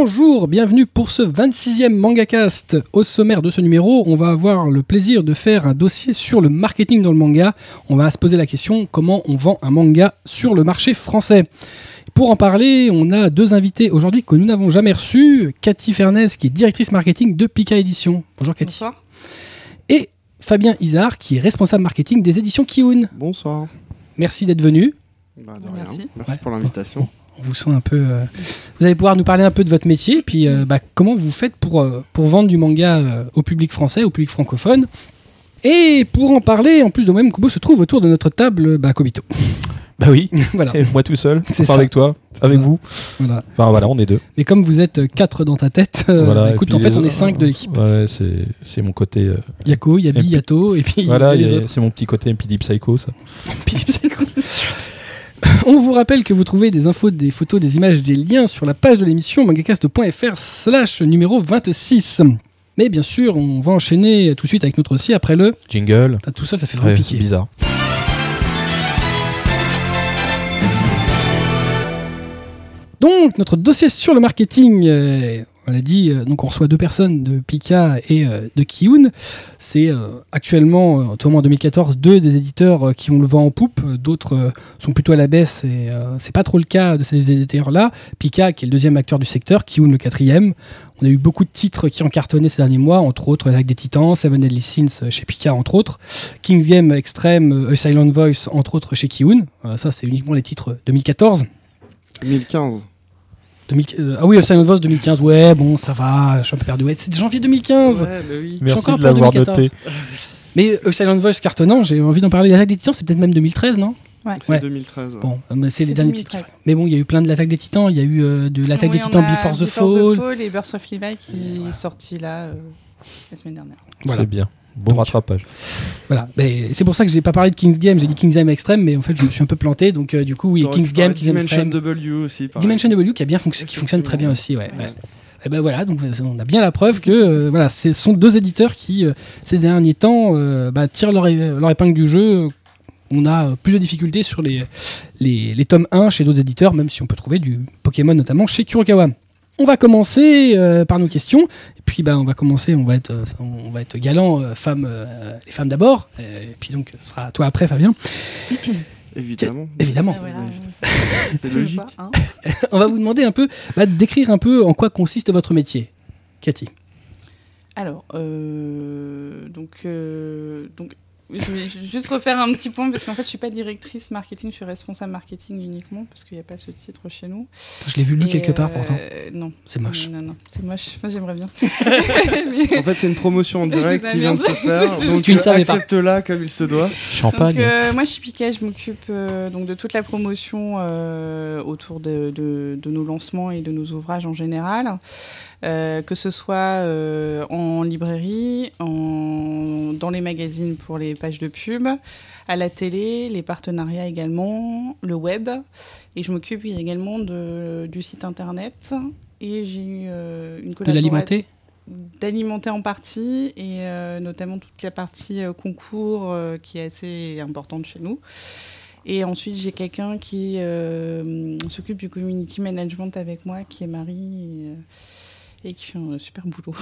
Bonjour, bienvenue pour ce 26e MangaCast. Au sommaire de ce numéro, on va avoir le plaisir de faire un dossier sur le marketing dans le manga. On va se poser la question comment on vend un manga sur le marché français? Pour en parler, on a deux invités aujourd'hui que nous n'avons jamais reçus. Cathy Fernès, qui est directrice marketing de Pika Édition. Bonjour Cathy. Bonsoir. Et Fabien Isard, qui est responsable marketing des éditions Kiun. Bonsoir. Merci d'être venu. Bah, de rien. Merci. Merci Ouais. pour l'invitation. On vous sent un peu. euh, Vous allez pouvoir nous parler un peu de votre métier, puis euh, bah, comment vous faites pour, euh, pour vendre du manga au public français, au public francophone. Et pour en parler, en plus de moi-même, Kubo se trouve autour de notre table, bah, Kobito. Bah oui, voilà, et moi tout seul, C'est enfin ça. avec toi, avec ça. vous. voilà. Enfin voilà, on est deux. Mais comme vous êtes quatre dans ta tête, voilà, bah, et écoute, en fait, on est cinq de l'équipe. Ouais, c'est mon côté. Yako, Yabi, Et Yato, et puis voilà, c'est mon petit côté MPD Psycho, ça. On vous rappelle que vous trouvez des infos, des photos, des images, des liens sur la page de l'émission mangacast.fr slash numéro 26. Mais bien sûr, on va enchaîner tout de suite avec notre dossier après le... Jingle. Tout seul, ça fait Ouais, vraiment c'est bizarre. Donc, notre dossier sur le marketing, euh, on l'a dit, euh, donc on reçoit deux personnes de Pika et euh, de Kiun. C'est euh, actuellement, en 2014, deux des éditeurs qui ont le vent en poupe. D'autres sont plutôt à la baisse et c'est pas trop le cas de ces éditeurs-là. Pika, qui est le deuxième acteur du secteur, Kiun le quatrième. On a eu beaucoup de titres qui ont cartonné ces derniers mois, entre autres L'attaque des Titans, Seven Deadly Sins chez Pika, entre autres. King's Game Extreme, A Silent Voice, entre autres chez Kiun. Ça, c'est uniquement les titres 2014. 2015. 2000 euh, ah oui, Silent Voice 2015, ouais, bon, ça va, je suis un peu perdu. Ouais, c'est janvier 2015. Ouais, mais oui. suis Merci encore de l'avoir 2014. noté. Mais euh, Silent Voice cartonnant, j'ai envie d'en parler. L'attaque des titans, c'est peut-être même 2013, non? C'est Ouais. 2013. ouais. Bon, euh, mais c'est les C'est derniers 2013. titres. Mais bon, il y a eu plein de l'attaque des titans, il y a eu euh, de l'attaque Oui, des on titans Before the Before Fall. et Burst of Levi qui est sorti là euh, la semaine dernière. Voilà. C'est bien. Bon Donc, rattrapage. Voilà. Mais c'est pour ça que j'ai pas parlé de King's Game, j'ai dit King's Game Extreme, mais en fait, je me suis un peu planté. Donc, euh, du coup, oui, King's Game, King's Game Dimension Extreme. W aussi. pareil. Dimension W qui, a bien fonc- qui fonctionne très bien aussi, ouais. Ouais. ouais. Et ben voilà, donc on a bien la preuve que euh, voilà, ce sont deux éditeurs qui, euh, ces derniers temps, euh, bah, tirent leur, épingle du jeu. On a plus de difficultés sur les, les, les tomes 1 chez d'autres éditeurs, même si on peut trouver du Pokémon notamment chez Kurokawa. On va commencer euh, par nos questions, et puis bah, on va commencer, on va être, euh, on va être galant, euh, femmes, euh, les femmes d'abord, et puis donc ce sera à toi après Fabien. Évidemment. Évidemment. Ah, voilà. C'est logique. Hein. On va vous demander un peu bah, de décrire un peu en quoi consiste votre métier. Cathy. Alors, euh, donc, euh, donc, je vais juste refaire un petit point parce qu'en fait, je suis pas directrice marketing, je suis responsable marketing uniquement parce qu'il n'y a pas ce titre chez nous. Je l'ai vu lu quelque part euh, pourtant. Non. C'est moche. Non, non, c'est moche. Enfin, j'aimerais bien. Mais- En fait, c'est une promotion en direct qui vient de se faire. Donc, Tu ne savais pas. accepte-la comme il se doit. Champagne. Donc, euh, moi, je suis Pika, je m'occupe euh, donc de toute la promotion euh, autour de, de- de nos lancements et de nos ouvrages en général, Euh, que ce soit euh, en librairie, en, dans les magazines pour les pages de pub, à la télé, les partenariats également, le web, et je m'occupe également de, du site internet. Et j'ai eu euh, une De collaboration l'alimenter d'alimenter en partie et notamment toute la partie concours qui est assez importante chez nous. Et ensuite, j'ai quelqu'un qui euh, s'occupe du community management avec moi, qui est Marie, et, euh, et qui fait un super boulot.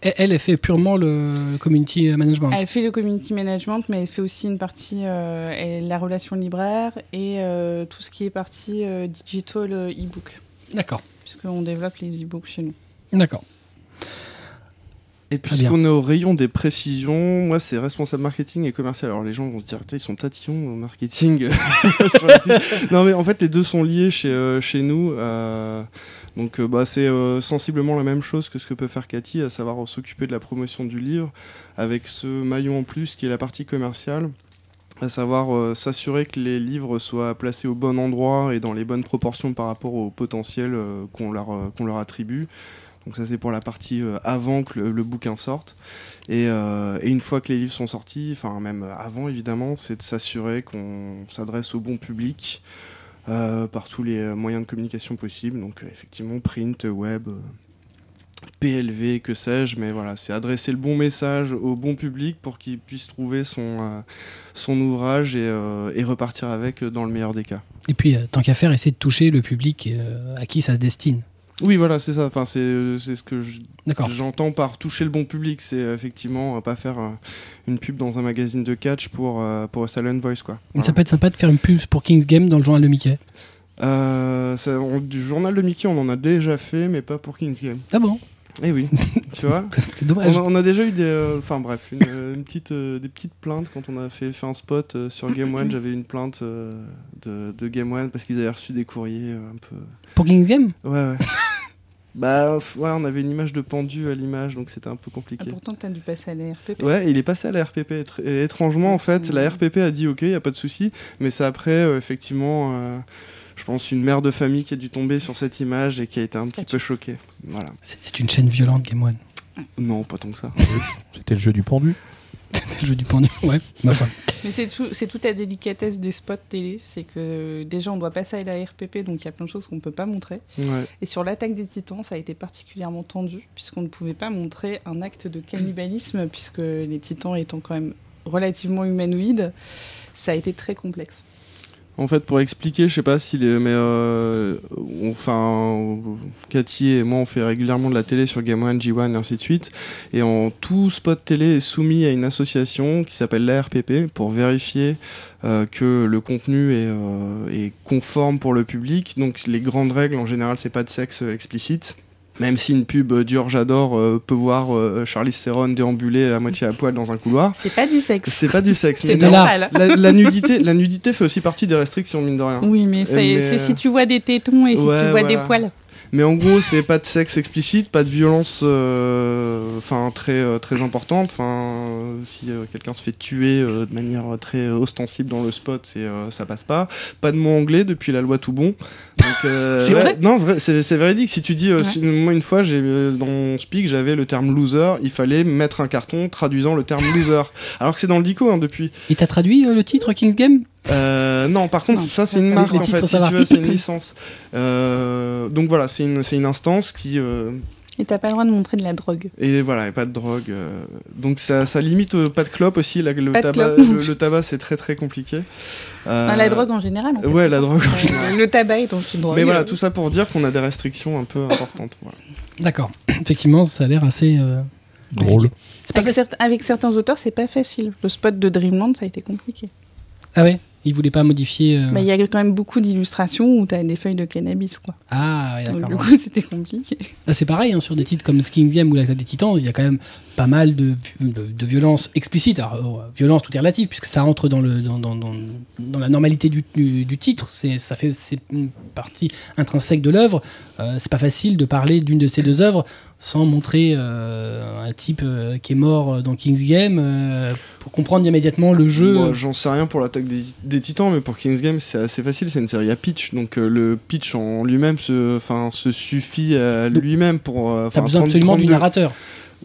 Elle, elle, fait purement le, community management. Elle fait le community management, mais elle fait aussi une partie, euh, elle- la relation libraire et euh, tout ce qui est partie euh, digital e-book, D'accord. puisqu'on développe les e-books chez nous. D'accord. Et puisqu'on est au rayon des précisions, moi c'est responsable marketing et commercial. Alors les gens vont se dire, ils sont tatillons au marketing. Non mais en fait les deux sont liés chez, euh, chez nous. Donc euh, bah, c'est euh, sensiblement la même chose que ce que peut faire Cathy, à savoir euh, s'occuper de la promotion du livre, avec ce maillon en plus qui est la partie commerciale. À savoir s'assurer que les livres soient placés au bon endroit et dans les bonnes proportions par rapport au potentiel qu'on leur, attribue. Donc ça c'est pour la partie avant que le, bouquin sorte. Et, et une fois que les livres sont sortis, enfin même avant évidemment, c'est de s'assurer qu'on s'adresse au bon public par tous les euh, moyens de communication possibles. Donc euh, effectivement print, web, euh, PLV, que sais-je, mais voilà, c'est adresser le bon message au bon public pour qu'il puisse trouver son, euh, ouvrage et, euh, repartir avec euh, dans le meilleur des cas. Et puis, euh, tant qu'à faire, essayer de toucher le public euh, à qui ça se destine. Oui, voilà, c'est ça. Enfin, c'est c'est ce que je- j'entends par toucher le bon public. C'est euh, effectivement euh, pas faire euh, une pub dans un magazine de catch pour, euh, pour Silent Voice, quoi. Ça peut être sympa de faire une pub pour King's Game dans le journal de Mickey. Euh, ça- on- du journal de Mickey, on en a déjà fait, mais pas pour King's Game. Ah bon? Eh oui, tu vois. C'est On dommage. a, on a déjà eu des, euh, enfin bref, une, euh, une petite, euh, des petites plaintes quand on a fait, fait un spot euh, sur Game One. J'avais une plainte euh, de, de Game One parce qu'ils avaient reçu des courriers euh, un peu. Pour King's Game? Ouais, ouais. bah ouais, on avait une image de pendu à l'image, donc c'était un peu Ah, compliqué. pourtant, tu as dû passer à la RPP. Ouais, il est passé à la RPP. Et étrangement, en fait, la RPP a dit OK, il y a pas de souci. Mais c'est après, euh, effectivement, euh, je pense une mère de famille qui a dû tomber sur cette image et qui a été un petit peu choquée. Voilà. C'est une chaîne violente, Game One. Non, pas tant que ça. C'était le jeu du pendu. Le jeu du pendu. Ouais, ma foi. Mais c'est tout, c'est toute la délicatesse des spots télé. C'est que déjà, on doit passer à la RPP, donc il y a plein de choses qu'on ne peut pas montrer. Ouais. Et sur l'attaque des titans, ça a été particulièrement tendu, puisqu'on ne pouvait pas montrer un acte de cannibalisme, puisque les titans étant quand même relativement humanoïdes, ça a été très complexe. En fait, pour expliquer, je sais pas si les, mais euh, enfin, Cathy et moi, on fait régulièrement de la télé sur Game One, G1 et ainsi de suite. Et en tout spot télé est soumis à une association qui s'appelle l'ARPP pour vérifier euh, que le contenu est, euh, est conforme pour le public. Donc, les grandes règles, en général, c'est pas de sexe explicite. Même si une pub Dior J'adore euh, peut voir euh, Charlize Theron déambuler à moitié à poil dans un couloir, C'est pas du sexe. c'est pas du sexe. C'est de la, la nudité, la nudité fait aussi partie des restrictions, mine de rien. Oui, mais c'est Mais, c'est euh, si tu vois des tétons et si ouais, tu vois des poils. Mais en gros, c'est pas de sexe explicite, pas de violence, euh, enfin très euh, très importante. Enfin, euh, si euh, quelqu'un se fait tuer euh, de manière très ostensible dans le spot, c'est euh, ça passe pas. Pas de mot anglais depuis la loi tout bon. Euh, C'est vrai? Non, vrai, c'est véridique. Si tu dis, euh, Ouais. si- moi une fois, j'ai euh, dans mon speak, j'avais le terme loser. Il fallait mettre un carton traduisant le terme loser. Alors que c'est dans le dico hein, depuis. Et t'as traduit euh, le titre King's Game? Euh, non, par contre, Non, ça c'est une marque en fait. Si tu veux, c'est une licence. Euh, donc voilà, c'est une, c'est une instance qui euh, Et t'as pas le droit de montrer de la drogue. et voilà, et pas de drogue. euh, donc ça, ça limite euh, pas de clope aussi. la- le, tabac, clope. le, le tabac, c'est très très compliqué. Euh, Enfin, la drogue en général. en fait, ouais, la ça. drogue en général. Le tabac est donc une drogue. Mais voilà, tout ça pour dire qu'on a des restrictions un peu importantes. voilà. D'accord. Effectivement, ça a l'air assez. euh, Drôle. C'est pas Avec, avec certains auteurs, c'est pas facile. Le spot de Dreamland, ça a été compliqué. Ah ouais? Ils voulaient pas modifier. euh, Bah, Il y a quand même beaucoup d'illustrations où tu as des feuilles de cannabis. Quoi. Ah, ouais, Donc, d'accord. du coup, c'était compliqué. Là, c'est pareil, hein, sur des titres comme King's Game ou l'attaque des titans, il y a quand même pas mal de, de, de violence explicite. Alors, euh, violence, tout est relatif, puisque ça entre dans, le, dans, dans, dans, dans la normalité du, du, du titre. C'est, ça fait, c'est une partie intrinsèque de l'œuvre. Euh, c'est pas facile de parler d'une de ces deux œuvres sans montrer euh, un type euh, qui est mort dans King's Game euh, pour comprendre immédiatement le jeu. Moi, J'en sais rien pour l'attaque des, des titans, mais pour King's Game, c'est assez facile. C'est une série à pitch. Donc euh, le pitch en lui-même se, se suffit à lui-même pour. euh, T'as besoin 30, absolument du 32 narrateur.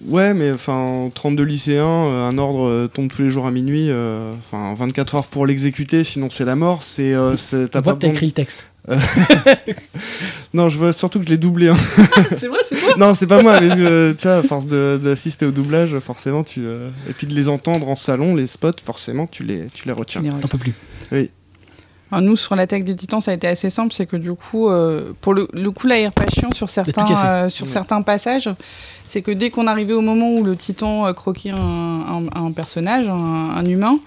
Ouais, mais enfin, 32 lycéens, euh, un ordre euh, tombe tous les jours à minuit. euh, Enfin, 24 heures pour l'exécuter, sinon c'est la mort. C'est, euh, t'as pas besoin écrit le texte. Non, je vois surtout que je l'ai doublé. hein. c'est vrai, c'est toi non, c'est pas moi, mais euh, tu vois, à force de- d'assister au doublage, forcément, tu euh, et puis de les entendre en salon, les spots, forcément, tu les, tu les retiens. T'en peux plus. Alors, nous, sur l'attaque des titans, ça a été assez simple. C'est que du coup, euh, pour le, le coup, l'air passion sur certains, euh, sur Ouais. certains passages, c'est que dès qu'on arrivait au moment où le titan euh, croquait un, un- un personnage, un, un humain,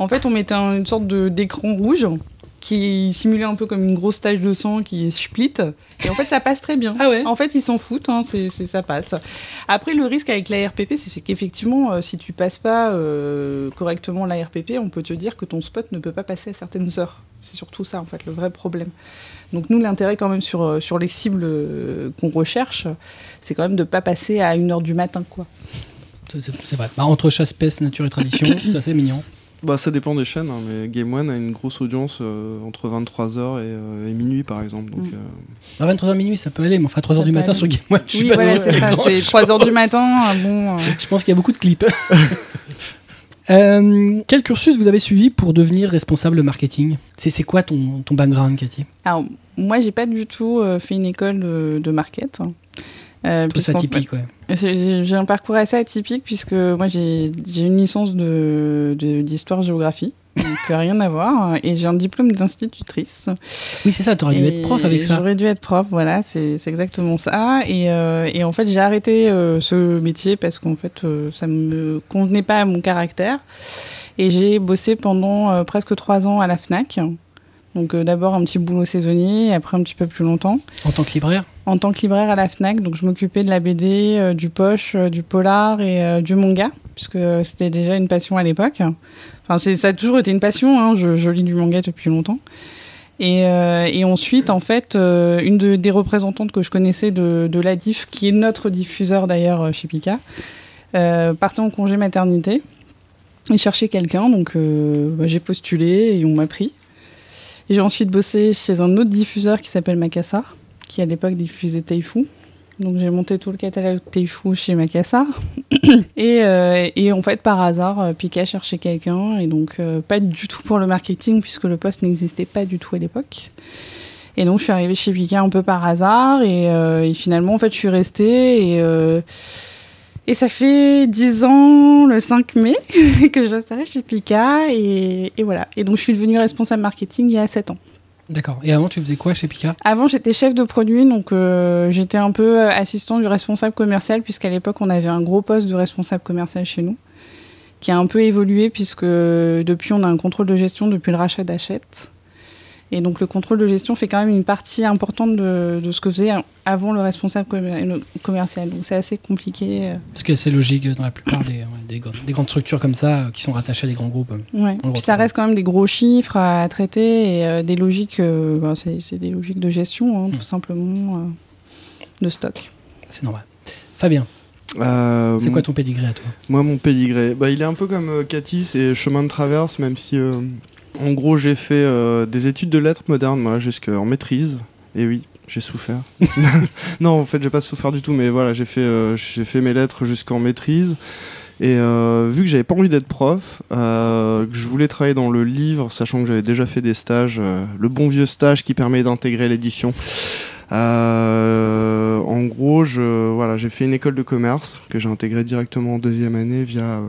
en fait, on mettait un- une sorte de- d'écran rouge qui simulait un peu comme une grosse tache de sang qui split. Et en fait, ça passe très bien. Ah ouais En fait, ils s'en foutent, hein, c'est, ça passe. Après, le risque avec la RPP, c'est qu'effectivement, euh, si tu passes pas euh, correctement la RPP, on peut te dire que ton spot ne peut pas passer à certaines heures. C'est surtout ça, en fait, le vrai problème. Donc nous, l'intérêt quand même sur, euh, sur les cibles qu'on recherche, c'est quand même de ne pas passer à 1h du matin, quoi. C'est vrai. Bah, entre chasse, peste, nature et tradition, c'est assez mignon. Bah, ça dépend des chaînes, hein, mais Game One a une grosse audience euh, entre 23h et, euh, et minuit, par exemple. Donc, Mm. euh, À 23h minuit, ça peut aller, mais enfin 3h Ça du matin aller. sur Game One, je suis oui, pas voilà, sûr c'est qu'il y ait ça, grand c'est chose. 3h du matin, ah bon... euh, Je pense qu'il y a beaucoup de clips. Euh, quel cursus vous avez suivi pour devenir responsable marketing? C'est c'est quoi ton, ton background, Cathy? Alors, moi, j'ai pas du tout euh, fait une école de, de market. Euh, Tout ça puisqu'en typique, ouais. J'ai un parcours assez atypique puisque moi j'ai une licence de de- d'histoire-géographie. Donc euh, rien à voir. Et j'ai un diplôme d'institutrice. Oui, c'est ça, tu aurais dû être prof avec ça. J'aurais dû être prof, voilà, c'est exactement ça. Et, euh, et, en fait, j'ai arrêté euh, ce métier parce qu'en fait, ça me convenait pas à mon caractère. Et j'ai bossé pendant presque trois ans à la FNAC. Donc d'abord un petit boulot saisonnier, et après un petit peu plus longtemps. En tant que libraire? En tant que libraire à la FNAC, donc je m'occupais de la BD, du poche, du polar et du manga, puisque c'était déjà une passion à l'époque. Enfin, ça a toujours été une passion. Hein. Je, lis du manga depuis longtemps. Et, euh, ensuite, en fait, euh, une des représentantes que je connaissais de, de la DIF, qui est notre diffuseur d'ailleurs euh, chez Pika, partait en congé maternité et cherchait quelqu'un. Donc, bah, j'ai postulé et on m'a pris. J'ai ensuite bossé chez un autre diffuseur qui s'appelle Macassar, qui à l'époque diffusait Taifu. Donc j'ai monté tout le catalogue Teifu chez Macassar. et, euh, et, en fait, par hasard, euh, Pika cherchait quelqu'un. Et donc, euh, pas du tout pour le marketing, puisque le poste n'existait pas du tout à l'époque. Et donc, je suis arrivée chez Pika un peu par hasard. Et, finalement, en fait, je suis restée. Et, et ça fait 10 ans, le 5 mai, que je resterai chez Pika. Et, et voilà. Et donc, je suis devenue responsable marketing il y a 7 ans. D'accord. Et avant, tu faisais quoi chez Pika? Avant, j'étais chef de produit, donc euh, j'étais un peu euh, assistant du responsable commercial, puisqu'à l'époque, on avait un gros poste de responsable commercial chez nous, qui a un peu évolué, puisque depuis, on a un contrôle de gestion depuis le rachat d'Achète. Et donc le contrôle de gestion fait quand même une partie importante de, ce que faisait avant le responsable commercial. Donc c'est assez compliqué. Euh. Ce qui est assez logique dans la plupart des, des, grandes structures comme ça euh, qui sont rattachées à des grands groupes. Ouais. Puis ça reste quand même des gros chiffres à traiter et euh, des logiques, bah, c'est des logiques de gestion, hein, tout mmh. simplement, de stock. C'est normal. Fabien. c'est quoi ton pédigré à toi? Moi, mon pédigré, bah, il est un peu comme Cathy, c'est chemin de traverse, même si en gros, j'ai fait euh, des études de lettres modernes, moi, jusqu'en maîtrise. Et oui, j'ai souffert. non, en fait, j'ai pas souffert du tout, mais voilà, j'ai fait, euh, mes lettres jusqu'en maîtrise. Et euh, vu que j'avais pas envie d'être prof, que je voulais travailler dans le livre, sachant que j'avais déjà fait des stages, le bon vieux stage qui permet d'intégrer l'édition. en gros, voilà, j'ai fait une école de commerce que j'ai intégrée directement en deuxième année via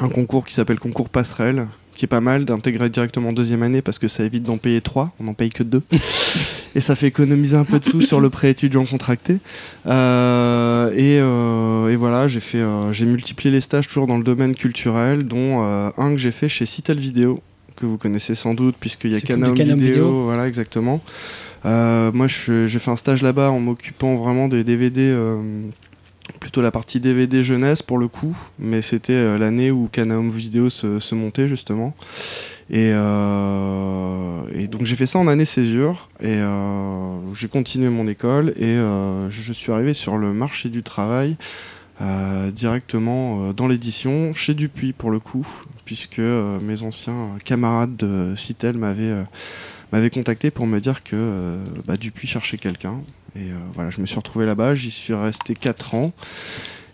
un concours qui s'appelle Concours Passerelle, qui est pas mal d'intégrer directement en deuxième année parce que ça évite d'en payer trois, on n'en paye que deux. et ça fait économiser un peu de sous sur le prêt étudiant contracté. Euh, euh, et, voilà, j'ai fait, euh, j'ai multiplié les stages toujours dans le domaine culturel, dont un que j'ai fait chez Citel Vidéo, que vous connaissez sans doute puisqu'il y a Canal Vidéo, Vidéo, voilà exactement. moi, j'ai fait un stage là-bas en m'occupant vraiment des DVD plutôt la partie DVD jeunesse pour le coup, mais c'était euh, l'année où Canaum Vidéo se, montait justement. Euh, et, donc j'ai fait ça en année césure et euh, j'ai continué mon école et je suis arrivé sur le marché du travail directement dans l'édition chez Dupuis pour le coup, puisque mes anciens camarades de Citel m'avaient contacté pour me dire que bah, Dupuis cherchait quelqu'un. Et euh, voilà, je me suis retrouvé là-bas, j'y suis resté 4 ans.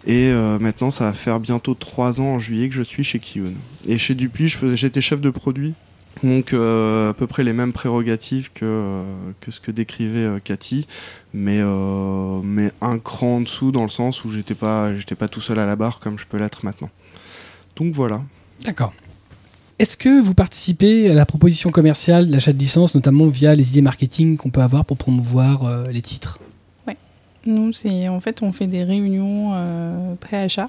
Et euh, maintenant, ça va faire bientôt 3 ans en juillet que je suis chez Kiyun. Et chez Dupuis, j'étais chef de produit. Donc euh, à peu près les mêmes prérogatives que, que ce que décrivait Cathy, mais, mais un cran en dessous dans le sens où j'étais pas, j'étais pas tout seul à la barre comme je peux l'être maintenant. Donc voilà. D'accord. Est-ce que vous participez à la proposition commerciale l'achat de licence, notamment via les idées marketing qu'on peut avoir pour promouvoir euh, les titres? Oui. Nous, c'est en fait, on fait des réunions euh, pré-achat.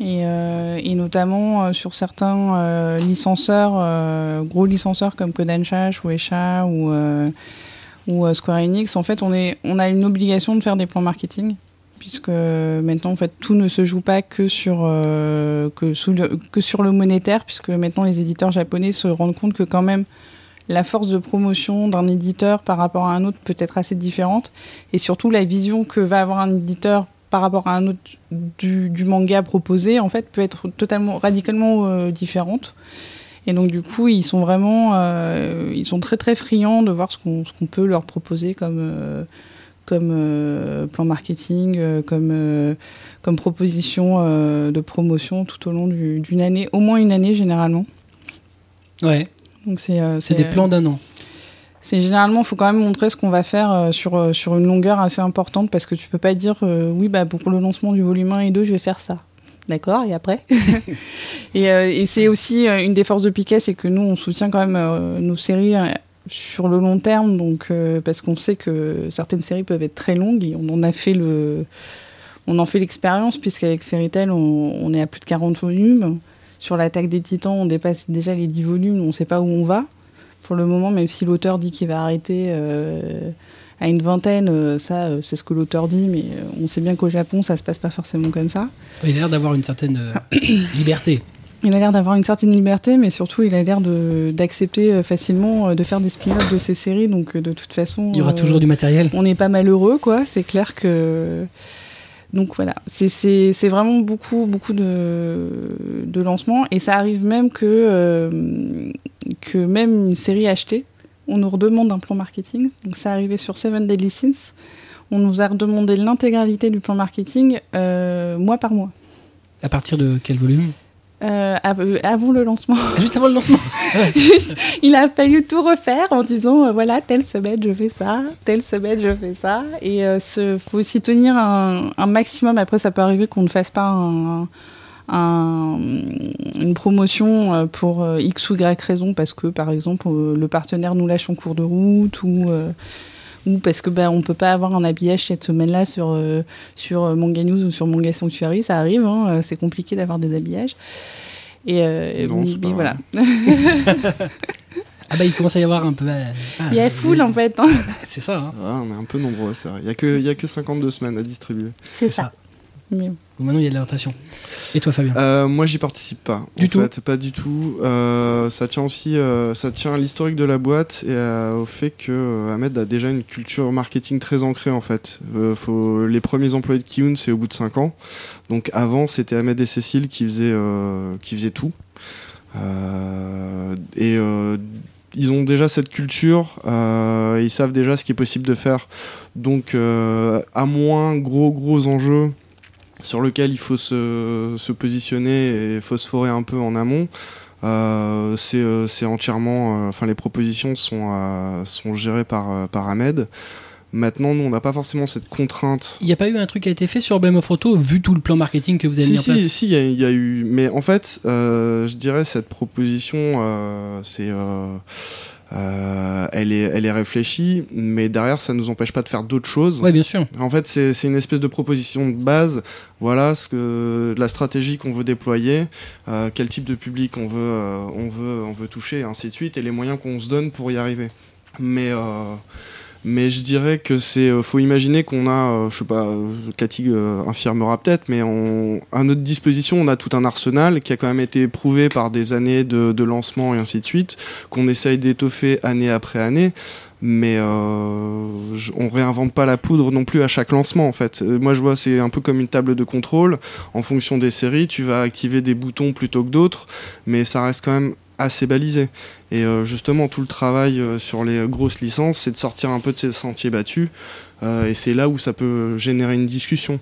Et, euh, notamment sur certains licenceurs, gros licenceurs comme Kodanshash ou Esha ou, Square Enix, en fait, on a une obligation de faire des plans marketing puisque maintenant en fait tout ne se joue pas que sur euh, que, le, sur le monétaire puisque maintenant les éditeurs japonais se rendent compte que quand même la force de promotion d'un éditeur par rapport à un autre peut être assez différente. Et surtout la vision que va avoir un éditeur par rapport à un autre du, manga proposé en fait peut être totalement radicalement euh, différente. Et donc du coup ils sont vraiment euh, ils sont très très friands de voir ce qu'on peut leur proposer comme comme euh, plan marketing, euh, comme, euh, comme proposition de promotion tout au long d'une année, au moins une année généralement. Ouais. Donc c'est des plans d'un an. C'est généralement, il faut quand même montrer ce qu'on va faire sur, sur une longueur assez importante parce que tu peux pas dire oui, bah, pour le lancement du volume 1 et 2, je vais faire ça. D'accord, et après Et, euh, et c'est aussi une des forces de Piquet, c'est que nous, on soutient quand même euh, nos séries sur le long terme, donc euh, parce qu'on sait que certaines séries peuvent être très longues on en a fait l'expérience puisqu'avec Fairy Tail, on, est à plus de 40 volumes. Sur l'attaque des Titans, on dépasse déjà les 10 volumes, on ne sait pas où on va. Pour le moment, même si l'auteur dit qu'il va arrêter euh, à une vingtaine, euh, ça, c'est ce que l'auteur dit, mais on sait bien qu'au Japon, ça se passe pas forcément comme ça. Il a l'air d'avoir une certaine liberté. Il a l'air d'avoir une certaine liberté, mais surtout, il a l'air d'accepter euh, facilement euh, de faire des spin-offs de ses séries. Donc, euh, de toute façon, Il y aura euh, toujours du matériel. on n'est pas malheureux, quoi. C'est clair que. Donc voilà, c'est- vraiment beaucoup, beaucoup de, de lancements. Et ça arrive même que, euh, que même une série achetée, on nous redemande un plan marketing. Donc ça arrivé sur Seven Deadly Sins. On nous a redemandé l'intégralité du plan marketing euh, mois par mois. À partir de quel volume? Euh, euh, avant le lancement. Juste avant le lancement. il a fallu tout refaire en disant euh, voilà telle semaine je fais ça telle semaine je fais ça et il faut aussi tenir un, un maximum après ça peut arriver qu'on ne fasse pas un- un- une promotion pour x ou y raison parce que par exemple le partenaire nous lâche en cours de route ou ou parce que bah, on peut pas avoir un habillage cette semaine-là sur euh, sur euh, Manga News ou sur Manga Sanctuary, ça arrive, hein, euh, c'est compliqué d'avoir des habillages. Et, euh, Non, mais voilà. Ah bah il commence à y avoir un peu. euh, ah, Il y a foule en fait. hein. C'est ça. Hein. Ah, on est un peu nombreux, c'est vrai. Il n'y a, que- il y a que 52 semaines à distribuer. C'est ça. ça. Mais Bon, maintenant il y a de la rotation. Et toi Fabien Euh, moi, j'y participe pas. Du en tout fait, Pas du tout. Euh, ça tient aussi, euh, ça tient à l'historique de la boîte et au fait que Ahmed a déjà une culture marketing très ancrée en fait. Faut, les premiers employés de Kiun, c'est au bout de 5 ans. Donc avant, c'était Ahmed et Cécile qui faisaient, qui faisaient tout. Et ils ont déjà cette culture, ils savent déjà ce qui est possible de faire. Donc, à moins gros gros enjeux sur lequel il faut se, se positionner et phosphorer un peu en amont. Euh, c'est euh, c'est entièrement, euh, enfin les propositions sont, sont gérées par, par Ahmed. Maintenant, nous, on n'a pas forcément cette contrainte. Il n'y a pas eu un truc qui a été fait sur Blame of Photo vu tout le plan marketing que vous avez Si, mis en si, place si, il y, y a eu. Mais en fait, je dirais cette proposition, c'est. Euh, elle, est, elle est réfléchie, mais derrière, ça ne nous empêche pas de faire d'autres choses. Ouais, bien sûr. En fait, c'est une espèce de proposition de base. Voilà ce que la stratégie qu'on veut déployer, euh, quel type de public on veut, euh, on veut, on veut toucher, et ainsi de suite, et les moyens qu'on se donne pour y arriver. Mais mais je dirais que c'est, euh, faut imaginer qu'on a, euh, je sais pas, euh, Cathy infirmera peut-être, mais on, à notre disposition, on a tout un arsenal qui a quand même été éprouvé par des années de, lancement et ainsi de suite, qu'on essaye d'étoffer année après année. Mais on réinvente pas la poudre non plus à chaque lancement en fait. Moi je vois c'est un peu comme une table de contrôle. En fonction des séries, tu vas activer des boutons plutôt que d'autres, mais ça reste quand même assez balisé. Et euh, justement, tout le travail euh, sur les grosses licences, c'est de sortir un peu de ces sentiers battus. Euh, et c'est là où ça peut générer une discussion.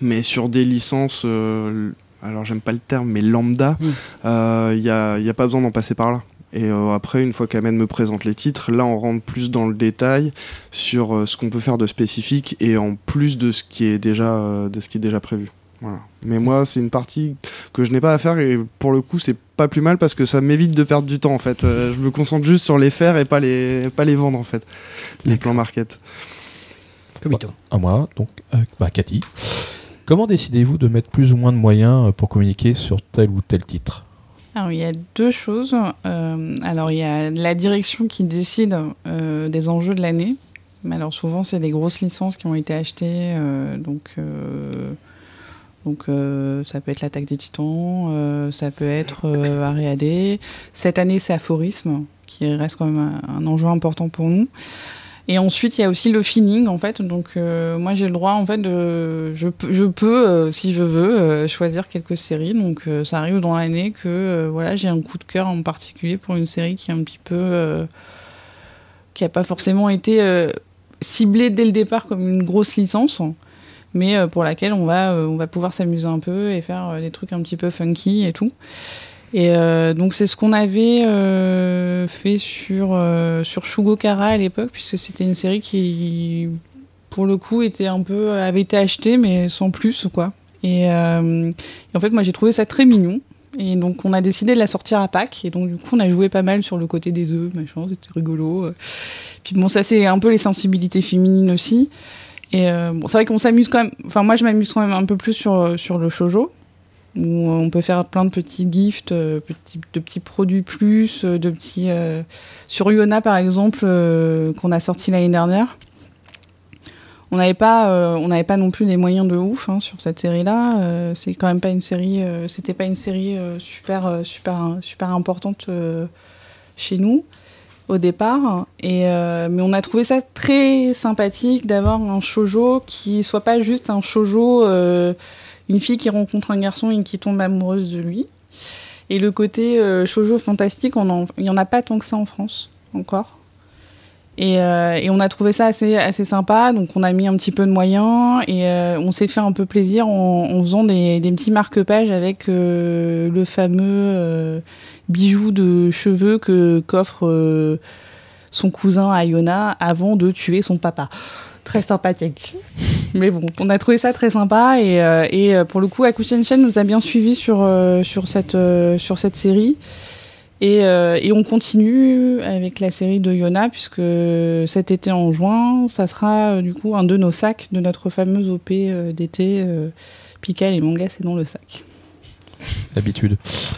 Mais sur des licences, alors j'aime pas le terme, mais lambda, il Mm. n'y a, y a pas besoin d'en passer par là. Et euh, après, une fois qu'Amen me présente les titres, là on rentre plus dans le détail sur euh, ce qu'on peut faire de spécifique et en plus de ce qui est déjà, euh, de ce qui est déjà prévu. Voilà. Mais moi, c'est une partie que je n'ai pas à faire et pour le coup, c'est pas plus mal parce que ça m'évite de perdre du temps en fait. Euh, je me concentre juste sur les faire et pas les, pas les vendre en fait, les plans market. À moi, donc, euh, bah, Cathy. Comment décidez-vous de mettre plus ou moins de moyens euh, pour communiquer sur tel ou tel titre? Alors, il y a deux choses. Euh, alors, il y a la direction qui décide euh, des enjeux de l'année. Mais alors, souvent, c'est des grosses licences qui ont été achetées. euh, donc, euh, donc euh, ça peut être l'attaque des titans, euh, ça peut être euh, Ariadé. Cette année, c'est Aphorisme, qui reste quand même un, enjeu important pour nous. Et ensuite, il y a aussi le feeling, en fait. Donc, moi, j'ai le droit, en fait, de. Je peux, si je veux, choisir quelques séries. Donc, ça arrive dans l'année que, voilà, j'ai un coup de cœur en particulier pour une série qui est un petit peu. qui n'a pas forcément été ciblée dès le départ comme une grosse licence, mais euh, pour laquelle on va, euh, on va pouvoir s'amuser un peu et faire euh, des trucs un petit peu funky et tout. Et donc c'est ce qu'on avait fait sur, euh, sur Shugo Kara à l'époque, puisque c'était une série qui, pour le coup, était un peu, avait été achetée, mais sans plus, quoi. Et, et en fait, moi, j'ai trouvé ça très mignon. Et donc, on a décidé de la sortir à Pâques. Et donc, du coup, on a joué pas mal sur le côté des œufs, machin, c'était rigolo. Puis bon, ça, c'est un peu les sensibilités féminines aussi. Et euh, c'est vrai qu'on s'amuse quand même. Enfin, moi, je m'amuse quand même un peu plus sur, sur le shojo, où on peut faire plein de petits gifts, euh, de petits produits plus, euh, de petits. Sur Yona, par exemple, qu'on a sorti l'année dernière. On n'avait pas, on pas non plus des moyens de ouf hein, sur cette série-là. c'est quand même pas une série, c'était pas une série super, super, super importante chez nous au départ. Et, euh, mais on a trouvé ça très sympathique d'avoir un shojo qui soit pas juste un shojo, euh, une fille qui rencontre un garçon et qui tombe amoureuse de lui. Et le côté euh, fantastique, il n'y en a pas tant que ça en France encore. Et, et, on a trouvé ça assez, sympa, donc on a mis un petit peu de moyens et on s'est fait un peu plaisir en, en faisant des petits marque-pages avec le fameux bijoux de cheveux que qu'offre euh, son cousin à Iona avant de tuer son papa. Très sympathique. Mais bon, on a trouvé ça très sympa et, euh, et euh, pour le coup, Akushen Shen nous a bien suivis sur, sur, cette, sur cette série. Et, et, on continue avec la série de Yona, puisque cet été en juin, ça sera du coup un de nos sacs de notre fameuse OP d'été. Pika et manga, c'est dans le sac. L'habitude.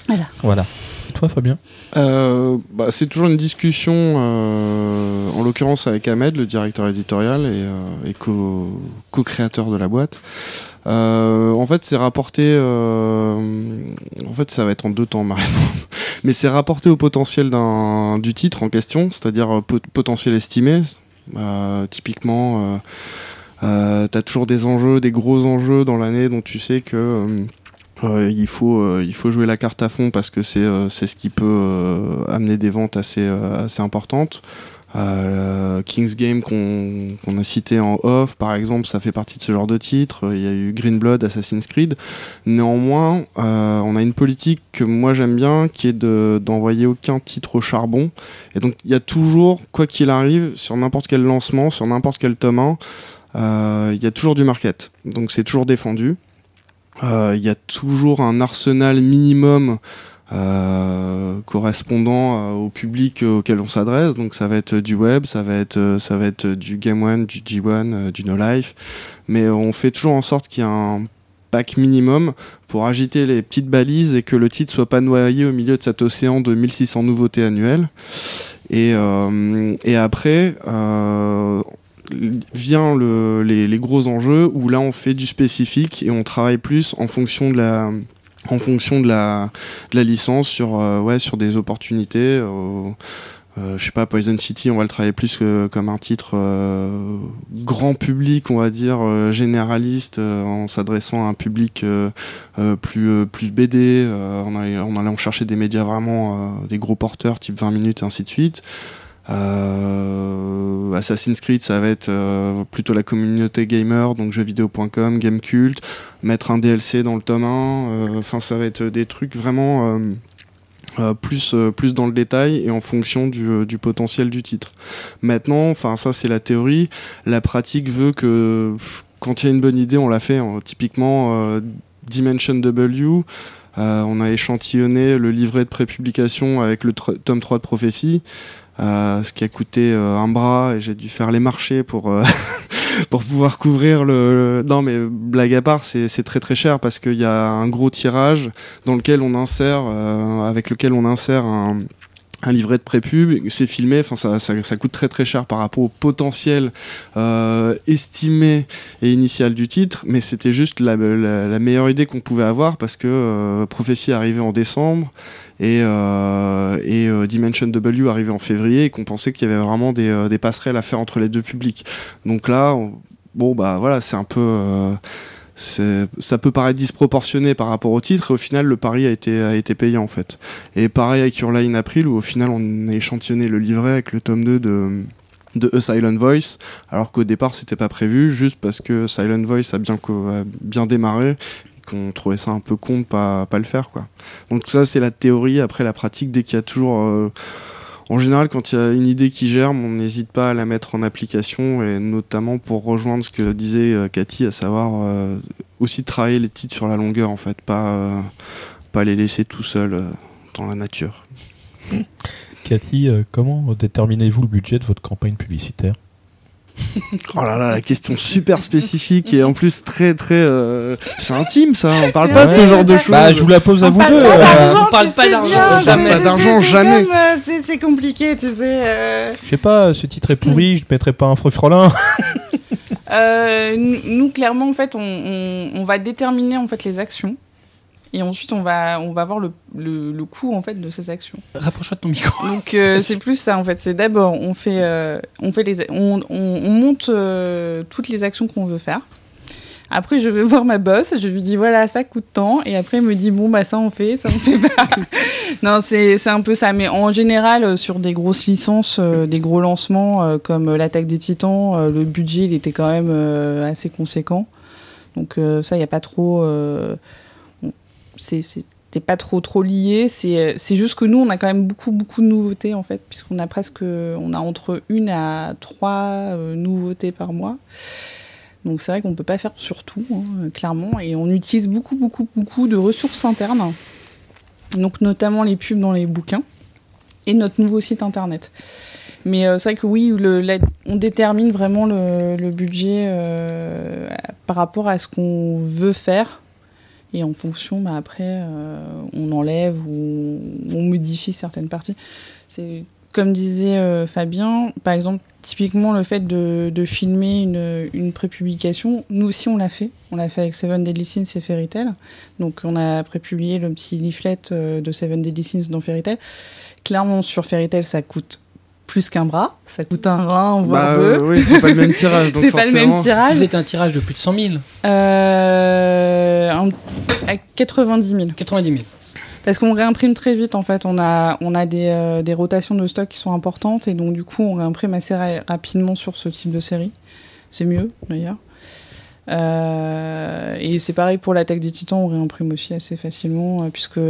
Voilà. Voilà toi, Fabien euh, bah, C'est toujours une discussion, euh, en l'occurrence avec Ahmed, le directeur éditorial et, euh, co-créateur de la boîte. en fait, c'est rapporté. en fait, ça va être en deux temps ma réponse. Mais c'est rapporté au potentiel du titre en question, c'est-à-dire potentiel estimé. typiquement, tu as toujours des enjeux, des gros enjeux dans l'année dont tu sais que il, faut, euh, il faut jouer la carte à fond parce que c'est euh, ce qui peut euh, amener des ventes assez, assez importantes. King's Game qu'on a cité en off, par exemple, ça fait partie de ce genre de titre. Il y a eu Green Blood, Assassin's Creed. Néanmoins, on a une politique que moi j'aime bien, qui est d'envoyer aucun titre au charbon. Et donc il y a toujours, quoi qu'il arrive, sur n'importe quel lancement, sur n'importe quel tome 1, il y a toujours du market. Donc c'est toujours défendu. Euh, il y a toujours un arsenal minimum euh, correspondant euh, au public auquel on s'adresse. Donc ça va être du web, ça va être, ça va être du Game One, du G1, du No Life. Mais on fait toujours en sorte qu'il y ait un pack minimum pour agiter les petites balises et que le titre soit pas noyé au milieu de cet océan de 1600 nouveautés annuelles. Et, et après, vient le, les, gros enjeux où là on fait du spécifique et on travaille plus en fonction de la en fonction de la, licence sur euh, ouais sur des opportunités. Euh, euh, je sais pas Poison City on va le travailler plus comme un titre grand public on va dire généraliste en s'adressant à un public plus plus BD en allant chercher des médias vraiment des gros porteurs type 20 minutes et ainsi de suite euh, Assassin's Creed, ça va être euh, plutôt la communauté gamer, donc jeuxvideo.com, Gamecult, mettre un DLC dans le tome 1. Euh, enfin, ça va être des trucs vraiment plus, dans le détail et en fonction du, du potentiel du titre. Maintenant, enfin, ça c'est la théorie. La pratique veut que quand il y a une bonne idée, on l'a fait. Hein. typiquement, Dimension W. on a échantillonné le livret de prépublication avec le tome 3 de prophétie. Euh, ce qui a coûté euh, un bras et j'ai dû faire les marchés pour euh, pour pouvoir couvrir le, Non, mais blague à part, c'est très très cher parce qu'il y a un gros tirage dans lequel on insère, avec lequel on insère un, un livret de pré-pub, c'est filmé, enfin ça, ça, ça, coûte très très cher par rapport au potentiel euh, estimé et initial du titre, mais c'était juste la, la, meilleure idée qu'on pouvait avoir parce que euh, arrivait en décembre et, euh, et euh, Dimension W arrivait en février et qu'on pensait qu'il y avait vraiment des, euh, des, passerelles à faire entre les deux publics. Donc là, bon bah voilà, c'est un peu ça peut paraître disproportionné par rapport au titre et au final le pari a été, a été payant en fait. Et pareil avec Your Line April où au final on a échantillonné le livret avec le tome 2 de, de A Silent Voice alors qu'au départ c'était pas prévu juste parce que Silent Voice a bien, a bien démarré qu'on trouvait ça un peu con de pas, pas le faire quoi. Donc ça c'est la théorie, après la pratique dès qu'il y a toujours... Euh, en général, quand il y a une idée qui germe, on n'hésite pas à la mettre en application, et notamment pour rejoindre ce que disait euh, Cathy, à savoir euh, aussi travailler les titres sur la longueur, en fait, pas, euh, pas les laisser tout seuls dans la nature. Cathy, comment déterminez-vous le budget de votre campagne publicitaire? Oh là là, la question super spécifique et en plus très très. euh, C'est intime ça, on parle pas de ce genre de choses. Bah, je vous la pose à On vous deux. euh, on parle pas d'argent, bien, on parle c'est- pas d'argent, jamais. euh, C'est compliqué, tu sais. euh. Je sais pas, ce titre est pourri, je ne mettrai pas un frelin. Euh, nous, nous, clairement, en fait, on, on- on va déterminer en fait les actions. Et ensuite, on va, on va voir le, le, le coût en fait de ces actions. Rapproche-toi de ton micro. Donc euh, c'est plus ça en fait. C'est d'abord on fait, euh, on fait les, on, on- on monte euh, toutes les actions qu'on veut faire. Après je vais voir ma boss, je lui dis voilà ça coûte tant et après il me dit bon bah ça on fait, ça on fait pas. non c'est c'est un peu ça. Mais en général sur des grosses licences, euh, des gros lancements euh, comme l'attaque des Titans, euh, le budget il était quand même assez conséquent. Donc ça il y a pas trop. euh, on- c'est c'est c'était pas trop trop lié. C'est euh, c'est juste que nous, on a quand même beaucoup beaucoup de nouveautés en fait, puisqu'on a presque, on a entre une à trois euh, nouveautés par mois. Donc c'est vrai qu'on peut pas faire sur tout, hein, clairement, et on utilise beaucoup beaucoup beaucoup de ressources internes. Donc notamment les pubs dans les bouquins et notre nouveau site internet. Mais euh, c'est vrai que oui, le- on détermine vraiment le, budget par rapport à ce qu'on veut faire. Et en fonction, bah, après, euh, on enlève ou on modifie certaines parties. C'est comme disait euh, Fabien, par exemple, typiquement le fait de, filmer une, une prépublication, nous aussi on l'a fait. On l'a fait avec Seven Deadly Sins et Fairy. Donc on a prépublié le petit leaflet euh, de Seven Deadly Sins dans Fairy. Clairement, sur Fairy ça coûte plus qu'un bras. Ça coûte un rein, voire Bah, deux. euh, oui, c'est pas le même tirage. C'est pas le même tirage. Vous êtes un tirage de plus de 100 000, Euh, un- à 90 000. 90 000. Parce qu'on réimprime très vite, en fait. On a, on a des, euh, des rotations de stock qui sont importantes et donc, du coup, on réimprime assez ra- rapidement sur ce type de série. C'est mieux, d'ailleurs. Euh, et c'est pareil pour l'attaque des titans, on réimprime aussi assez facilement, euh, puisque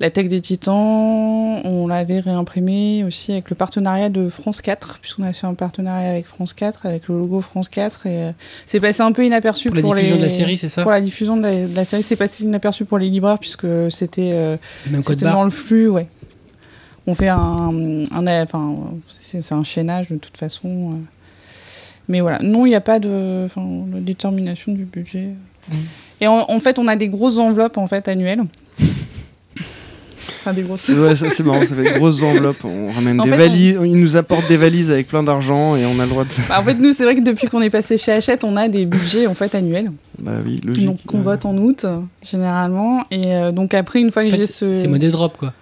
l'attaque des titans, on l'avait réimprimé aussi avec le partenariat de France 4, puisqu'on a fait un partenariat avec France 4, avec le logo France 4, et euh, c'est passé un peu inaperçu Pour la diffusion les... de la série, c'est ça Pour la diffusion de la, de la série, c'est passé inaperçu pour les libraires, puisque c'était euh, dans le flux, ouais. On fait un, un enfin, c'est c'est un chaînage de toute façon. Mais voilà, non, il n'y a pas de, enfin, de détermination du budget. Mm. Et en, en fait, on a des grosses enveloppes en fait annuelles. enfin, des grosses. Ouais, ça c'est marrant, ça fait des grosses enveloppes. On ramène En des fait, valises, ils nous apportent des valises avec plein d'argent et on a le droit de. Bah, en fait, nous, c'est vrai que depuis qu'on est passé chez Hachette, on a des budgets en fait annuels. Bah oui, logique. Donc, qu'on vote en août généralement. Et euh, donc après, une fois que En fait, j'ai ce, C'est modèle drop, quoi.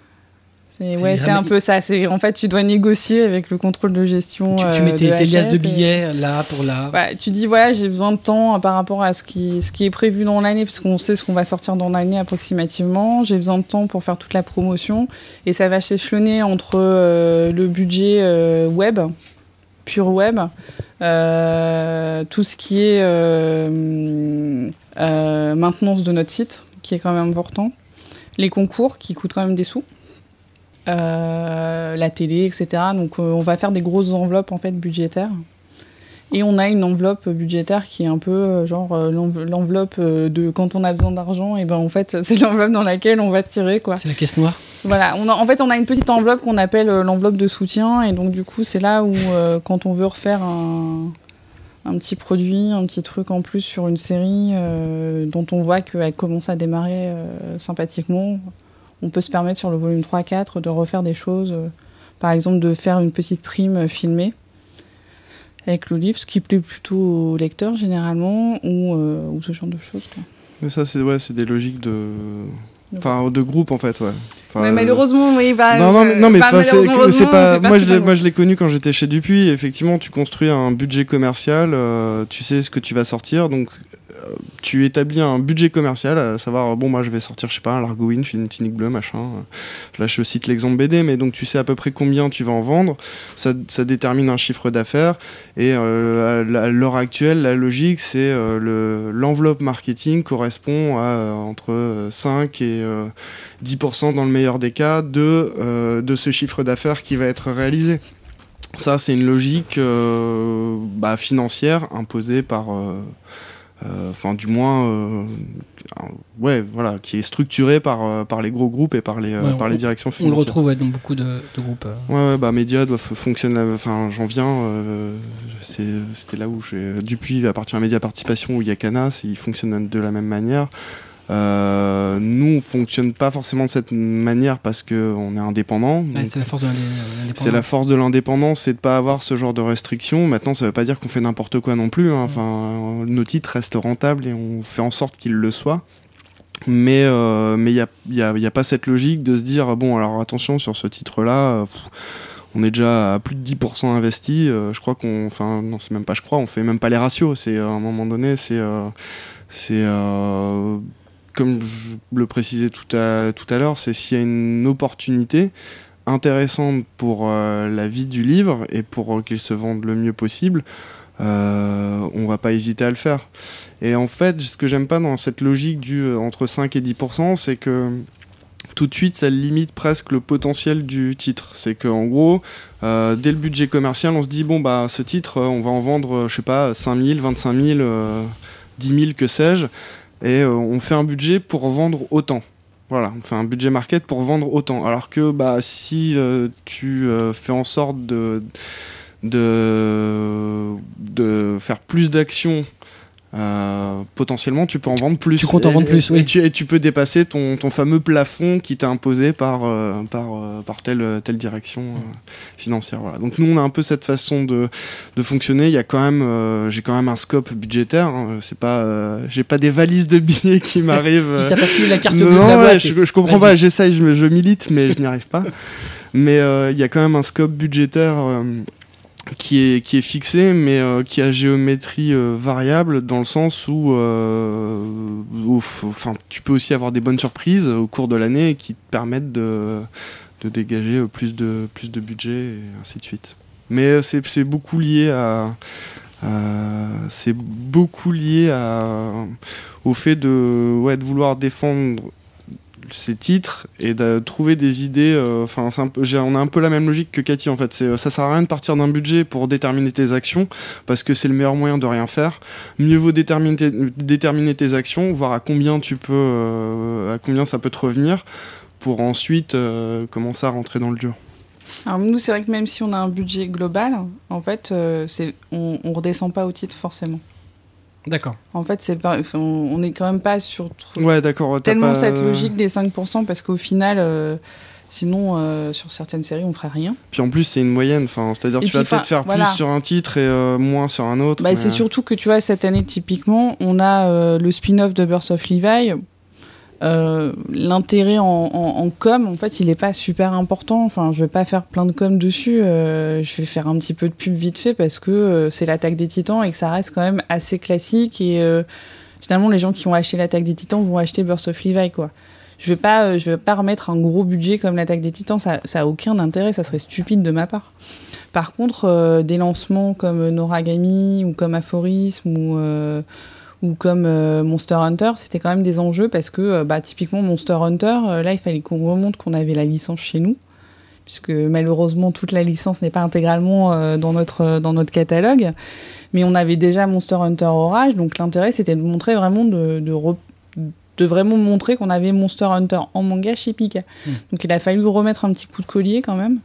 C'est ouais, c'est un peu ça. C'est en fait, tu dois négocier avec le contrôle de gestion. Tu, tu euh, mets tes, liasses de et- billets là pour là. Bah, tu dis voilà, j'ai besoin de temps euh, par rapport à ce qui, ce qui est prévu dans l'année, puisqu'on sait ce qu'on va sortir dans l'année approximativement. J'ai besoin de temps pour faire toute la promotion, et ça va s'échelonner entre euh, le budget euh, web, pur web, euh, tout ce qui est maintenance de notre site, qui est quand même important, les concours qui coûtent quand même des sous. Euh, la télé, etc. Donc euh, on va faire des grosses enveloppes en fait budgétaires. Et on a une enveloppe budgétaire qui est un peu euh, genre l'enve- l'enveloppe de quand on a besoin d'argent, et ben en fait c'est l'enveloppe dans laquelle on va tirer quoi. C'est la caisse noire. Voilà, on a- en fait on a une petite enveloppe qu'on appelle l'enveloppe de soutien, et donc du coup c'est là où euh, quand on veut refaire un, un petit produit, un petit truc en plus sur une série euh, dont on voit qu'elle commence à démarrer euh, sympathiquement, on peut se permettre sur le volume 3-4 de refaire des choses, euh, par exemple de faire une petite prime filmée avec le livre, ce qui plaît plutôt aux lecteurs généralement, ou, euh, ou ce genre de choses. Quoi. Mais ça, c'est ouais, des logiques de. Enfin, de groupe en fait, ouais. Enfin, mais malheureusement, oui, bah, Non, non, mais, non, mais bah, c'est pas. Moi, je moi, je l'ai connu quand j'étais chez Dupuis. Effectivement, tu construis un budget commercial, euh, tu sais ce que tu vas sortir, donc tu établis un budget commercial, à savoir, bon, moi je vais sortir, je sais pas, un Largowin, une tunique bleue, machin. Là, je cite l'exemple BD, mais donc tu sais à peu près combien tu vas en vendre. Ça, détermine un chiffre d'affaires. Et euh, à l'heure actuelle, la logique, c'est euh, l'enveloppe marketing correspond à euh, entre 5 et 10% dans le meilleur des cas de, ce chiffre d'affaires qui va être réalisé. Ça, c'est une logique bah, financière imposée par euh, enfin du moins euh, ouais voilà qui est structuré par euh, par les gros groupes et par les par les directions financières. On le retrouve dans beaucoup de, groupes. Ouais, ouais bah médias doivent fonctionner enfin j'en viens c'était là où j'ai Dupuis appartient à Média Participation où il y a Canas ils fonctionnent de la même manière euh, nous, on fonctionne pas forcément de cette manière parce qu'on est indépendant. c'est la force de l'indépendance. C'est la force de l'indépendance, c'est de pas avoir ce genre de restrictions. Maintenant, ça veut pas dire qu'on fait n'importe quoi non plus. Hein. Enfin, nos titres restent rentables et on fait en sorte qu'ils le soient. Mais euh, mais il y a, y, a, y a, pas cette logique de se dire bon alors attention sur ce titre-là. on est déjà à plus de 10% investi. Euh, je crois qu'on, enfin non c'est même pas je crois, on fait même pas les ratios. C'est à un moment donné c'est c'est comme je le précisais tout à, tout à l'heure, c'est s'il y a une opportunité intéressante pour euh, la vie du livre et pour euh, qu'il se vende le mieux possible, euh, on va pas hésiter à le faire. Et en fait, ce que j'aime pas dans cette logique du euh, entre 5 et 10%, c'est que tout de suite, ça limite presque le potentiel du titre. C'est qu'en gros, dès le budget commercial, on se dit, bon, bah, ce titre, on va en vendre, je sais pas, 5 000, 25 000, 10 000, que sais-je et euh, on fait un budget pour vendre autant. Voilà, on fait un budget market pour vendre autant. Alors que bah, si euh, tu euh, fais en sorte de, de, de faire plus d'actions euh, potentiellement tu peux en vendre plus. Tu comptes en vendre plus, oui. Et tu, peux dépasser ton, ton fameux plafond qui t'a imposé par, euh, par, euh, par telle, telle direction financière. Voilà. Donc nous, on a un peu cette façon de, de fonctionner. Il y a quand même, j'ai quand même un scope budgétaire. Hein. C'est pas, j'ai pas des valises de billets qui m'arrivent. T'as pas filé la carte bleue non, je, je, comprends pas. J'essaye, je, je milite, mais je n'y arrive pas. mais il y a quand même un scope budgétaire qui est, qui est fixé, mais euh, qui a géométrie euh, variable dans le sens où, euh, enfin, tu peux aussi avoir des bonnes surprises au cours de l'année qui te permettent de, de, dégager plus de, plus de budget et ainsi de suite. Mais c'est beaucoup lié à, c'est beaucoup lié à, au fait de, ouais, de vouloir défendre ces titres et de trouver des idées. Euh, enfin, on a un peu la même logique que Cathy en fait. Euh, ça sert à rien de partir d'un budget pour déterminer tes actions parce que c'est le meilleur moyen de rien faire. Mieux vaut déterminer déterminer tes actions, voir à combien tu peux, euh, à combien ça peut te revenir pour ensuite commencer à rentrer dans le dur. Alors nous, c'est vrai que même si on a un budget global, en fait, on, on redescend pas au titre forcément. D'accord. En fait, c'est pas, on n'est quand même pas sur ouais, d'accord, tellement cette logique des 5% parce qu'au final, euh, sinon, euh, sur certaines séries, on ferait rien. Puis en plus, c'est une moyenne. C'est-à-dire tu vas peut-être faire plus sur un titre et euh, moins sur un autre. Bah, C'est surtout que tu vois, cette année, typiquement, on a le spin-off de Birth of Levi euh, l'intérêt en, com, en fait, il n'est pas super important. Enfin, je vais pas faire plein de com dessus. Euh, je vais faire un petit peu de pub vite fait parce que euh, c'est l'attaque des titans et que ça reste quand même assez classique. Et finalement, les gens qui ont acheté l'attaque des titans vont acheter Burst of Levi, quoi. Je vais pas, vais pas remettre un gros budget comme l'attaque des titans. Ça, ça aucun intérêt. Ça serait stupide de ma part. Par contre, des lancements comme Noragami ou comme Aphorisme ou ou comme euh, Monster Hunter, c'était quand même des enjeux parce que euh, bah, typiquement Monster Hunter, euh, là il fallait qu'on remonte qu'on avait la licence chez nous, puisque malheureusement toute la licence n'est pas intégralement dans, notre, dans notre catalogue, mais on avait déjà Monster Hunter Orage, donc l'intérêt c'était de montrer vraiment de, de, vraiment montrer qu'on avait Monster Hunter en manga chez Pika. Hmm. Donc il a fallu remettre un petit coup de collier quand même.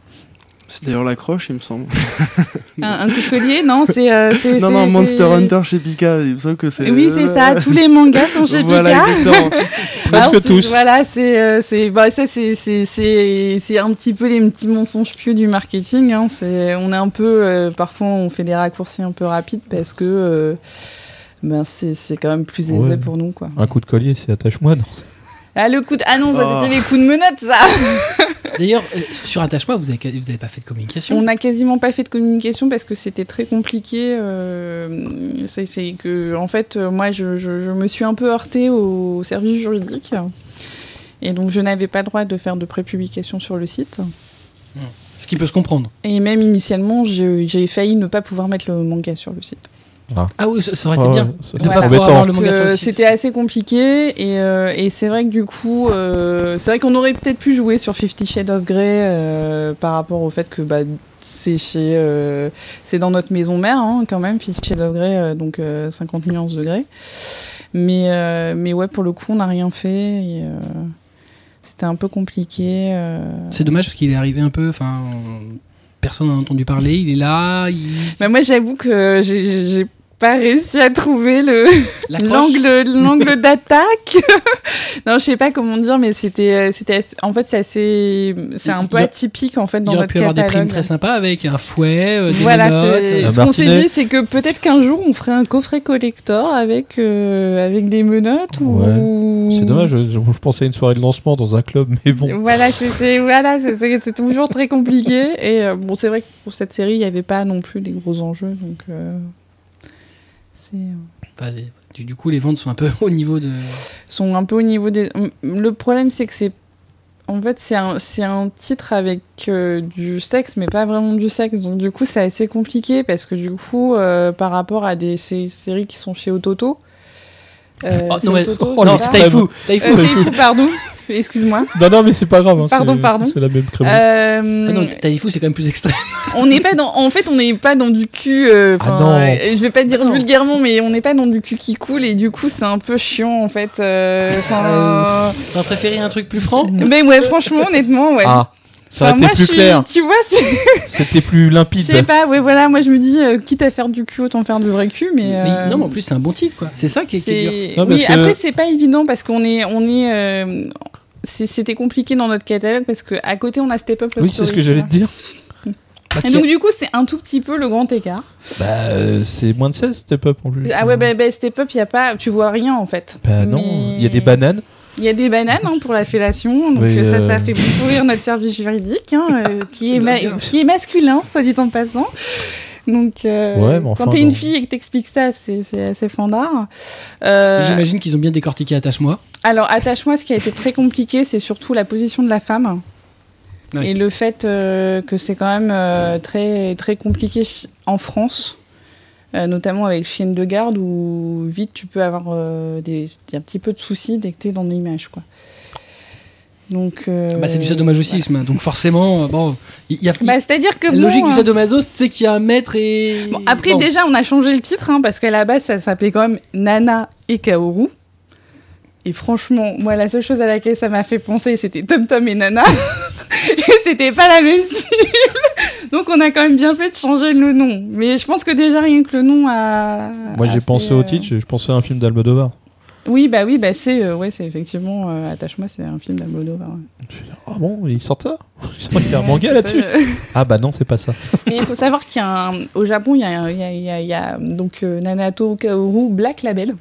C'est d'ailleurs l'accroche, il me semble. un, coup de collier Non, c'est. Euh, non, non, Monster Hunter chez Pika, il me semble que c'est. Oui, c'est ça, tous les mangas sont chez voilà, Pika. Presque tous. Voilà, c'est. Euh, c'est bah, ça, c'est un petit peu les petits mensonges pieux du marketing. Hein. On est un peu. Euh, parfois, on fait des raccourcis un peu rapides parce que. ben, c'est quand même plus aisé pour nous. Quoi. Un coup de collier, c'est attache-moi, non Ah, le coup de... ah non, ça Oh. c'était les coups de menottes, ça D'ailleurs, euh, sur Attache-moi, vous avez, vous avez pas fait de communication. On n'a quasiment pas fait de communication parce que c'était très compliqué. euh, c'est que, en fait, euh, moi, je, je- je me suis un peu heurtée au service juridique. Et donc, je n'avais pas le droit de faire de prépublication sur le site. Ce qui peut se comprendre. Et même initialement, j'ai failli ne pas pouvoir mettre le manga sur le site. Ah oui, ça, ça aurait été Ouais, bien. ouais, De pas pouvoir avoir le manga sur euh, le site. C'était assez compliqué et, euh, et c'est vrai que du coup, euh, c'est vrai qu'on aurait peut-être pu jouer sur Fifty Shades of Grey euh, par rapport au fait que bah, c'est chez, euh, c'est dans notre maison mère hein, quand même, Fifty Shades of Grey, euh, donc euh, 50 nuances de Grey. Mais euh, mais ouais, pour le coup, on n'a rien fait. et, euh, c'était un peu compliqué. euh. C'est dommage parce qu'il est arrivé un peu. Enfin, personne n'a entendu parler. Il est là. Il... Mais moi, j'avoue que j'ai pas réussi à trouver le l'angle l'angle d'attaque. non, je sais pas comment dire, mais c'était euh, c'était en fait c'est assez c'est un Il- peu il atypique en fait Il dans aurait notre pu avoir des catalogue. primes très sympas avec un fouet, euh, des Voilà, menottes. ce qu'on s'est dit, c'est que peut-être qu'un jour on ferait un coffret collector avec euh, avec des menottes ou. C'est dommage, je, je pensais à une soirée de lancement dans un club, mais bon. Voilà, c'est voilà, c'est- toujours très compliqué. Et euh, bon, c'est vrai que pour cette série, il n'y avait pas non plus des gros enjeux, donc euh. Bah, des- du, coup, les ventes sont un peu au niveau de. sont un peu au niveau des. Le problème, c'est que c'est. En fait, c'est un, c'est un titre avec euh, du sexe, mais pas vraiment du sexe. Donc, du coup, c'est assez compliqué parce que, du coup, euh, par rapport à des sé- séries qui sont chez Ototo. euh, Oh, non, mais- Ototo, oh non, c'est Taifu. Euh, Taifu, pardon. Excuse-moi. Non, non, mais c'est pas grave. hein, Pardon, pardon. C'est la même crème. Euh, Ah non, Taifu, c'est quand même plus extrême. on n'est pas dans. En fait, on n'est pas dans du cul. euh, Ah non. euh, je vais pas dire Ah non. vulgairement, mais on n'est pas dans du cul qui coule et du coup, c'est un peu chiant en fait. euh, 'fin, T'as préféré un truc plus franc? Mais ouais, franchement, honnêtement, ouais. Ah, ça Enfin, moi, été plus je suis- clair. Tu vois, C'était plus je limpide. sais pas, ouais, voilà, moi je me dis, euh, quitte à faire du cul, autant faire du vrai cul, mais. Mais euh, non, mais en plus, c'est un bon titre, quoi. C'est ça qui est, qui est dur. Non, oui, que- après, c'est pas évident parce qu'on est. On est euh, C'était compliqué dans notre catalogue parce qu'à côté, on a Step Up Oui, c'est ce que j'allais te dire. Bah, Et donc, a- du coup, c'est un tout petit peu le grand écart. Bah, euh, c'est moins de 16, Step Up en plus. Ah ouais, bah, bah, Step Up, y a pas, tu vois rien en fait. Bah non, Mais- il y a des bananes. Il y a des bananes hein, pour la fellation, donc Oui, euh, ça, ça euh. fait beaucoup rire notre service juridique, hein, euh, qui, est qui est masculin, soit dit en passant. Donc, euh, Ouais, mais enfin, quand t'es une fille et que t'expliques ça, c'est assez fandard. Euh, J'imagine qu'ils ont bien décortiqué Attache-moi. alors, attache-moi, ce qui a été très compliqué, c'est surtout la position de la femme. Oui. Et le fait euh, que c'est quand même euh, très, très compliqué en France, euh, notamment avec chienne de garde, où vite tu peux avoir euh, des, un petit peu de soucis dès que t'es dans l'image. quoi. Donc, euh, Bah, c'est du sadomasochisme, donc forcément, euh, bon, il y a. Bah, C'est-à-dire que la bon, logique du euh, sadomaso, c'est qu'il y a un maître et. Bon, après, Bon. déjà, on a changé le titre, hein, parce qu'à la base, ça s'appelait quand même Nana et Kaoru. Et franchement, moi, la seule chose à laquelle ça m'a fait penser, c'était Tom Tom et Nana. et c'était pas la même cible. Donc, on a quand même bien fait de changer le nom. Mais je pense que déjà, rien que le nom a. Moi, j'ai pensé au euh, titre, je pensais à un film d'Almodovar. Oui, bah oui, bah c'est euh, ouais, c'est effectivement euh, Attache-moi, c'est un film d'Almodovar. Je Ah bon, ils sortent ça? Il y a un manga là-dessus Ah bah non, c'est pas ça. Mais il faut savoir qu'il y a un- au Japon, il y a, il y a- il y a- il y a, donc euh, Nanato Kaoru Black Label,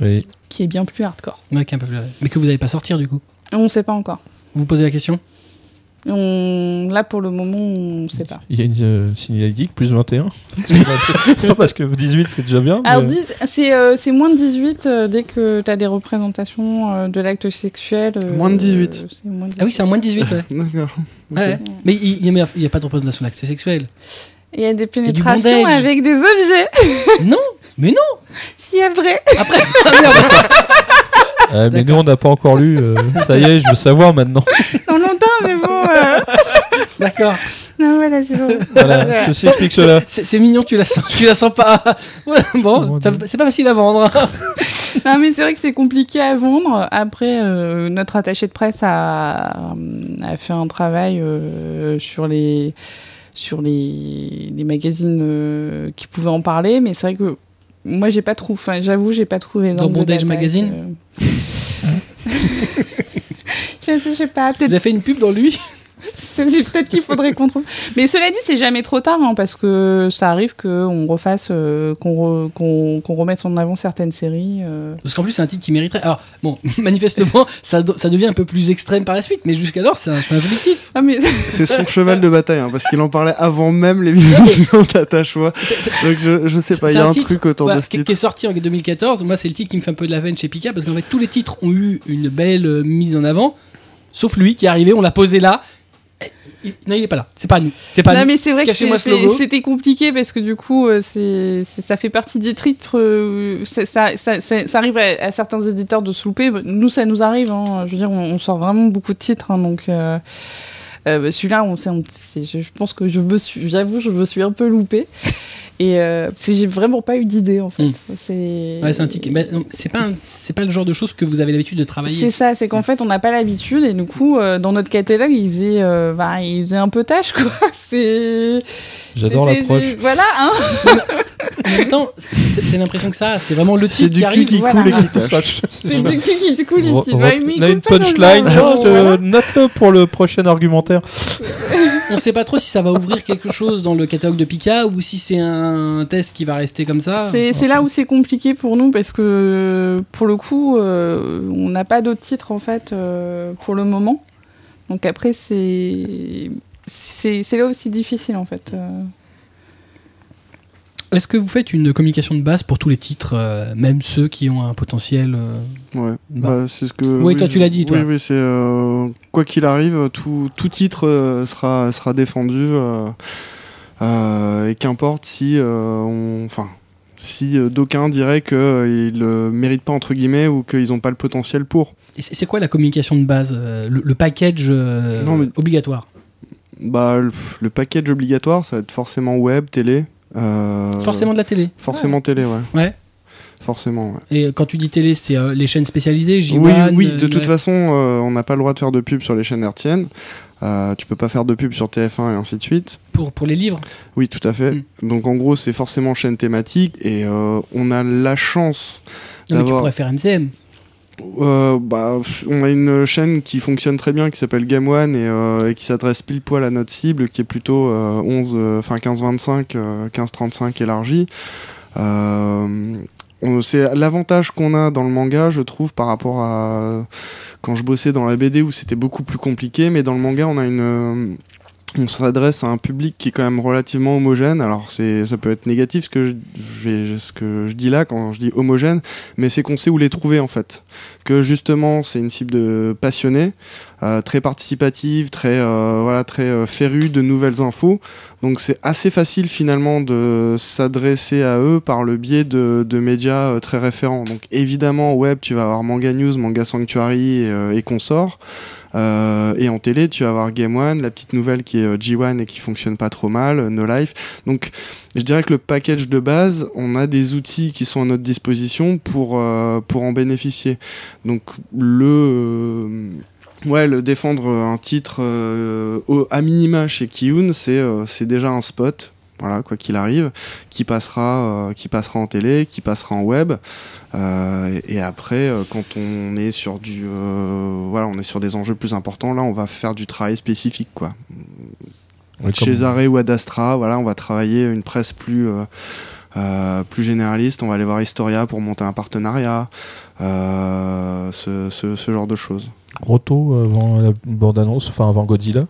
Oui. qui est bien plus hardcore. Ouais, qu'un peu plus- Mais que vous n'allez pas sortir du coup? On sait pas encore. Vous vous posez la question? On... Là, pour le moment, on sait pas. Il y a une euh, signalétique, plus 21. non, parce que 18, c'est déjà bien. Alors, mais- c'est euh, c'est moins de 18 euh, dès que tu as des représentations euh, de l'acte sexuel. euh, Moins de 18. euh, c'est moins de Ah oui, c'est un moins de 18, ouais. D'accord. Ouais, ouais. Mais il n'y a, il y a pas de représentation d'acte sexuel. Il y a des pénétrations avec des objets. non Mais non Si, après. Après Ah, merde. Euh, mais nous, on n'a pas encore lu. euh, ça y est, je veux savoir maintenant. Dans longtemps, mais bon. Euh, D'accord. Non, voilà, c'est bon. Voilà, ceci explique cela. C'est mignon, tu la sens, tu la sens pas. Bon, c'est pas facile à vendre. hein. Non, mais c'est vrai que c'est compliqué à vendre. Après, euh, notre attaché de presse a, a fait un travail euh, sur les sur les, les magazines euh, qui pouvaient en parler, mais c'est vrai que moi j'ai pas trouvé. Enfin, j'avoue, j'ai pas trouvé. Dans Bondage Magazine euh. je, je sais pas, Vous peut-être avez fait une pub dans lui? peut-être qu'il faudrait qu'on trouve. Mais cela dit, c'est jamais trop tard, hein, parce que ça arrive qu'on refasse, euh, qu'on re- qu'on- qu'on remette en avant certaines séries. euh. Parce qu'en plus, c'est un titre qui mériterait. Alors, bon, manifestement, ça, devient un peu plus extrême par la suite, mais jusqu'alors, c'est un, c'est un joli titre. Ah, mais C'est son cheval de bataille, hein, parce qu'il en parlait avant même l'émission d'Attache-Toi. C'est- c'est- Donc je, je sais C'est- pas, il y c'est a un un titre, truc autour voilà, de ce qui, titre. qui est sorti en 2014. Moi, c'est le titre qui me fait un peu de la veine chez Pika parce qu'en fait, tous les titres ont eu une belle euh, mise en avant, sauf lui qui est arrivé, on l'a posé là. Il- non, il est pas là. C'est pas nous. C'est pas non, nous. mais c'est vrai que Cachez-moi c'était compliqué parce que du coup, euh, c'est ça fait partie des titres. euh, ça, ça, ça, arrive à, à certains éditeurs de se louper. Nous, ça nous arrive. hein. Je veux dire, on, on sort vraiment beaucoup de titres. hein, donc. euh, euh, bah, Celui-là, on, on- je pense que je me suis, j'avoue, je me suis un peu loupée. Et euh, parce que j'ai vraiment pas eu d'idée en fait. Mm. C'est Ouais, c'est c'est pas, c'est pas le genre de choses que vous avez l'habitude de travailler. c'est ça, c'est qu'en fait on n'a pas l'habitude et du coup euh, dans notre catalogue il faisait, euh, bah, il faisait un peu tâche quoi. C'est J'adore l'approche. Voilà, hein. En même temps, c'est- l'impression que ça. a. C'est vraiment le C'est titre du qui cul arrive. qui voilà. coule et qui tâche. C'est du cul qui te coule. bah, il une coule pas dans le punchline, note-le pour le prochain argumentaire. On sait pas trop si ça va ouvrir quelque chose dans le catalogue de Pika ou si c'est un test qui va rester comme ça. C'est là où c'est compliqué pour nous parce que pour le coup, euh, on n'a pas d'autres titres en fait euh, pour le moment. Donc après, c'est c'est c'est là aussi difficile en fait. euh. Est-ce que vous faites une communication de base pour tous les titres, euh, même ceux qui ont un potentiel euh, Ouais, Bah. bah, c'est ce que. Oui, toi, tu l'as dit, toi. Oui, oui, c'est euh, quoi qu'il arrive, tout, tout titre euh, sera sera défendu et qu'importe si on, enfin, si d'aucuns diraient qu'ils ne méritent pas entre guillemets ou qu'ils n'ont pas le potentiel pour. et C'est quoi la communication de base le, le package Non, mais- obligatoire? Bah, le, le package obligatoire, ça va être forcément web, télé. Euh, Forcément de la télé. Forcément télé, ouais. Ouais. Forcément, ouais. Et quand tu dis télé, c'est euh, les chaînes spécialisées, J1 Oui, oui, euh, de toute ouais. façon, euh, on n'a pas le droit de faire de pub sur les chaînes hertziennes. Euh, tu peux pas faire de pub sur TF1 et ainsi de suite. Pour, pour les livres Oui, tout à fait. Mm. Donc en gros, c'est forcément chaîne thématique et euh, on a la chance Non, mais tu pourrais faire MCM. Euh, bah, on a une chaîne qui fonctionne très bien qui s'appelle Game One et, euh, qui s'adresse pile poil à notre cible qui est plutôt euh, 11, euh, enfin 15-25, euh, 15-35 élargi. C'est l'avantage qu'on a dans le manga, je trouve, par rapport à quand je bossais dans la BD où c'était beaucoup plus compliqué, mais dans le manga, on a une on s'adresse à un public qui est quand même relativement homogène. Alors c'est, ça peut être négatif ce que je, ce que je dis là quand je dis homogène, mais c'est qu'on sait où les trouver en fait. Que justement c'est une cible de passionnés, euh, très participative, très euh, voilà très euh, de nouvelles infos. Donc c'est assez facile finalement de s'adresser à eux par le biais de, de médias euh, très référents. Donc évidemment web tu vas avoir Manga News, Manga Sanctuary et, euh, et consorts. Euh, et en télé, tu vas avoir Game One, la petite nouvelle qui est euh, G1 et qui fonctionne pas trop mal, euh, No Life. Donc, je dirais que le package de base, on a des outils qui sont à notre disposition pour, pour en bénéficier. Donc, le. Ouais, le défendre un titre à minima chez Kiyun, c'est déjà un spot, voilà, quoi qu'il arrive, qui passera, euh, qui passera en télé, qui passera en web. Euh, et, et après, euh, quand on est sur du, voilà, on est sur des enjeux plus importants, là, on va faire du travail spécifique, quoi. Oui, Chez ou Adastra, voilà, on va travailler une presse plus, euh, plus généraliste. On va aller voir Historia pour monter un partenariat, euh, ce, ce, ce genre de choses. Roto euh, avant la bande-annonce, enfin avant Godzilla.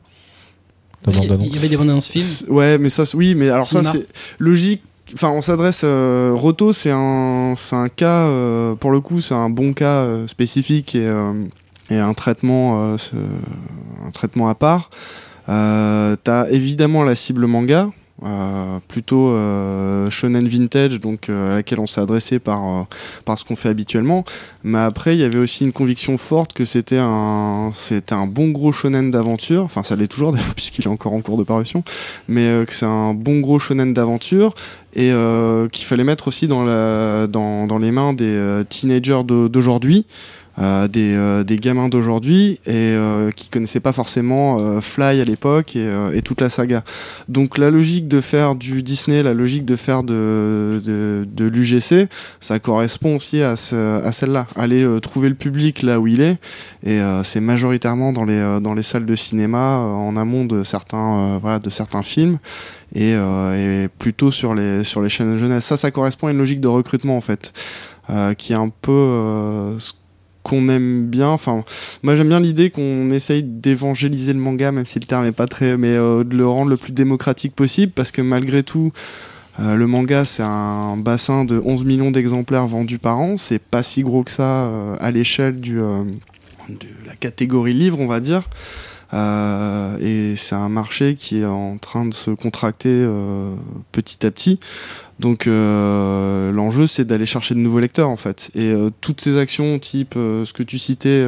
Il y- bande-annonce. il y avait des bandes annonces films. Ouais, mais ça, oui, mais alors Cinéma. ça, c'est logique. Enfin, on s'adresse. euh, Roto, c'est un, c'est un cas. euh, pour le coup, c'est un bon cas euh, spécifique et, euh, et un traitement, euh, un traitement à part. Euh, T'as évidemment la cible manga. Euh, plutôt euh, shonen vintage donc euh, à laquelle on s'est adressé par par ce qu'on fait habituellement. Mais après il y avait aussi une conviction forte que c'était un c'était un bon gros shonen d'aventure. Enfin ça l'est toujours d'ailleurs puisqu'il est encore en cours de parution. Mais que c'est un bon gros shonen d'aventure et qu'il fallait mettre aussi dans, la, dans, dans les mains des teenagers d'au- d'aujourd'hui des, euh, des gamins d'aujourd'hui et euh, qui connaissaient pas forcément euh, Fly à l'époque et, euh, et toute la saga. Donc la logique de faire du Disney, la logique de faire de, de, de l'UGC, ça correspond aussi à, ce- à celle-là. Aller euh, trouver le public là où il est et euh, c'est majoritairement dans les, euh, dans les salles de cinéma euh, en amont de certains, euh, voilà, de certains films et, euh, et plutôt sur les, sur les chaînes de jeunesse. Ça, ça correspond à une logique de recrutement en fait, euh, qui est un peu euh, ce qu'on aime bien. Enfin, moi j'aime bien l'idée qu'on essaye d'évangéliser le manga, même si le terme est pas très, mais euh, de le rendre le plus démocratique possible, parce que malgré tout. euh, le manga, c'est un bassin de 11 millions d'exemplaires vendus par an. C'est pas si gros que ça euh, à l'échelle du, de la catégorie livre, on va dire. Et c'est un marché qui est en train de se contracter petit à petit. Donc euh, l'enjeu c'est d'aller chercher de nouveaux lecteurs en fait. Et euh, toutes ces actions type euh, ce que tu citais,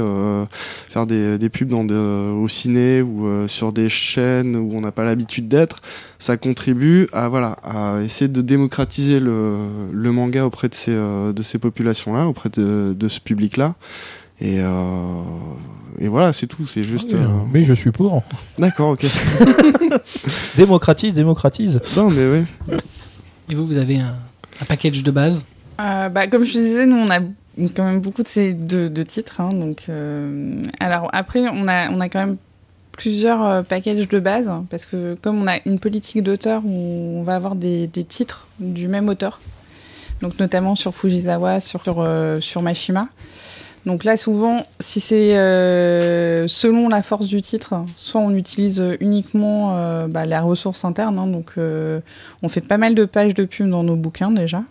faire des, des pubs dans de- au ciné ou sur des chaînes où on n'a pas l'habitude d'être, ça contribue à voilà à essayer de démocratiser le, le manga auprès de ces, de ces populations-là, auprès de, de ce public-là. Et, euh, et voilà, c'est tout. C'est juste. Oui, euh, Mais je suis pour. D'accord, ok. Démocratise, démocratise. non, mais oui. Et vous, vous avez un, package de base Euh, bah, comme je disais, nous, on a quand même beaucoup de, ces, de, de titres. hein, donc, euh, alors, après, on a, on a quand même plusieurs euh, packages de base, hein, parce que comme on a une politique d'auteur où on va avoir des, des titres du même auteur, donc notamment sur Fujisawa, sur, sur Mashima. Donc là, souvent, si c'est euh, selon la force du titre, soit on utilise uniquement euh, bah, la ressource interne, hein, donc euh, on fait pas mal de pages de pub dans nos bouquins déjà.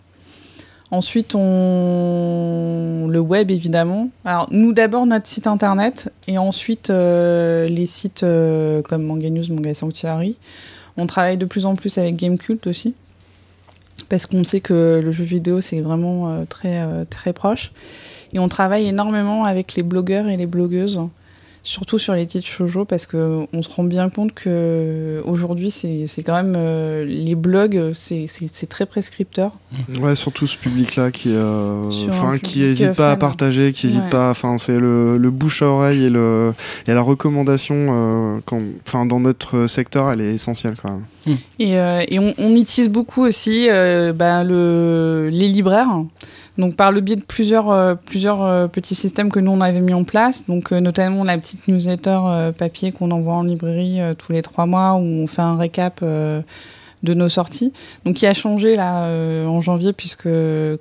Ensuite, on... le web, évidemment. Alors, nous, d'abord, notre site internet, et ensuite, les sites comme Manga News, Manga Sanctuary. On travaille de plus en plus avec Gamecult aussi, parce qu'on sait que le jeu vidéo, c'est vraiment très, très proche. Et on travaille énormément avec les blogueurs et les blogueuses, surtout sur les titres shoujo, parce qu'on se rend bien compte que aujourd'hui c'est quand même... euh, les blogs, c'est très prescripteur. Ouais, surtout ce public-là qui, euh, Sur un enfin, qui public, hésite euh, pas à partager, qui hésite Ouais. pas. Enfin, c'est le, le bouche à oreille et le et la recommandation. euh, quand, enfin, dans notre secteur, elle est essentielle quand même. Et, euh, et on, on utilise beaucoup aussi euh, bah, le, les libraires. Donc par le biais de plusieurs, euh, plusieurs euh, petits systèmes que nous on avait mis en place, donc euh, notamment la petite newsletter papier qu'on envoie en librairie tous les trois mois où on fait un récap de nos sorties. Donc qui a changé là en janvier puisque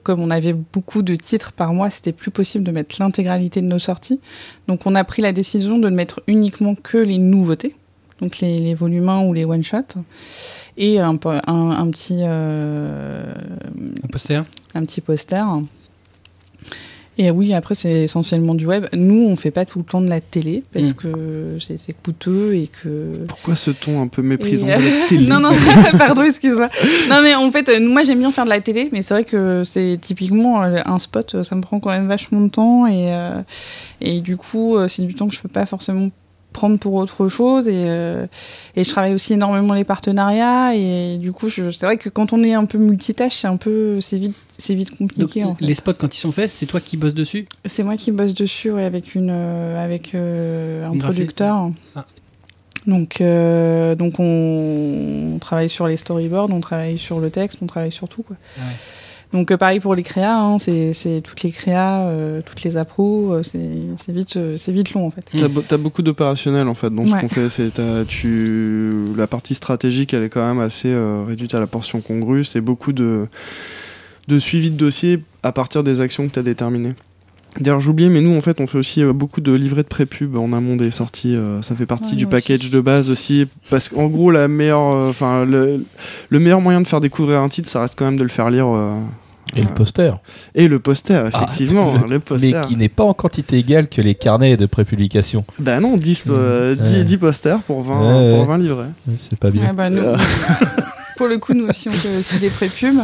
comme on avait beaucoup de titres par mois, c'était plus possible de mettre l'intégralité de nos sorties. Donc on a pris la décision de ne mettre uniquement que les nouveautés, donc les, les volumes 1 ou les one shots et un, po- un, un petit euh, Un poster un petit poster. Et oui, après, c'est essentiellement du web. Nous, on fait pas tout le temps de la télé parce Mm. que c'est coûteux et que. Pourquoi ce ton un peu méprisant Et, de la télé non, non, pardon, excuse-moi. Non, mais en fait, euh, moi, j'aime bien faire de la télé, mais c'est vrai que c'est typiquement euh, un spot, euh, ça me prend quand même vachement de temps et, euh, et du coup, euh, c'est du temps que je peux pas forcément prendre pour autre chose et, euh, et je travaille aussi énormément les partenariats et du coup c'est vrai que quand on est un peu multitâche c'est un peu c'est vite c'est vite Donc, compliqué en fait. les spots, quand ils sont faits, c'est toi qui bosses dessus? C'est moi qui bosse dessus ouais, avec, une, euh, avec euh, un Une producteur. Ah. Donc, donc on, on travaille sur les storyboards, on travaille sur le texte, on travaille sur tout. Quoi. Ah ouais. Donc euh, pareil pour les créas, hein, c'est toutes les créas, euh, toutes les appros, euh, c'est vite, euh, c'est vite long en fait. T'as, t'as beaucoup d'opérationnel en fait dans ce qu'on fait. C'est, t'as- tu, la partie stratégique, elle est quand même assez réduite à la portion congrue. C'est beaucoup de, de suivi de dossier à partir des actions que tu as déterminées. D'ailleurs, j'oubliais, mais nous, en fait, on fait aussi euh, beaucoup de livrets de pré-pub en amont des sorties. euh, ça fait partie Ouais, du package de base aussi. Parce qu'en gros, la meilleure, euh, le meilleur moyen de faire découvrir un titre, ça reste quand même de le faire lire. Euh, Et le poster. et le poster, effectivement. Ah, le poster. Mais qui n'est pas en quantité égale que les carnets de prépublication. Bah non, 10, euh, Ouais. 10, 10 posters pour 20, Ouais, pour ouais. 20 livrets. C'est pas bien. Ouais, bah, nous- pour le coup, nous aussi, on fait aussi des prépubs.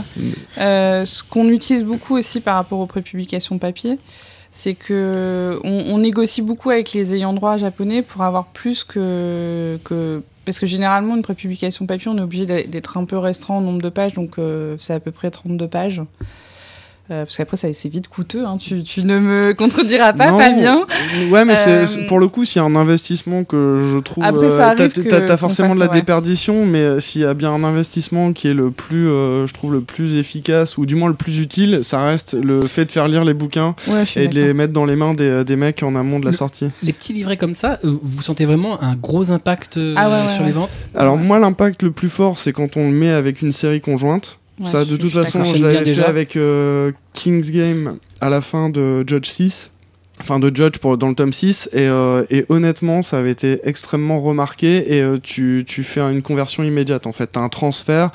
Euh, ce qu'on utilise beaucoup aussi par rapport aux prépublications papier, c'est que on, on négocie beaucoup avec les ayants droit japonais pour avoir plus que, que parce que généralement une prépublication papier, on est obligé d'être un peu restreint en nombre de pages, donc euh, c'est à peu près 32 pages. Euh, parce qu'après, ça c'est vite coûteux. Hein. Tu, tu, ne me contrediras pas, Non, Fabien. Ouais, mais Euh, c'est pour le coup, s'il y a un investissement que je trouve. Après, ça euh, t'as- arrive t'as forcément de la ouais. déperdition, mais s'il y a bien un investissement qui est le plus, euh, je trouve, le plus efficace, ou du moins le plus utile, ça reste le fait de faire lire les bouquins Ouais, et de les mettre dans les mains des, des mecs en amont de la Le- sortie. Les petits livrets comme ça, euh, vous sentez vraiment un gros impact euh, Ah ouais, sur ouais. les ventes? Alors, Ouais. moi, l'impact le plus fort, c'est quand on le met avec une série conjointe. Ouais, ça, de toute je façon, je l'avais fait déjà. avec euh, King's Game à la fin de Judge 6. Enfin, de Judge pour, dans le tome 6. Et, euh, et honnêtement, ça avait été extrêmement remarqué. Et euh, tu, tu fais une conversion immédiate. En fait, tu as un transfert.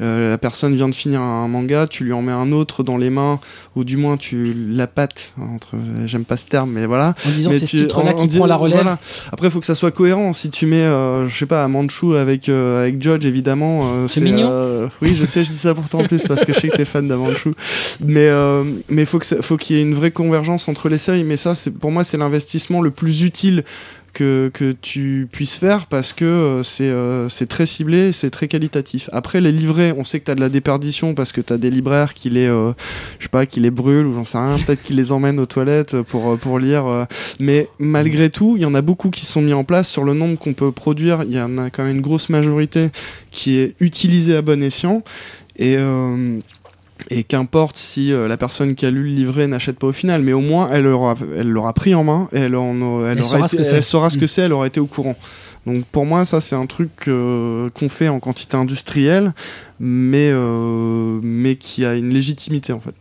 Euh, la personne vient de finir un manga. Tu lui en mets un autre dans les mains. Ou du moins, tu la pattes. Entre, J'aime pas ce terme, mais voilà. En disant Mais c'est ce titre-là qui en prend la relève. voilà. Après, il faut que ça soit cohérent. Si tu mets, euh, je sais pas, Manchu avec, euh, avec Judge, évidemment. euh, C'est mignon. euh, oui, je sais, je dis ça pourtant en plus parce que je sais que t'es fan d'Amanchu. Mais euh, mais faut que ça- faut qu'il y ait une vraie convergence entre les séries. Mais ça, c'est pour moi, c'est l'investissement le plus utile. Que, tu puisses faire parce que euh, c'est euh, c'est très ciblé, c'est très qualitatif. Après les livrets, on sait que tu as de la déperdition parce que tu as des libraires qui les euh, je sais pas qui les brûlent ou j'en sais rien, peut-être qu'ils les emmènent aux toilettes pour pour lire mais malgré tout, il y en a beaucoup qui sont mis en place sur le nombre qu'on peut produire. Il y en a quand même une grosse majorité qui est utilisée à bon escient. Et qu'importe si euh, la personne qui a lu le livret n'achète pas au final, mais au moins elle l'aura, elle l'aura pris en main et elle, en, elle, Elle aura saura été- ce que c'est. elle saura ce que Mm. c'est, elle aura été au courant. Donc pour moi, ça c'est un truc euh, qu'on fait en quantité industrielle, mais, euh, mais qui a une légitimité en fait.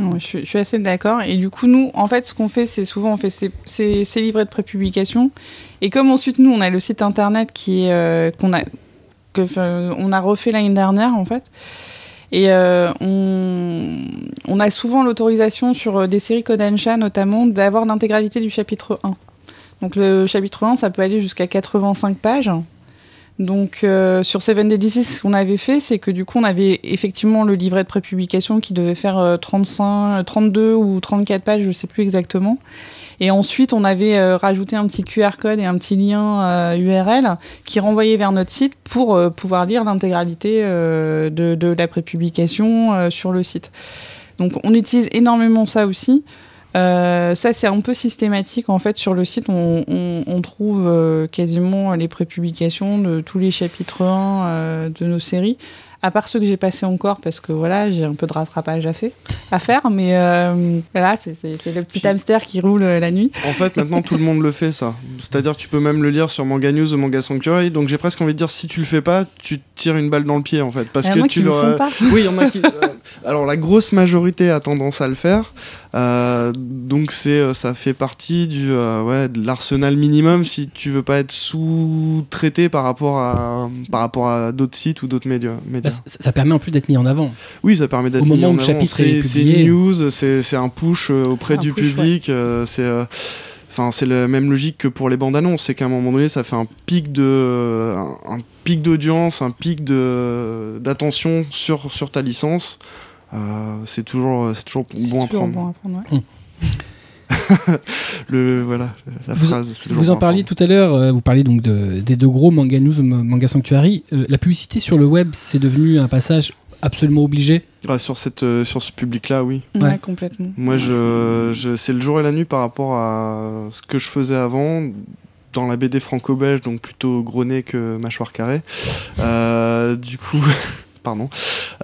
Ouais, je, suis, je suis assez d'accord. Et du coup, nous, en fait, ce qu'on fait, c'est souvent on fait ces, ces, ces livrets de prépublication. Et comme ensuite, nous, on a le site internet qui est euh, qu'on a que on a refait l'année dernière, en fait. Et euh, on, a souvent l'autorisation sur euh, des séries Kodansha, notamment, d'avoir l'intégralité du chapitre 1. Donc le chapitre 1, ça peut aller jusqu'à 85 pages. Donc euh, sur Seven Deadly Sins, ce qu'on avait fait, c'est que du coup, on avait effectivement le livret de prépublication qui devait faire euh, 35, euh, 32 ou 34 pages, je sais plus exactement. Et ensuite, on avait euh, rajouté un petit QR code et un petit lien euh, URL qui renvoyait vers notre site pour euh, pouvoir lire l'intégralité euh, de, la prépublication euh, sur le site. Donc, on utilise énormément ça aussi. Euh, ça, c'est un peu systématique. En fait, sur le site, on, trouve euh, quasiment les prépublications de tous les chapitres 1 euh, de nos séries. À part ceux que j'ai pas fait encore, parce que voilà, j'ai un peu de rattrapage à, fait, à faire. Mais euh, voilà, c'est le petit hamster qui roule euh, la nuit. En fait, maintenant tout le monde le fait ça. C'est-à-dire tu peux même le lire sur Manga News ou Manga Sanctuary. Donc j'ai presque envie de dire si tu le fais pas, tu te tires une balle dans le pied en fait, parce en que a tu le font pas. Oui, il y en a qui. euh, alors la grosse majorité a tendance à le faire. Euh, donc c'est, euh, ça fait partie du, euh, ouais, de l'arsenal minimum si tu veux pas être sous-traité par rapport à, par rapport à d'autres sites ou d'autres médias. médias. Bah, ça, ça permet en plus d'être mis en avant. Oui, ça permet d'être Au mis moment en où le avant. chapitre est C'est une news, c'est c'est un push euh, auprès un du push, public. euh, c'est euh, Enfin, c'est la même logique que pour les bandes annonces, c'est qu'à un moment donné, ça fait un pic de, un, un pic d'audience, un pic de d'attention sur sur ta licence. Euh, c'est toujours, c'est toujours bon à C'est toujours prendre. bon à prendre, ouais. Le voilà, la Vous- phrase. Vous en parliez tout à l'heure, euh, vous parliez donc de- des deux gros Manga News, Manga Sanctuary. Euh, la publicité sur le web, c'est devenu un passage absolument obligé? Ouais, sur cette, euh, sur ce public-là, oui. Ouais, Ouais. complètement. Moi, je, je, c'est le jour et la nuit par rapport à ce que je faisais avant dans la BD franco-belge, donc plutôt gros nez que mâchoire carrée. Euh, du coup, pardon,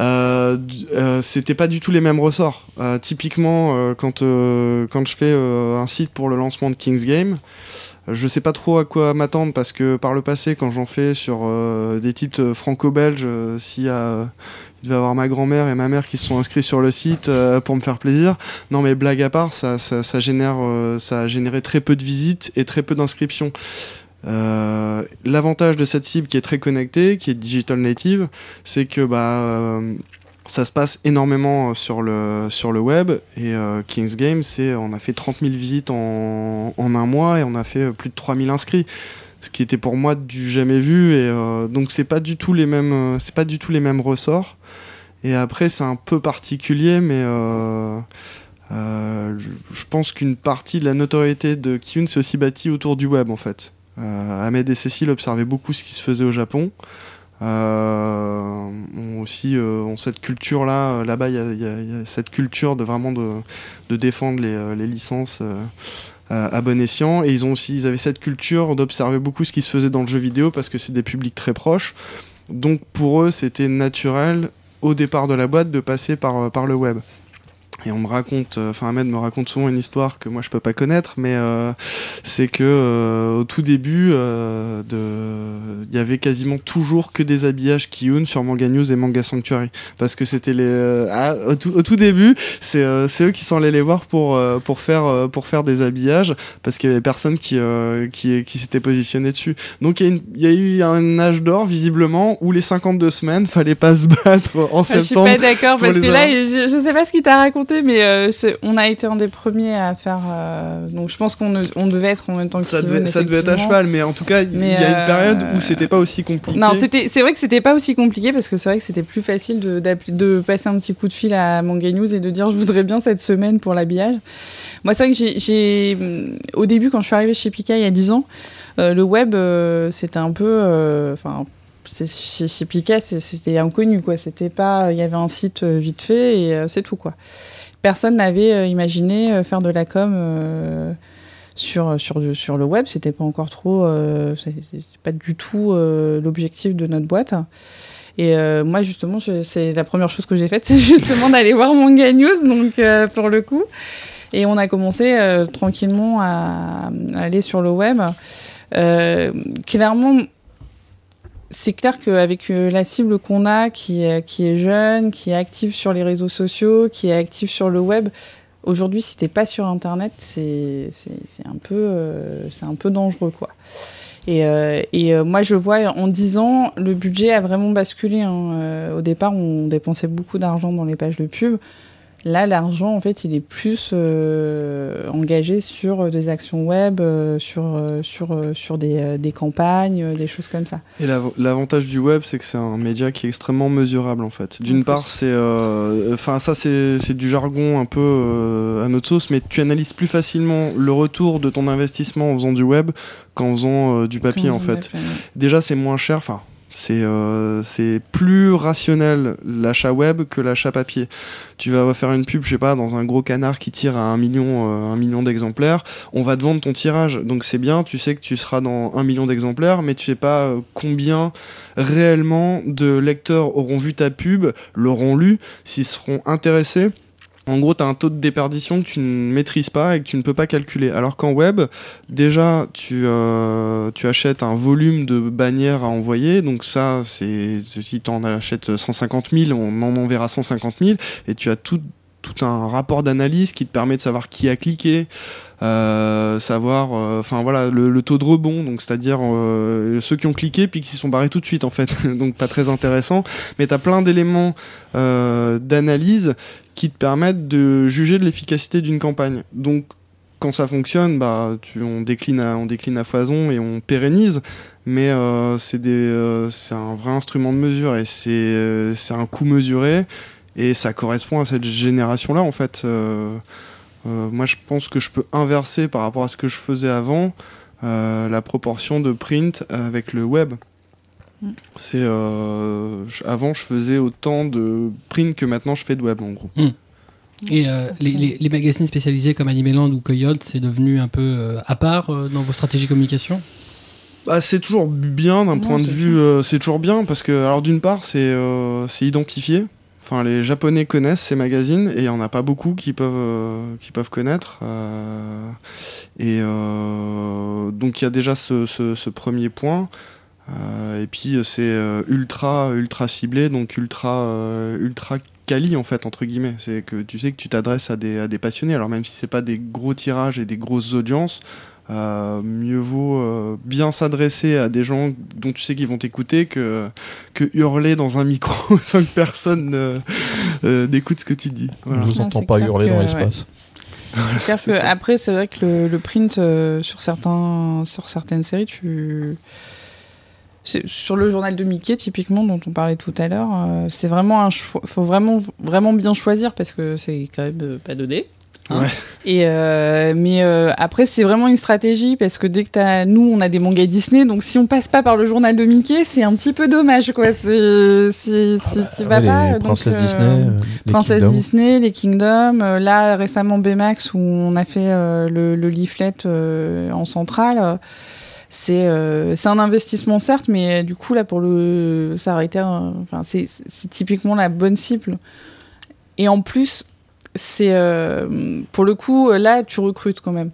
euh, euh, c'était pas du tout les mêmes ressorts. Euh, typiquement, quand, quand je fais un site pour le lancement de King's Game, je sais pas trop à quoi m'attendre parce que par le passé, quand j'en fais sur des titres franco-belges, s'il y a devait avoir ma grand-mère et ma mère qui se sont inscrits sur le site pour me faire plaisir. Non, mais blague à part, ça, ça, génère, ça a généré très peu de visites et très peu d'inscriptions. Euh, L'avantage de cette cible qui est très connectée, qui est digital native, c'est que bah, euh, ça se passe énormément euh, sur le, sur le web. Et King's Game, c'est, on a fait 30 000 visites en, en un mois et on a fait plus de 3000 inscrits. Ce qui était pour moi du jamais vu et donc c'est pas du tout les mêmes pas du tout les mêmes ressorts. Et après c'est un peu particulier mais je pense qu'une partie de la notoriété de Kyun s'est aussi bâtie autour du web en fait Ahmed et Cécile observaient beaucoup ce qui se faisait au Japon ont aussi ont cette culture là. Là-bas, il y, a cette culture de vraiment de, défendre les, les licences à bon escient. Et ils ont aussi, ils avaient cette culture d'observer beaucoup ce qui se faisait dans le jeu vidéo parce que c'est des publics très proches. Donc pour eux, c'était naturel au départ de la boîte de passer par le web. Et on me raconte, euh, enfin Ahmed me raconte souvent une histoire que moi je peux pas connaître, mais euh, c'est que euh, au tout début, il y avait quasiment toujours que des habillages Kiyun sur Manga News et Manga Sanctuary, parce que c'était les, ah, au, tout, début, c'est eux qui sont allés les voir pour pour faire pour faire des habillages, parce qu'il y avait personne qui qui, qui s'était positionné dessus. Donc il y, a eu un âge d'or visiblement où les 52 semaines fallait pas se battre en ah, septembre. Je suis pas d'accord parce que là, je, je sais pas ce qu'il t'a raconté mais euh, on a été un des premiers à faire. Euh, donc je pense qu'on on devait être en même temps que ça. Devait, ça devait être à cheval, mais en tout cas, il y a une période où euh, c'était pas aussi compliqué. Non, c'est vrai que c'était pas aussi compliqué parce que c'est vrai que c'était plus facile de, de passer un petit coup de fil à Manga News et de dire je voudrais bien cette semaine pour l'habillage. Moi, c'est vrai que j'ai. Au début, quand je suis arrivée chez Pika il y a 10 ans, le web, c'était un peu. Enfin chez, chez Pika, c'était inconnu, quoi. C'était pas, il y avait un site vite fait et c'est tout, quoi personne n'avait euh, imaginé euh, faire de la com euh, sur, sur, le web. C'était pas encore trop. c'est pas du tout l'objectif de notre boîte. Et moi, justement, c'est la première chose que j'ai faite, c'est justement d'aller voir Manga News, donc pour le coup. Et on a commencé tranquillement à, à, aller sur le web. clairement, c'est clair qu'avec euh, la cible qu'on a, qui est, jeune, qui est active sur les réseaux sociaux, qui est active sur le web, aujourd'hui, si t'es pas sur Internet, c'est un, peu, euh, un peu dangereux, quoi. Et, euh, et moi, je vois en 10 ans, le budget a vraiment basculé. Hein. au départ, on dépensait beaucoup d'argent dans les pages de pub. Là, l'argent, en fait, il est plus euh, engagé sur des actions web, euh, sur, euh, sur, sur des, des, campagnes, des choses comme ça. Et l'avantage du web, c'est que c'est un média qui est extrêmement mesurable, en fait. D'une part, c'est. Enfin, ça, c'est du jargon un peu à notre sauce, mais tu analyses plus facilement le retour de ton investissement en faisant du web qu'en faisant du papier, en fait. Déjà, c'est moins cher. Enfin, euh, c'est plus rationnel l'achat web que l'achat papier. Tu vas faire une pub, je sais pas, dans un gros canard qui tire à un million, euh, un million d'exemplaires. On va te vendre ton tirage. Donc c'est bien, tu sais que tu seras dans un million d'exemplaires, mais tu sais pas euh, combien réellement de lecteurs auront vu ta pub, l'auront lu, s'ils seront intéressés en gros, tu as un taux de déperdition que tu ne maîtrises pas et que tu ne peux pas calculer. Alors qu'en web, déjà, tu, euh, tu achètes un volume de bannières à envoyer. Donc ça, c'est si tu en achètes 150 000, on en enverra 150 000. Et tu as tout, tout un rapport d'analyse qui te permet de savoir qui a cliqué, euh, savoir, euh, enfin voilà, le, taux de rebond, donc c'est-à-dire euh, ceux qui ont cliqué puis qui se sont barrés tout de suite en fait, donc pas très intéressant. Mais tu as plein d'éléments d'analyse qui te permettent de juger de l'efficacité d'une campagne. Donc quand ça fonctionne, bah, on, décline à, on décline à foison et on pérennise, mais c'est un vrai instrument de mesure et c'est un coût mesuré et ça correspond à cette génération-là en fait. Euh, moi, je pense que je peux inverser par rapport à ce que je faisais avant euh, la proportion de print avec le web. Mm. C'est euh, avant, je faisais autant de print que maintenant je fais de web en gros. Mm. Et les, les, magazines spécialisés comme Animeland ou Coyote, c'est devenu un peu à part dans vos stratégies de communication? Bah, c'est toujours bien d'un point de vue, c'est toujours bien parce que alors d'une part c'est c'est identifié, Enfin, les Japonais connaissent ces magazines et il n'y en a pas beaucoup qui peuvent, euh, qui peuvent connaître. Euh, et euh, donc il y a déjà ce, premier point. et puis c'est ultra, ultra ciblé, donc ultra, ultra quali en fait entre guillemets. C'est que tu sais que tu t'adresses à des, à des passionnés. Alors même si c'est pas des gros tirages et des grosses audiences, euh, mieux vaut euh, bien s'adresser à des gens dont tu sais qu'ils vont t'écouter que, que hurler dans un micro sans que personne euh, n'écoute ce que tu dis. On ne vous entend pas hurler dans l'espace. C'est clair que après c'est vrai que le, print sur certains sur certaines séries tu sur le journal de Mickey typiquement dont on parlait tout à l'heure c'est vraiment un faut vraiment vraiment bien choisir parce que c'est quand même pas donné Hein Ouais. Et euh, mais euh, après c'est vraiment une stratégie parce que dès que t'as nous on a des mangas Disney donc si on passe pas par le journal de Mickey c'est un petit peu dommage quoi si si t'y vas Ouais, pas les donc, princesses euh, Disney, euh, les Princesse. Disney, les Kingdoms. euh, là, récemment, Baymax, où on a fait euh, le, le leaflet euh, en centrale. euh, c'est euh, c'est un investissement, certes, mais euh, du coup, là, pour le. Ça aurait été. c'est c'est typiquement la bonne cible. Et en plus, c'est. euh, pour le coup, là, tu recrutes quand même.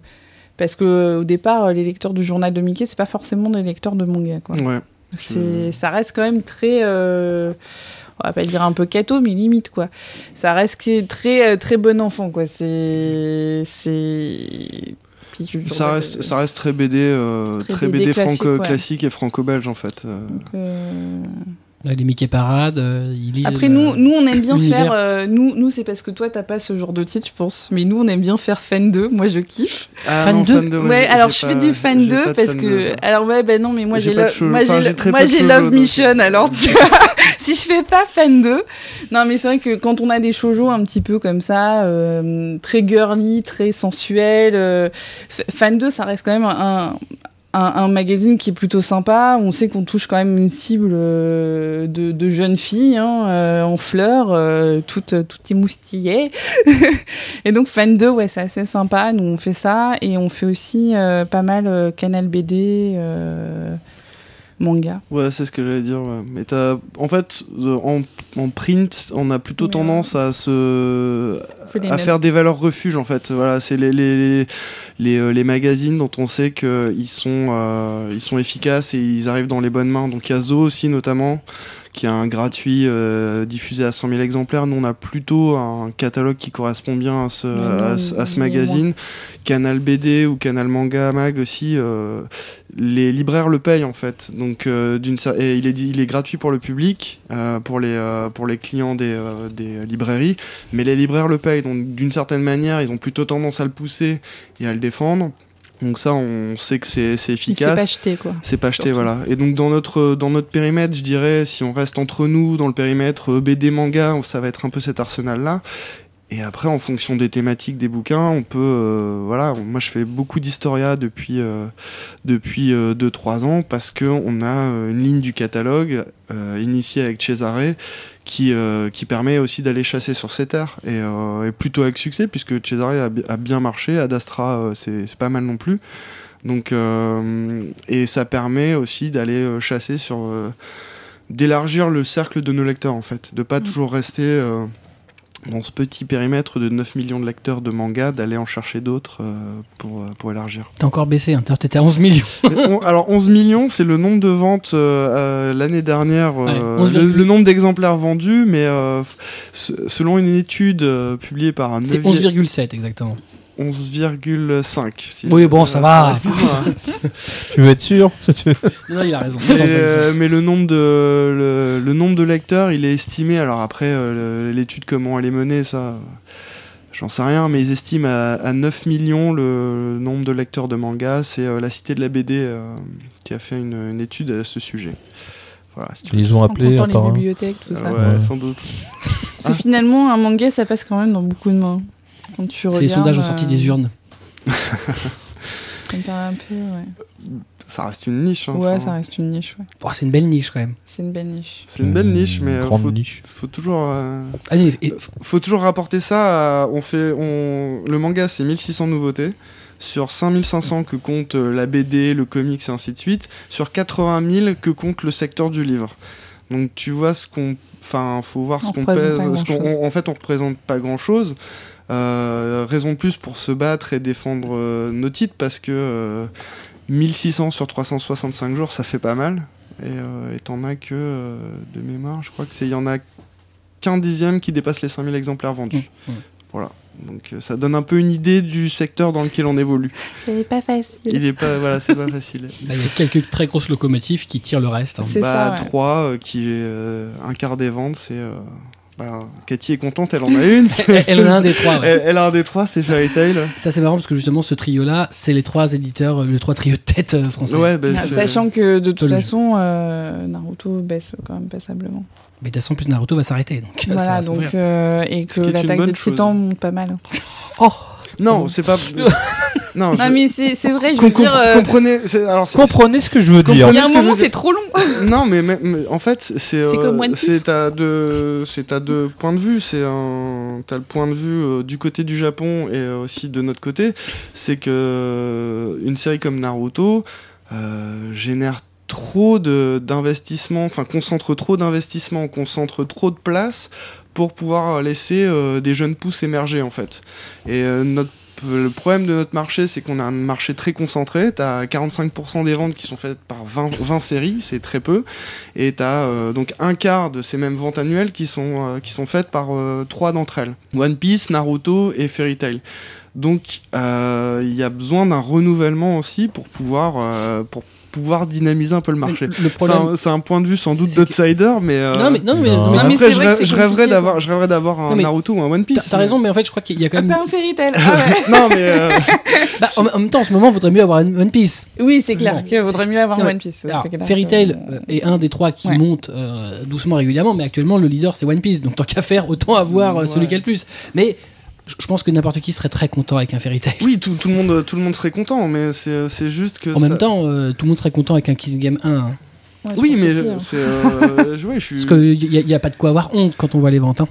Parce que au départ, les lecteurs du journal de Mickey, c'est pas forcément des lecteurs de manga, quoi. Ouais. C'est, ça reste quand même très, euh, on va pas dire un peu cato, mais limite quoi. Ça reste que très, euh, très bon enfant quoi. C'est, c'est. Ça reste, ça reste très BD, euh, Très très BD BD, classique, franco ouais. classique et franco-belge en fait. donc, Les Mickey Parade, euh, ils lisent. Après euh, nous, nous on aime bien faire. euh, nous, nous c'est parce que toi t'as pas ce genre de titre, je pense. Mais nous on aime bien faire fan 2 Moi je kiffe. Ah, Fan non, deux fan deux, Ouais, j'ai- alors je fais du fan j'ai 2 pas de parce fan que. alors ouais, ben non, mais moi J'ai j'ai pas de lo- cheveux- moi moi Love Mission euh, alors tu vois. si je fais pas fan 2 non mais c'est vrai que quand on a des shoujo un petit peu comme ça euh, très girly très sensuel euh, fan 2 ça reste quand même un, un, un magazine qui est plutôt sympa on sait qu'on touche quand même une cible euh, de, de jeunes filles hein, euh, en fleurs euh, toutes toutes émoustillées. Et donc fan 2 ouais c'est assez sympa. Nous on fait ça. Et on fait aussi euh, pas mal euh, canal BD euh, manga Ouais, c'est ce que j'allais dire. ouais. Mais t'as, en fait, euh, en, en print, on a plutôt tendance à se, à faire des valeurs refuges en fait. Voilà, c'est les les, les, euh, les magazines dont on sait qu'ils sont euh, ils sont efficaces et ils arrivent dans les bonnes mains. Donc il y a Zo aussi notamment qui a un gratuit euh, diffusé à 100 000 exemplaires. Nous on a plutôt un catalogue qui correspond bien à ce, Mais non, à, ce- à ce il est magazine. Canal BD ou Canal Manga Mag aussi. euh, les libraires le payent en fait. Donc euh, d'une cer- et il est il est gratuit pour le public, euh, pour les euh, pour les clients des, euh, des librairies, mais les libraires le payent. Donc d'une certaine manière, ils ont plutôt tendance à le pousser et à le défendre. Donc ça, on sait que c'est c'est efficace. pas acheté quoi C'est pas acheté, Surtout. voilà. Et donc dans notre dans notre périmètre, je dirais, si on reste entre nous dans le périmètre euh, BD manga, ça va être un peu cet arsenal-là. Et après, en fonction des thématiques des bouquins, on peut, euh, voilà. Moi, je fais beaucoup d'historia depuis euh, depuis 2-3 ans parce que on a euh, une ligne du catalogue euh, initiée avec Cesare qui euh, qui permet aussi d'aller chasser sur ces terres et, euh, et plutôt avec succès puisque Cesare a, bi- a bien marché, Ad Astra euh, c'est pas mal non plus. Donc, euh, et ça permet aussi d'aller chasser sur. d'élargir le cercle de nos lecteurs, en fait. De pas Mm. toujours rester dans ce petit périmètre de 9 millions de lecteurs de manga, d'aller en chercher d'autres euh, pour, euh, pour élargir. T'as encore baissé, hein. t'étais à 11 millions. On- alors, 11 millions, c'est le nombre de ventes euh, l'année dernière, euh, Ouais, 11, le, le nombre d'exemplaires vendus, mais selon une étude publiée par un C'est 9e 11,7 exactement. 11,5. si- Oui, bon, ça va. Tu veux être sûr Non, il a raison. Mais, euh, mais le nombre de le, le nombre de lecteurs, il est estimé. Alors après, euh, l'étude comment elle est menée, ça, j'en sais rien. Mais ils estiment à, à 9 millions le, nombre de lecteurs de manga. C'est euh, la Cité de la BD euh, qui a fait une, une étude à ce sujet. Voilà. si. Ils ont en appelé un les bibliothèques tout ça Ouais, Ouais. sans doute. Parce que finalement, un manga, ça passe quand même dans beaucoup de mains. Quand tu C'est les sondages ont euh, sorti des urnes. Ça me paraît un peu, ouais. Ça reste une niche. hein, ouais, enfin, ça reste une niche, ouais. Oh, c'est une belle niche quand même. C'est une belle niche. C'est une belle niche, mais euh, faut, niche. faut toujours. euh, Allez, et- faut toujours rapporter ça à, on fait on le manga c'est 1600 nouveautés sur 5500 que compte euh, la BD, le comics et ainsi de suite, sur 80 000 que compte le secteur du livre. Donc tu vois ce qu'on enfin faut voir On ce qu'on pèse, pas ce qu'on- grand-chose. on- en fait on représente pas grand-chose. Euh, raison de plus pour se battre et défendre euh, nos titres parce que euh, 1600 sur 365 jours ça fait pas mal et euh, t'en as que euh, de mémoire je crois que c'est il y en a qu'un dixième qui dépasse les 5000 exemplaires vendus Mmh, mmh. voilà donc euh, ça donne un peu une idée du secteur dans lequel on évolue C'est pas facile. il est pas voilà c'est pas facile bah, il y a quelques très grosses locomotives qui tirent le reste. hein. C'est bah ça, ouais. 3 qui est euh, un quart des ventes c'est euh, Cathy est contente elle en a une Elle, elle en a un des trois. ouais. elle, elle a un des trois c'est Fairy Tail Ça c'est marrant parce que justement ce trio-là, c'est les trois éditeurs, le trois trio de tête euh, français. ouais bah, Ah, Sachant que de toute façon, euh, Naruto baisse quand même passablement. Mais de toute façon, plus Naruto va s'arrêter. Donc, ça voilà, va donc euh, et que l'attaque des titans monte pas mal. Oh Non, c'est pas. non, je- Non, mais c'est vrai, je Com- veux dire. euh, comprenez. c'est- Alors, Comprenez ce que je veux dire. Il y a un ce que je moment, veux dire. c'est trop long. Non, mais, mais- mais en fait, c'est C'est euh, comme One Piece. c'est à deux, c'est à deux points de vue. C'est un, t'as le point de vue euh, du côté du Japon et euh, aussi de notre côté. C'est que euh, une série comme Naruto euh, génère trop de d'investissement, enfin concentre trop d'investissement, concentre trop de place pour pouvoir laisser euh, des jeunes pousses émerger en fait. Et euh, notre le problème de notre marché, c'est qu'on a un marché très concentré. Tu as 45% des ventes qui sont faites par 20, 20 séries, c'est très peu. Et tu as donc un quart de ces mêmes ventes annuelles qui sont, euh, qui sont faites par euh, trois d'entre elles One Piece, Naruto et Fairy Tail. Donc euh, il y a besoin d'un renouvellement aussi pour pouvoir, euh, pouvoir dynamiser un peu le marché. Le C'est problème. un, c'est un point de vue sans doute que- d'outsider, mais, euh, Non, mais, non, mais, non. mais- mais je, vrai que je rêverais d'avoir, je rêverais d'avoir un mais Naruto ou un One Piece. t'as t'as raison, mais en fait, je crois qu'il y a quand même. Un fairy tale. Ah ouais. non, mais euh, Bah, en, en même temps, en ce moment, il vaudrait mieux avoir un One Piece. Oui, c'est clair Bon, qu'il vaudrait mieux avoir mais- One Piece. Alors, Fairy que- Tail euh, est un des trois qui Ouais. monte euh, doucement régulièrement, mais actuellement le leader c'est One Piece. Donc tant qu'à faire, autant avoir celui qui a le plus. Mais je pense que n'importe qui serait très content avec un Fairy Tail. Oui, tout, tout le monde, tout le monde serait content, mais c'est juste que. En ça- même temps, euh, tout le monde serait content avec un Kiss Game 1. hein. Ouais, Oui, mais hein. c'est. euh, je- ouais, je suis. Parce qu'il n'y a pas de quoi avoir honte quand on voit les ventes. hein.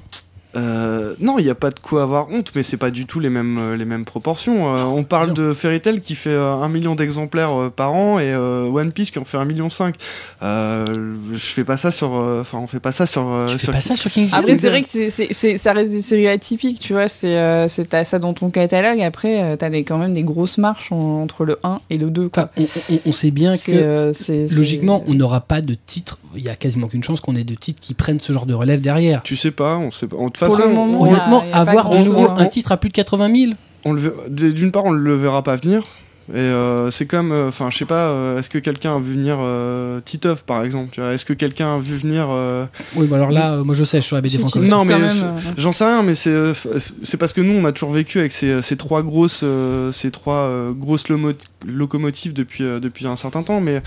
Euh, non, il n'y a pas de quoi avoir honte, mais c'est pas du tout les mêmes, euh, les mêmes proportions. Euh, on parle de Fairy Tail qui fait euh, un million d'exemplaires euh, par an et euh, One Piece qui en fait un million cinq. Euh, je fais pas ça sur. euh, Enfin, on fait pas ça sur. euh, tu fais sur- pas ça sur King Après, c'est vrai que c'est, ça reste des séries atypiques, tu vois. C'est, euh, t'as ça dans ton catalogue. Après, euh, t'as des, quand même des grosses marches en- entre le 1 et le 2. Quoi. Enfin, on, on- on sait bien que euh, logiquement, on n'aura pas de titre. Il y a quasiment qu'une chance qu'on ait de titres qui prennent ce genre de relève derrière. Tu sais pas, on sait pas. Pour façon, le moment, Honnêtement, a pas avoir de nouveau hein. un titre à plus de 80 000, on le ver- d'une part, on le verra pas venir. Et euh, c'est comme, euh, enfin, je sais pas, euh, est-ce que quelqu'un a vu venir euh, Titeuf par exemple tu vois? Est-ce que quelqu'un a vu venir euh, oui, bah alors là, euh, moi je sais, je suis sur la BD francophone. Non, mais euh, J'en sais rien, mais c'est euh, parce que nous, on a toujours vécu avec ces, ces trois grosses, euh, ces trois euh, grosses locomotives depuis euh, depuis un certain temps, mais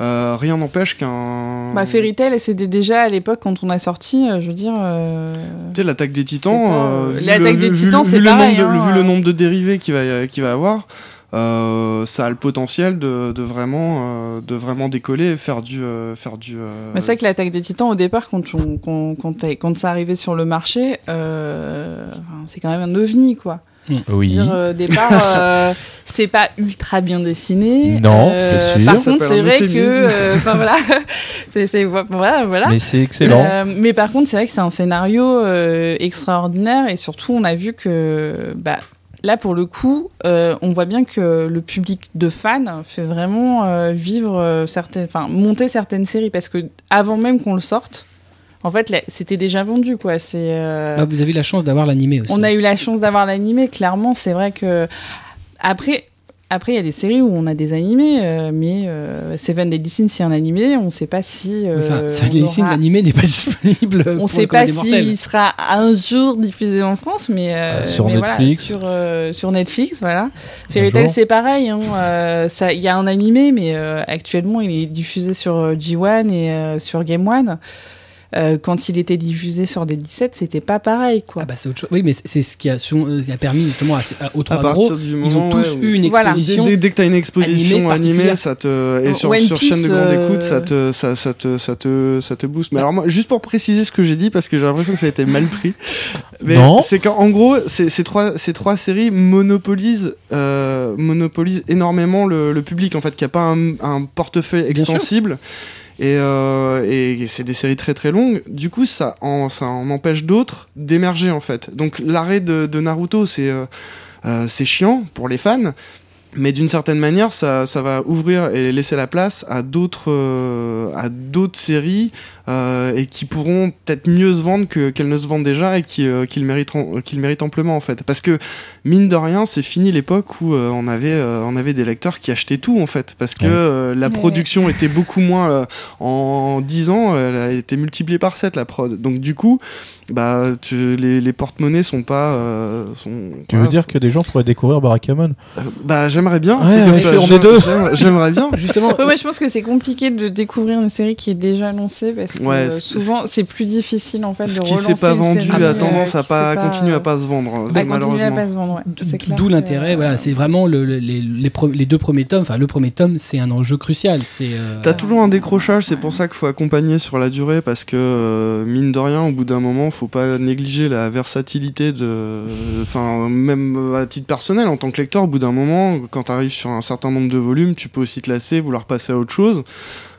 euh, rien n'empêche qu'un. Bah, Fairy Tail, c'était déjà à l'époque quand on a sorti, euh, je veux dire. euh, Tu sais, l'attaque des titans. Pas, l'attaque le- des titans, c'est le pareil, nombre de- hein, vu le euh. nombre de dérivés qu'il va qu'il va avoir. euh, ça a le potentiel de, de vraiment euh, de vraiment décoller et faire du euh, faire du Mais c'est vrai que l'attaque des titans, au départ, quand, on, quand, quand, quand ça arrivait sur le marché, c'est quand même un ovni, quoi. Oui. Dire, euh, départ, euh, c'est pas ultra bien dessiné. Non, Euh, c'est sûr. Par Ça contre, c'est vrai que, euh, enfin voilà, c'est c'est- voilà, voilà. Mais c'est excellent. Euh, mais par contre, c'est vrai que c'est un scénario euh, extraordinaire et surtout, on a vu que bah, là, pour le coup, euh, on voit bien que le public de fans fait vraiment euh, vivre euh, certaines, enfin monter certaines séries parce que avant même qu'on le sorte, en fait, c'était déjà vendu quoi. C'est euh, Bah, vous avez la chance d'avoir l'animé aussi. on a eu la chance d'avoir l'animé, clairement. C'est vrai que. Après. Après, il y a des séries où on a des animés, euh, mais euh, Seven Deadly Sins, c'est un animé, on ne sait pas si. euh, Enfin, on les signes aura- l'animé n'est pas disponible. on ne sait pas s'il sera un jour diffusé en France, mais, euh, Euh, sur mais voilà, Netflix. sur, euh, sur Netflix, voilà. Fairy c'est pareil. hein, euh, Il y a un animé, mais euh, actuellement, il est diffusé sur euh, G1 et euh, sur Game One. Euh, quand il était diffusé sur des 17, c'était pas pareil, quoi. Ah bah c'est autre chose. Oui, mais c'est ce qui a, son- qui a permis justement à, à- aux à trois partir gros. du Ils moment ont tous ouais, où- eu une Voilà. exposition. Dès, dès que t'as une exposition animée ça te et sur, sur chaîne de grande euh, écoute, ça te ça, ça te ça te ça te booste. Mais alors moi, juste pour préciser ce que j'ai dit parce que j'ai l'impression que ça a été mal pris. Mais Non. c'est qu'en gros, ces, ces trois ces trois séries monopolisent euh, monopolisent énormément le, le public en fait, qui a pas un, un portefeuille Bien sûr. extensible. Et, euh, et c'est des séries très très longues. Du coup, ça en, ça en empêche d'autres d'émerger en fait. Donc l'arrêt de, Naruto, c'est euh, euh, chiant pour les fans. Mais d'une certaine manière, ça, ça va ouvrir et laisser la place à d'autres euh, à d'autres séries et qui pourront peut-être mieux se vendre que qu'elles ne se vendent déjà et qui euh, qu'ils mériteront qu'ils méritent amplement en fait. Parce que mine de rien, c'est fini l'époque où euh, on avait euh, on avait des lecteurs qui achetaient tout en fait parce que Ouais. euh, la Ouais. production était beaucoup moins euh, en 10 ans, elle a été multipliée par 7 la prod. Donc du coup, bah tu- les, les porte-monnaies sont pas euh, sont Tu voilà, veux dire que des gens pourraient découvrir Barakamon euh, Bah j'aimerais bien. Ouais, ça, on est deux. j'aime- J'aimerais bien. Justement, Ouais, moi, je pense que c'est compliqué de découvrir une série qui est déjà annoncée parce Ouais, euh, c'est- souvent c'est plus difficile en fait Ce de qui relancer s'est pas vendu série, a euh, tendance à qui pas continuer à pas se vendre, à continuer à pas se vendre. ouais. D'où l'intérêt, euh, voilà, c'est vraiment le- le- les, les, pre- les deux premiers tomes. Enfin, le premier tome, c'est un enjeu crucial. C'est euh, T'as toujours un décrochage, c'est pour ça qu'il faut accompagner sur la durée parce que euh, mine de rien, au bout d'un moment, faut pas négliger la versatilité de, enfin même à titre personnel en tant que lecteur, au bout d'un moment, quand t'arrives sur un certain nombre de volumes, tu peux aussi te lasser, vouloir passer à autre chose.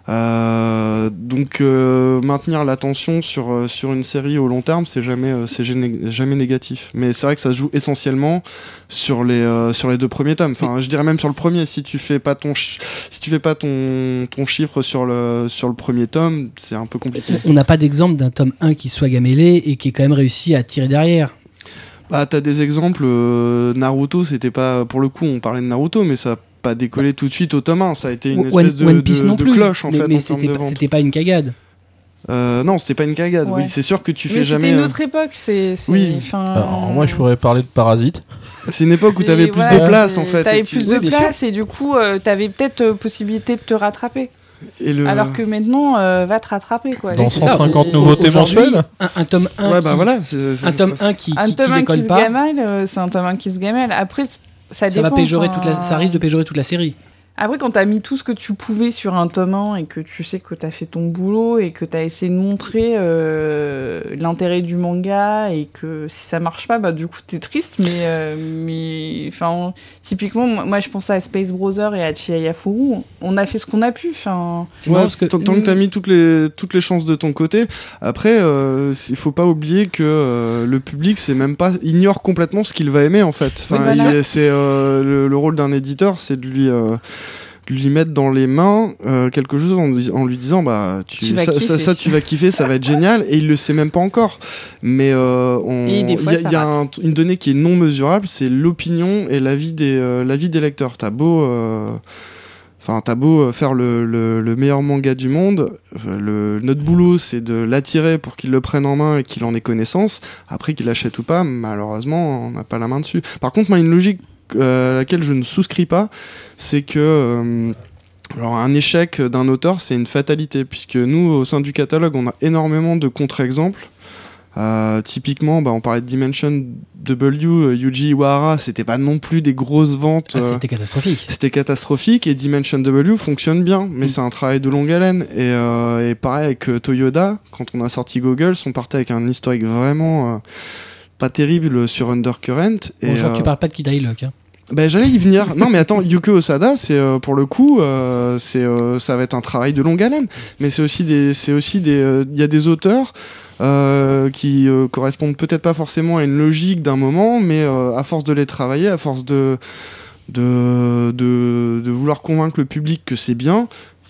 Euh, donc euh, maintenir l'attention sur euh, sur une série au long terme, c'est jamais c'est jamais négatif. Mais c'est vrai que ça se joue essentiellement sur les sur les deux premiers tomes. Enfin, je dirais même sur le premier. Si tu fais pas ton si tu fais pas ton ton chiffre sur le sur le premier tome, c'est un peu compliqué. on n'a pas d'exemple d'un tome 1 qui soit gamellé et qui ait quand même réussi à tirer derrière. Bah t'as des exemples. euh, Naruto, c'était pas pour le coup, on parlait de Naruto, mais ça pas décollé tout de suite au tome 1. Ça a été une One, espèce de, One Piece de- non de plus. cloche en mais fait. mais c'était pas, c'était une cagade. Euh, non, c'était pas une cagade. Ouais. Oui, c'est sûr que tu Mais fais c'était jamais. une euh, autre époque, c'est. c'est- Oui. Alors, moi, je pourrais parler de Parasite. C'est une époque où t'avais plus voilà, de place c'est- en fait. T'avais tu- plus Oui, de place et du coup, euh, t'avais peut-être euh, possibilité de te rattraper. et le- Alors que maintenant, euh, va te rattraper quoi. Dans Et c'est ça. 150 et- nouveautés mensuelles un, un tome 1 Ouais, qui, bah voilà. un tome ça- 1 qui, Un qui, qui tome 1 décolle qui se pas, gamelle, c'est un tome 1 qui se gamelle. Après, ça, ça va péjorer toute la, ça risque de péjorer toute la série. Après, quand t'as mis tout ce que tu pouvais sur un tome 1 et que tu sais que t'as fait ton boulot et que t'as essayé de montrer euh, l'intérêt du manga et que si ça marche pas, bah du coup t'es triste. Mais, euh, mais enfin, typiquement, moi moi, je pense à Space Brother et à Chihaya Furu. On a fait ce qu'on a pu. Enfin, C'est Ouais, marrant parce que tant, que t'as mis toutes les, toutes les chances de ton côté. Après, euh, il faut pas oublier que euh, le public, c'est même pas ignore complètement ce qu'il va aimer en fait. Enfin, Oui, voilà. il est- c'est euh, le, le rôle d'un éditeur, c'est de lui euh, lui mettre dans les mains euh, quelque chose en, lui- en lui disant bah tu, ça, ça, kiffer. ça, tu vas kiffer ça va être génial et il le sait même pas encore mais euh, il y a, y un- une donnée qui est non mesurable c'est l'opinion et l'avis des euh, l'avis des lecteurs t'as beau Enfin, t'as beau faire le, le- le meilleur manga du monde, le, notre boulot c'est de l'attirer pour qu'il le prenne en main et qu'il en ait connaissance. Après qu'il l'achète ou pas, malheureusement, on n'a pas la main dessus. Par contre, moi, une logique à laquelle je ne souscris pas, c'est que euh, alors un échec d'un auteur, c'est une fatalité, puisque nous, au sein du catalogue, on a énormément de contre-exemples. Euh, typiquement, bah, on parlait de Dimension W, euh, Yuji Iwahara, c'était pas non plus des grosses ventes. ah, euh, c'était catastrophique. c'était catastrophique et Dimension W fonctionne bien, mais Mm. c'est un travail de longue haleine. Et, euh, et pareil avec euh, Toyoda, quand on a sorti Google, on partait avec un historique vraiment euh, pas terrible sur Undercurrent. Et, Bon, je vois que euh, tu parles pas de Kid Lock. Hein. ben, j'allais y venir. non, mais attends, Yuko Osada, c'est euh, pour le coup, euh, c'est euh, ça va être un travail de longue haleine. Mais c'est aussi des, c'est aussi des, il y a des auteurs. qui correspondent peut-être pas forcément à une logique d'un moment, mais à force de les travailler, à force de, de, de, de vouloir convaincre le public que c'est bien,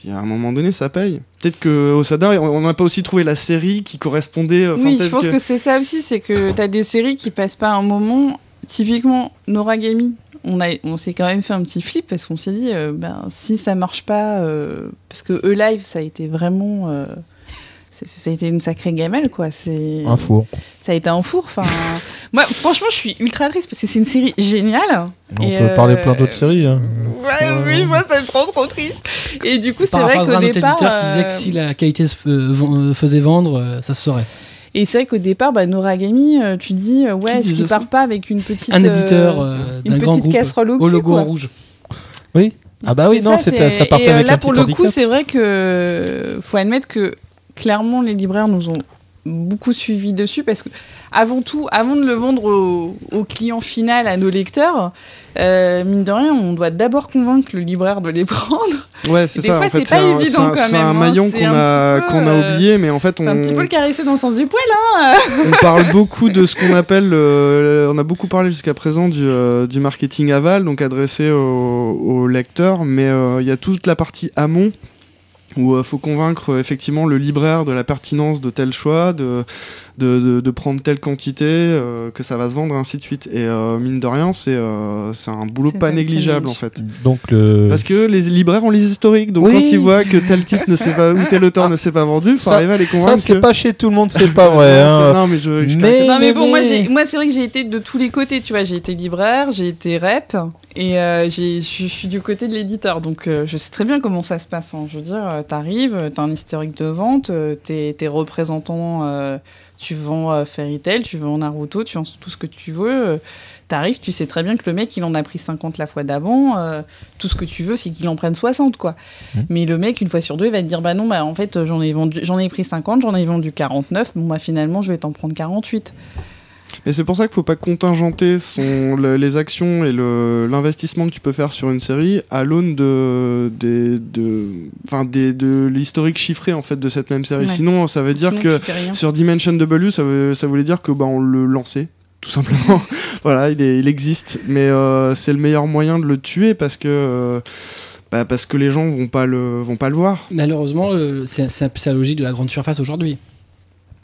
y a un moment donné, ça paye. Peut-être que Osada, on n'a pas aussi trouvé la série qui correspondait. euh, oui, je pense que, c'est ça aussi, c'est que t'as des séries qui passent pas un moment. Typiquement, Noragami, on, a, on s'est quand même fait un petit flip parce qu'on s'est dit, euh, ben, si ça marche pas, euh, parce que E-Live, ça a été vraiment. euh, ça a été une sacrée gamelle, quoi. C'est, Un four. Ça a été un four. Enfin, moi, franchement, je suis ultra triste parce que c'est une série géniale. On Et, peut euh, parler plein d'autres séries. hein. Ouais, oui, moi, ça me rend trop triste. Et du coup, c'est vrai qu'au un autre départ. éditeur qui disait que euh, si la qualité se ven- faisait vendre, euh, ça se saurait. Et c'est vrai qu'au départ, bah, Noragami, euh, tu dis, euh, ouais, est-ce qu'il part pas avec une petite. Un euh, éditeur euh, une d'un grand petite groupe casserole au logo quoi. en rouge. Oui. Ah bah oui, non, ça, ça partait et, euh, avec là, un pour petit le coup, c'est vrai que faut admettre que clairement, les libraires nous ont beaucoup suivi dessus parce que avant tout, avant de le vendre au, au client final, à nos lecteurs, euh, mine de rien, on doit d'abord convaincre le libraire de les prendre. Ouais, c'est ça. fois, en fait, c'est pas un- évident un- quand C'est même, un maillon qu'on a, qu'on a euh, oublié, mais en fait, on, un petit peu le caresser dans le sens du poil, hein on parle beaucoup de ce qu'on appelle, euh, on a beaucoup parlé jusqu'à présent du, euh, du marketing aval, donc adressé aux, aux lecteurs, mais il y a toute la partie amont où il faut convaincre euh, effectivement le libraire de la pertinence de tel choix, de, de, de, de prendre telle quantité, euh, que ça va se vendre, ainsi de suite. Et euh, mine de rien, c'est euh, c'est un boulot pas négligeable en fait. Donc le. Parce que les libraires ont les historiques, donc Oui. quand ils voient que tel titre ne s'est pas ou tel auteur ne s'est pas vendu, faut Ça- arriver à les Ça, convaincre c'est que. pas chez tout le monde, c'est pas vrai. Non, hein. Non, mais je. je Mais- Non mais bon, moi, mais- j'ai- moi c'est vrai que j'ai été de tous les côtés, tu vois, j'ai été libraire, j'ai été rep, et euh, j'ai- je suis du côté de l'éditeur, donc euh, je sais très bien comment ça se passe. hein. Je veux dire, euh, t'arrives, t'as un historique de vente, euh, t'es t'es représentant, euh, tu vends euh, Fairy Tail, tu vends Naruto, tu vends tout ce que tu veux. euh, T'arrives, tu sais très bien que le mec, il en a pris 50 la fois d'avant. euh, tout ce que tu veux, c'est qu'il en prenne 60, quoi. Mhm. Mais le mec, une fois sur deux, il va te dire Bah non, bah en fait, j'en ai, vendu, j'en ai pris 50, j'en ai vendu 49. Bon, bah finalement, je vais t'en prendre 48. Et c'est pour ça qu'il faut pas contingenter son, le- les actions et l'investissement que tu peux faire sur une série à l'aune de, des- de, enfin, des- de l'historique chiffré en fait de cette même série. Ouais. Sinon, ça veut dire Sinon, que sur Dimension W, ça, veut- ça voulait dire que bah, on le lançait. Tout simplement, voilà, il, est- il existe, mais euh, c'est le meilleur moyen de le tuer parce que euh, bah, parce que les gens vont pas le vont pas le voir. Malheureusement, euh, c'est la logique de la grande surface aujourd'hui.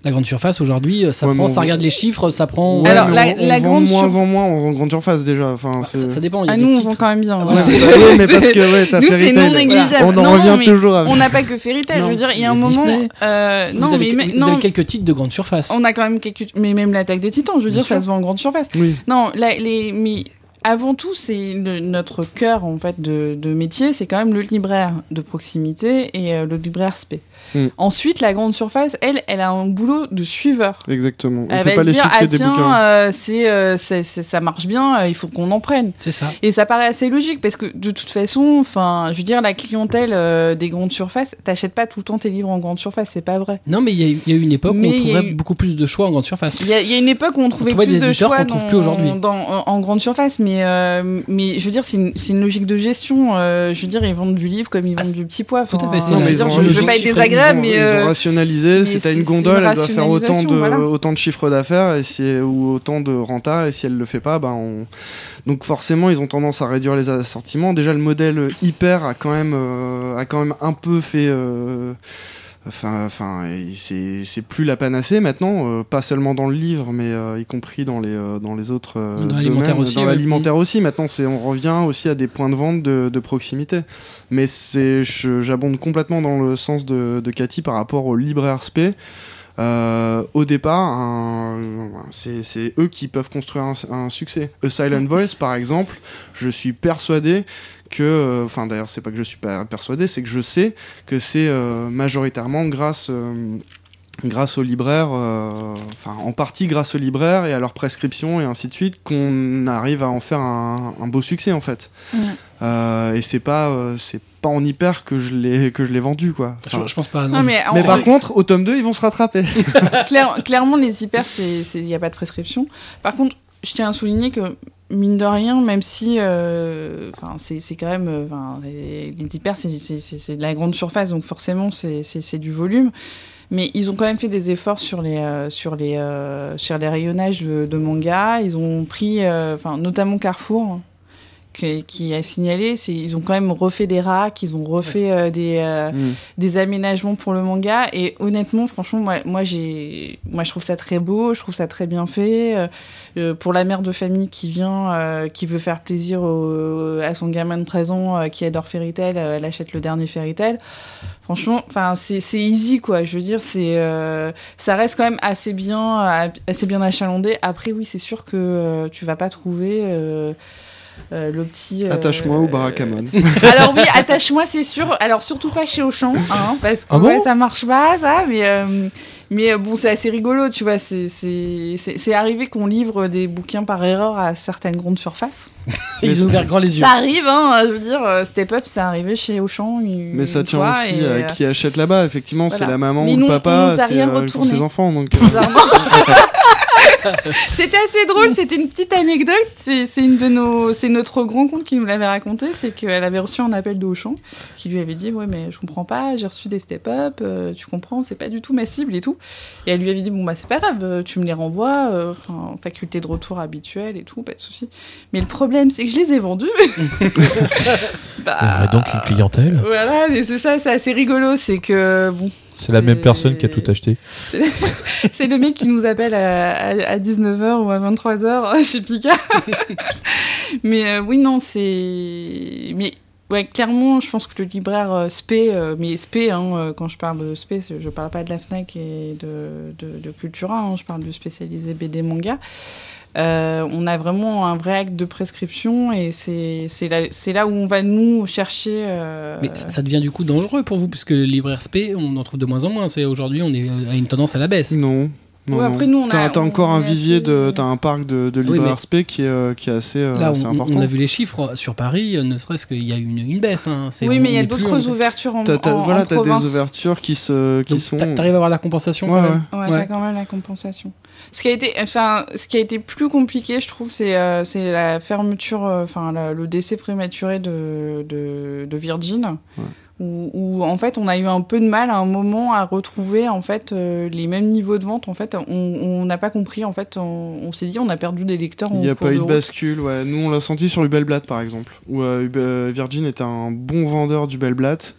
La grande surface aujourd'hui, euh, ça Ouais, prend, on- ça regarde les chiffres, ça prend. Ouais, Alors, la- on, on la vend grande de moins sur- en moins en grande surface déjà. Enfin, Bah, ça, dépend. y a Ah, des nous, on titres. vend quand même bien. Ah, voilà. voilà. Oui, mais parce que ouais, t'as Nous, c'est non négligeable. On en Non, revient toujours à. On n'a pas que Fairy Tail, je veux dire, il y a un moment. Euh, Vous, non, avez, mais, mais- vous non, avez quelques titres de grande surface. on a quand même quelques. Mais même l'attaque des titans, je veux Bien dire, ça se vend en grande surface. Oui. Non, la- les, mais avant tout, c'est notre cœur en fait de, de métier, c'est quand même le libraire de proximité et euh, le libraire spé. Mm. Ensuite, la grande surface, elle, elle a un boulot de suiveur. Exactement. On Elle fait va pas les dire succès ah des tiens, bouquins. euh, c'est, euh, ça marche bien, euh, il faut qu'on en prenne. C'est ça. Et ça paraît assez logique parce que de toute façon, enfin, je veux dire, la clientèle euh, des grandes surfaces, t'achètes pas tout le temps tes livres en grande surface, c'est pas vrai. Non, mais il y, a eu- il y a une époque où on eu- beaucoup plus de choix en grande surface. Il y, y a une époque où on trouvait trouvait plus des de choix qu'on trouve plus aujourd'hui. en grande surface, mais, euh, mais je veux dire, c'est une, logique de gestion. euh, je veux dire, ils vendent du livre comme ils Ah, vendent du petit pois. tout à fait, c'est je la- veux mais dire, je, pas être désagréable, ils ont- ils euh, ont rationalisé. mais Si t'as une gondole, une elle doit faire autant de voilà. autant de chiffre d'affaires et si ou autant de renta et si elle le fait pas, ben on... donc forcément ils ont tendance à réduire les assortiments. Déjà le modèle hyper a quand même a quand même un peu fait. Enfin, enfin, c'est c'est plus la panacée maintenant, euh, pas seulement dans le livre, mais euh, y compris dans les euh, dans les autres Dans l'alimentaire aussi, Dans ouais. l'alimentaire aussi, maintenant, c'est on revient aussi à des points de vente de, de proximité. Mais j'abonde complètement dans le sens de, de Cathy par rapport au libraire spé. Euh, au départ, c'est c'est eux qui peuvent construire un, un succès. A Silent Voice, par exemple, je suis persuadé que, euh, enfin d'ailleurs c'est pas que je suis pas persuadé, c'est que je sais que c'est euh, majoritairement grâce euh, grâce aux libraires, euh, enfin en partie grâce aux libraires et à leurs prescriptions et ainsi de suite qu'on arrive à en faire un, un beau succès en fait. Ouais. Euh, et c'est pas euh, c'est pas en hyper que je l'ai que je l'ai vendu quoi. Je, Enfin, je pense pas. non. non, mais, par contre, au tome 2, ils vont se rattraper. clair- clairement, les hyper, il n'y a pas de prescription. Par contre, je tiens à souligner que, mine de rien, même si euh, c'est quand même. euh, les hyper, c'est- de la grande surface, donc forcément, c'est du volume. Mais ils ont quand même fait des efforts sur les, euh, sur les, euh, sur les rayonnages de, de manga. Ils ont pris, notamment Carrefour, qui, qui a signalé, c'est- ils ont quand même refait des racks, ils ont refait euh, des, euh, Mm. des aménagements pour le manga. Et honnêtement franchement moi moi j'ai moi je trouve ça très beau je trouve ça très bien fait. Euh, pour la mère de famille qui vient qui veut faire plaisir au- à son gamin de 13 ans qui adore Fairy Tail elle achète le dernier Fairy Tail. Franchement enfin c'est c'est easy quoi. Je veux dire c'est ça reste quand même assez bien assez bien achalandé. Après oui c'est sûr que tu vas pas trouver euh, euh, le petit. euh, Attache-moi au Barakamon. alors oui, attache-moi, c'est sûr. Alors surtout pas chez Auchan, hein, parce que Ah bon ouais, ça marche pas, ça. Mais euh, mais bon, c'est assez rigolo, tu vois. C'est c'est c'est c'est arrivé qu'on livre des bouquins par erreur à certaines grandes surfaces. Et ils ont ouvert grand les yeux. Ça arrive, hein. Je veux dire, Step Up, c'est arrivé chez Auchan. Une, Mais ça tient fois, aussi et, à qui achète là-bas. Effectivement, c'est la maman Mais ou le papa, c'est ses enfants. Donc. C'était assez drôle, c'était une petite anecdote. C'est une de nos, c'est notre grand compte qui nous l'avait raconté, c'est qu'elle avait reçu un appel de Auchan qui lui avait dit ouais mais je comprends pas, j'ai reçu des step up, euh, tu comprends, c'est pas du tout ma cible et tout. Et elle lui avait dit bon bah c'est pas grave, euh, tu me les renvoies, euh, faculté de retour habituelle et tout, pas de souci. Mais le problème c'est que je les ai vendus. bah, On a donc une clientèle. voilà, mais c'est ça, c'est assez rigolo, c'est que bon. C'est la même personne qui a tout acheté. c'est le mec qui nous appelle à, 19h ou à 23h chez Pika. mais euh, oui, non, c'est. Mais ouais, clairement, je pense que le libraire euh, SP, euh, mais SP, hein, quand je parle de SP, je parle pas de la Fnac et de, de, Cultura, hein, je parle de spécialisé BD manga. Euh, on a vraiment un vrai acte de prescription et c'est là, là où on va nous chercher. Euh, Mais ça devient du coup dangereux pour vous, puisque le libre RSP, on en trouve de moins en moins. Aujourd'hui, on est à une tendance à la baisse. Non. Non, après, nous, on a, t'as, encore un visier de, t'as un parc de, de libre RSP qui est, euh, qui est assez, Là, on, important. On a vu les chiffres sur Paris, ne serait-ce qu'il y a une, une baisse. Hein. oui, mais il y a d'autres ouvertures en, t'as, en, voilà, t'as des ouvertures qui se, qui sont. T'arrives à avoir la compensation ouais, quand même. Ouais, ouais, t'as quand même la compensation. Ce qui a été, enfin, ce qui a été plus compliqué, je trouve, c'est euh, c'est la fermeture, euh, enfin, le décès prématuré de, de, de Virgin. Où, en fait on a eu un peu de mal à un moment à retrouver en fait euh, les mêmes niveaux de vente. En fait on n'a pas compris en fait on, s'est dit on a perdu des lecteurs il n'y a pas eu de bascule ouais. Nous on l'a senti sur Ubelblatt par exemple où Virgin était un bon vendeur du Ubelblatt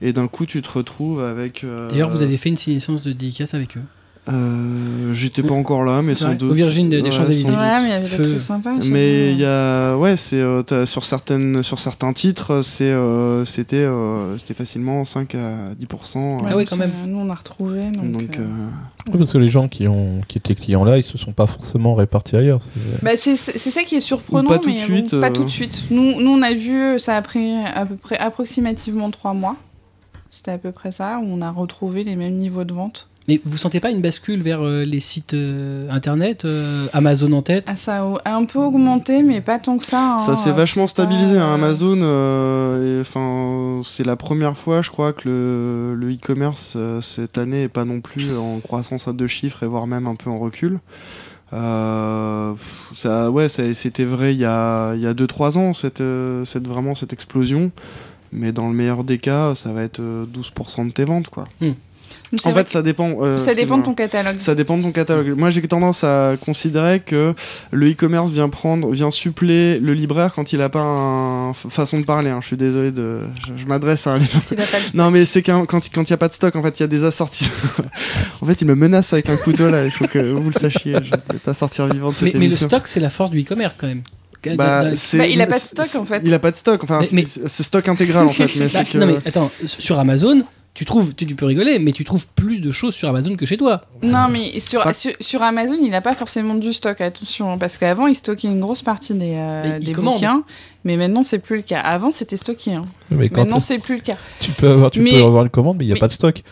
et d'un coup tu te retrouves avec d'ailleurs vous avez fait une licence de dédicace avec eux euh, J'étais pas encore là, mais sans doute. Au Virgin des, des Champs-Élysées. Ouais, mais il y avait des trucs sympas. Mais il y a, ouais, c'est euh, sur certaines, sur certains titres, c'est, euh, c'était, euh, c'était facilement 5 à 10 Ah oui, quand même. Nous, on a retrouvé. Donc, donc oui, parce que les gens qui ont, qui étaient clients là, ils se sont pas forcément répartis ailleurs. C'est, bah, c'est, ça qui est surprenant, pas tout de suite. pas tout de suite. Nous, nous, on a vu, ça a pris à peu près approximativement 3 mois. C'était à peu près ça, où on a retrouvé les mêmes niveaux de vente. Mais vous sentez pas une bascule vers euh, les sites euh, internet, euh, Amazon en tête ah, Ça a un peu augmenté, mais pas tant que ça. Hein. Ça s'est vachement stabilisé. Hein, Amazon, enfin, c'est la première fois, je crois, que le e-commerce cette année est pas non plus en croissance à deux chiffres et voire même un peu en recul. ça, ouais, c'était vrai il y a 2-3 ans, cette, cette, vraiment cette explosion. Mais dans le meilleur des cas, ça va être 12% de tes ventes, quoi. Hmm. En fait, ça dépend. Euh, ça dépend de ton catalogue. Ça dépend de ton catalogue. Moi, j'ai tendance à considérer que le e-commerce vient prendre, vient suppléer le libraire quand il a pas une façon de parler. Hein. Je suis désolé de, je, m'adresse à un Non, mais c'est quand quand il n'y a pas de stock, en fait, il y a des assortis. en fait, il me menace avec un couteau là. Il faut que vous le sachiez. Je vais pas sortir vivant de cette mais, mais le stock, c'est la force du e-commerce quand même. Bah, bah, il a pas de stock en fait. Il a pas de stock, enfin c'est stock intégral en fait. Mais bah, Non mais attends, sur Amazon, tu trouves, tu, peux rigoler, mais tu trouves plus de choses sur Amazon que chez toi. Non, mais sur, sur, Amazon, il n'a pas forcément du stock, attention, hein, parce qu'avant, il stockait une grosse partie des, euh, des bouquins, mais maintenant, c'est plus le cas. Avant, c'était stocké. Hein. Mais maintenant, c'est plus le cas. Tu peux avoir, tu peux avoir une commande, mais il n'y a pas de stock.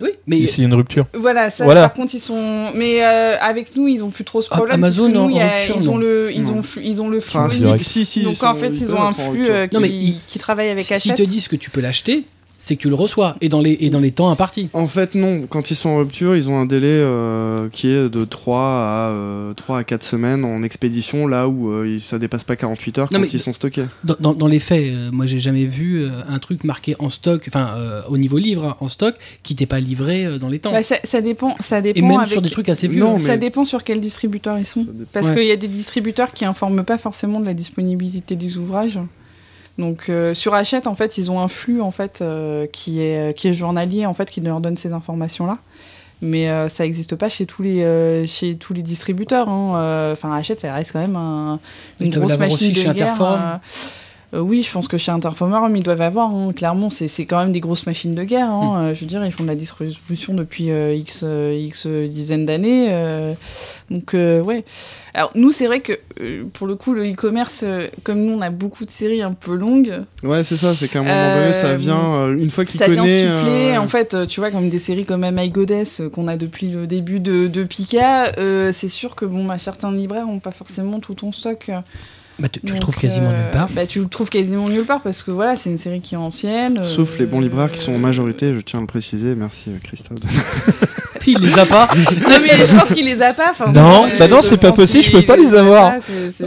Oui, mais ici une rupture. Voilà, ça, par contre ils sont mais euh, avec nous, ils ont plus trop ce problème Amazon nous, en, rupture, ils ont le ils ont ils ont le flux. si, si, Donc en fait, ils ont un flux euh, qui, qui travaille avec S'ils te disent que tu peux l'acheter, c'est que tu le reçois et dans les, et dans les temps impartis. En fait, non. Quand ils sont en rupture, ils ont un délai euh, qui est de 3 à, 3 euh, à 4 semaines en expédition, là où euh, ça dépasse pas 48 heures quand ils sont stockés. Dans, dans, les faits, moi j'ai jamais vu un truc marqué en stock, enfin au niveau livre hein, en stock, qui n'était pas livré dans les temps. Bah, ça, ça, dépend, ça dépend. Et même sur des trucs assez vieux. Non, Ça dépend sur quel distributeur ils sont. Parce qu'il y a des distributeurs qui informent pas forcément de la disponibilité des ouvrages. Donc euh, sur Hachette, en fait, ils ont un flux en fait euh, qui est qui est journalier en fait qui leur donne ces informations là. Mais euh, ça n'existe pas chez tous les chez tous les distributeurs. Hein. Enfin Hachette, ça reste quand même une grosse machine de guerre. Euh, oui, je pense que chez Interformer, ils doivent avoir. Hein. clairement, c'est quand même des grosses machines de guerre. Hein. Mm. Euh, je veux dire, ils font de la distribution depuis euh, X, X dizaines d'années. donc, ouais. Alors, nous, c'est vrai que pour le coup, le e-commerce, comme nous, on a beaucoup de séries un peu longues. Ouais, c'est ça. C'est qu'à un moment donné, ça vient, une fois qu'il connaît. Ça vient suppléer, en fait, tu vois, comme des séries comme My Goddess qu'on a depuis le début de, de Pika. c'est sûr que, bon, bah, certains libraires n'ont pas forcément tout ton stock. Bah, tu, le trouves quasiment nulle part. Bah, tu le trouves quasiment nulle part parce que voilà, c'est une série qui est ancienne. Sauf les bons libraires qui sont en majorité, je tiens à le préciser. Merci euh, Christophe. Il les a pas. non mais je pense qu'il les a pas. non, bah non, c'est pas possible, je peux pas les avoir.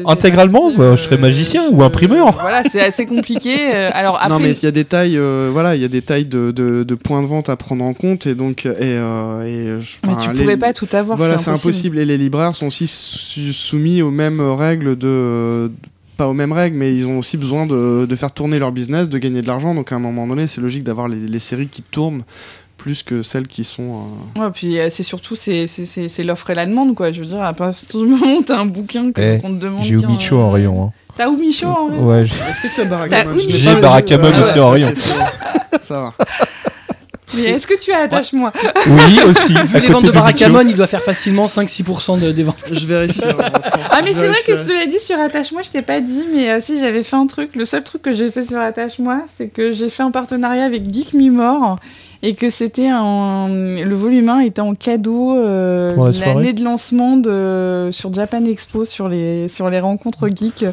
Intégralement, bah, je serais magicien ou imprimeur. Voilà, c'est assez compliqué. Euh, alors après... Non mais il y a des tailles, euh, voilà, il y a des tailles de, de, points de vente à prendre en compte et donc et, et mais tu pouvais pas tout avoir. Voilà, c'est impossible. Et les libraires sont aussi soumis aux mêmes règles de pas aux mêmes règles, mais ils ont aussi besoin de, de, faire tourner leur business, de gagner de l'argent. Donc à un moment donné, c'est logique d'avoir les, les, séries qui tournent plus que celles qui sont. Ouais, puis euh, c'est surtout c'est, c'est, c'est, c'est l'offre et la demande, quoi. Je veux dire, à partir du moment où t'as un bouquin que- Eh, qu'on te demande. J'ai eu qu'un- Micho en rayon. hein. T'as où Micho en rayon Ouais, j'ai- Est-ce que tu as Barakamon J'ai Barakamon Ah aussi en rayon. Ça va. Mais est-ce que tu as attache-moi oui, aussi. Vu les ventes de Barakamon, il doit faire facilement 5-6% de, des ventes. Je vérifie. rentrant. Ah mais c'est vrai que vérifierai. je te l'ai dit sur Attache-moi, je t'ai pas dit, mais euh, si j'avais fait un truc, le seul truc que j'ai fait sur Attache-moi, c'est que j'ai fait un partenariat avec Geek Me More et que c'était un... Le volume 1 était en cadeau euh, la l'année de lancement de... sur Japan Expo, sur les, sur les rencontres geeks.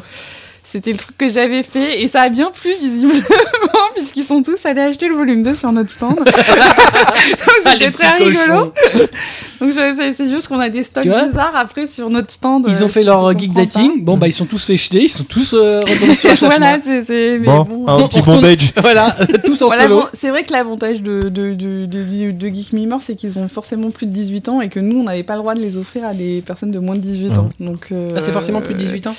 C'était le truc que j'avais fait et ça a bien plu visiblement puisqu'ils sont tous allés acheter le volume 2 sur notre stand. Donc, Ah, C'était très rigolo. cochons. Donc c'est juste qu'on a des stocks bizarres après sur notre stand. Ils euh, ont fait leur geek dating. Bon, bah, ils sont tous fait jeter. Ils sont tous euh, retournés sur. Attachement. voilà, c'est c'est- mais Bon, bon. un petit bondage. Voilà, tous en Voilà, solo. bon, c'est vrai que l'avantage de, de, de, de, de Geek Me More, c'est qu'ils ont forcément plus de 18 ans et que nous, on n'avait pas le droit de les offrir à des personnes de moins de 18 ans. Donc, euh, Ah, c'est forcément plus de 18 ans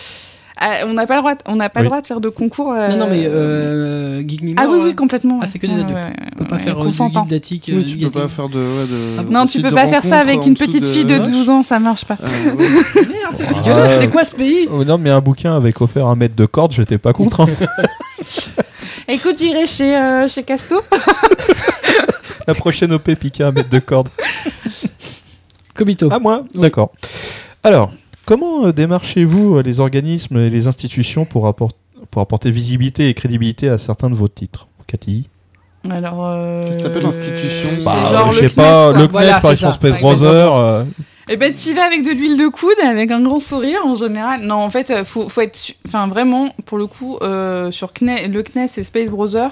ah, on n'a pas, le droit de- on n'a pas Oui. le droit de faire de concours. euh, Non, non, mais euh, Geek Me Ah oui, euh, oui, complètement. Ah, c'est que des Ouais, adultes. ouais, On peut pas ouais, faire euh, du geek. Oui, euh, tu peux pas faire de. ouais, de- Ah bon Non, tu peux pas faire ça avec une petite fille de Ouais. 12 ans, ça marche pas. Ah, ouais. Merde, c'est dégueulasse. C'est quoi ce pays? Oh, non, mais un bouquin avec offert un mètre de corde, j'étais pas contre. hein. Écoute, j'irai chez, euh, chez Casto. La prochaine OP piqué un mètre de corde. Kobito. À moi Oui. D'accord. Alors, comment euh, démarchez-vous euh, les organismes et les institutions pour, apport- pour apporter visibilité et crédibilité à certains de vos titres Cathy? Alors. Euh, Qu'est-ce que t'appelles institution? c'est Bah, genre je le sais pas, CNES, le Voilà, CNES par exemple, Space Space Brother. Brothers. euh, Eh ben, tu vas avec de l'huile de coude, avec un grand sourire en général. Non, en fait, faut, faut être. Enfin, vraiment, pour le coup, euh, sur CNE le CNES et Space Browser,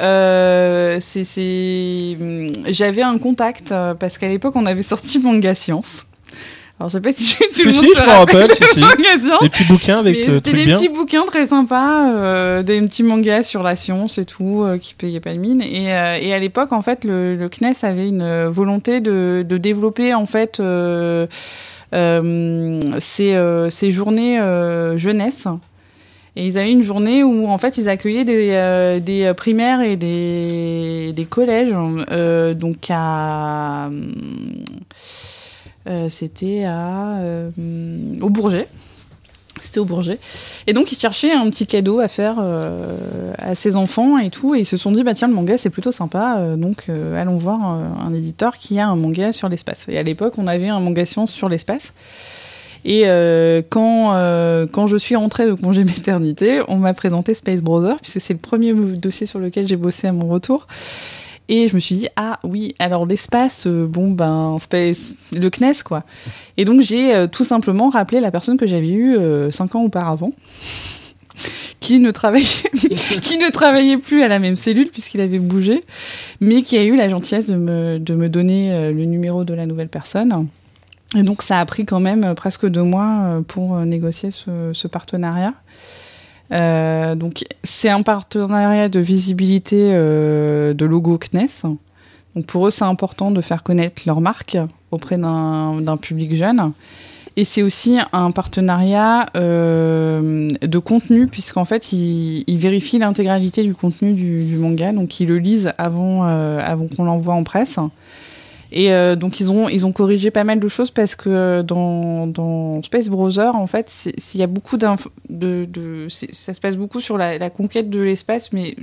euh, c'est. hum, J'avais un contact, parce qu'à l'époque, on avait sorti Manga Science. Alors, je sais pas si tout Si, le si, monde je se me rappelle si, si. Des petits bouquins avec Mais euh, c'était des bien. petits bouquins très sympas, euh, des petits mangas sur la science et tout, euh, qui payaient pas de mine. Et, euh, et à l'époque, en fait, le, le CNES avait une volonté de, de développer en fait ces, ces journées jeunesse. Et ils avaient une journée où en fait ils accueillaient des, euh, des primaires et des, des collèges, euh, donc à c'était à euh, au Bourget. C'était au Bourget. Et donc, ils cherchaient un petit cadeau à faire euh, à ses enfants et tout. Et ils se sont dit, bah tiens, le manga, c'est plutôt sympa. euh, donc, euh, allons voir euh, un éditeur qui a un manga sur l'espace. Et à l'époque, on avait un manga science sur l'espace. Et euh, quand, euh, quand je suis rentrée de congé maternité, on m'a présenté Space Brother, puisque c'est le premier dossier sur lequel j'ai bossé à mon retour. Et je me suis dit, ah oui, alors l'espace, euh, bon, ben, space, le CNES, quoi. Et donc, j'ai euh, tout simplement rappelé la personne que j'avais eue euh, cinq ans auparavant, qui ne, travaillait, qui ne travaillait plus à la même cellule, puisqu'il avait bougé, mais qui a eu la gentillesse de me, de me donner le numéro de la nouvelle personne. Et donc, ça a pris quand même presque deux mois pour négocier ce partenariat. Euh, donc, c'est un partenariat de visibilité euh, de logo CNES. Donc, pour eux, c'est important de faire connaître leur marque auprès d'un public jeune. Et c'est aussi un partenariat euh, de contenu, puisqu'en fait, ils, vérifient l'intégralité du contenu du, du manga. Donc, ils le lisent avant, avant qu'on l'envoie en presse. Et euh, donc ils ont ils ont corrigé pas mal de choses parce que euh, dans, dans Space Browser en fait s'il y a beaucoup de, ça se passe beaucoup sur la, conquête de l'espace mais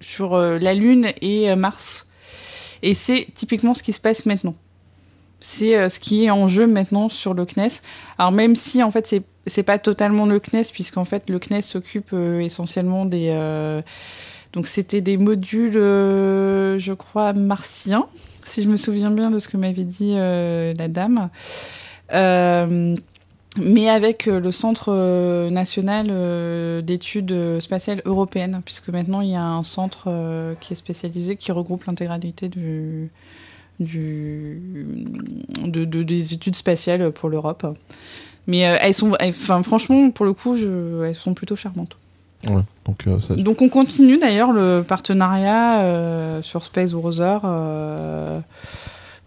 sur euh, la Lune et Mars. Et c'est typiquement ce qui se passe maintenant. C'est ce qui est en jeu maintenant sur le CNES alors même si en fait c'est c'est pas totalement le CNES puisqu'en fait le CNES s'occupe essentiellement des donc c'était des modules je crois martiens si je me souviens bien de ce que m'avait dit euh, la dame. Euh, mais avec euh, le Centre national d'études spatiales européennes, puisque maintenant il y a un centre qui est spécialisé, qui regroupe l'intégralité du, de, de- des études spatiales pour l'Europe. Mais elles sont, enfin, franchement, pour le coup, je, elles sont plutôt charmantes. Ouais, donc, euh, ça- Donc on continue d'ailleurs le partenariat euh, sur Space Browser euh,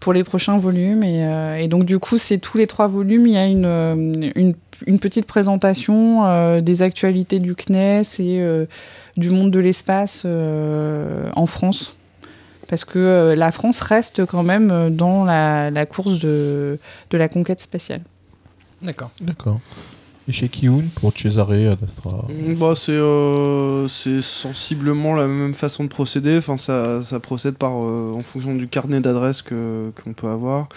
pour les prochains volumes. Et, euh, et donc du coup, c'est tous les trois volumes, il y a une, une, une petite présentation euh, des actualités du CNES et euh, du monde de l'espace euh, en France. parce que euh, la France reste quand même dans la, la course de, de la conquête spatiale. D'accord. D'accord. Et chez Kiun, pour Cesare, Ad Astra Mm, Bah, c'est euh, c'est sensiblement la même façon de procéder. Enfin, ça, ça procède par euh, en fonction du carnet d'adresses que qu'on peut avoir.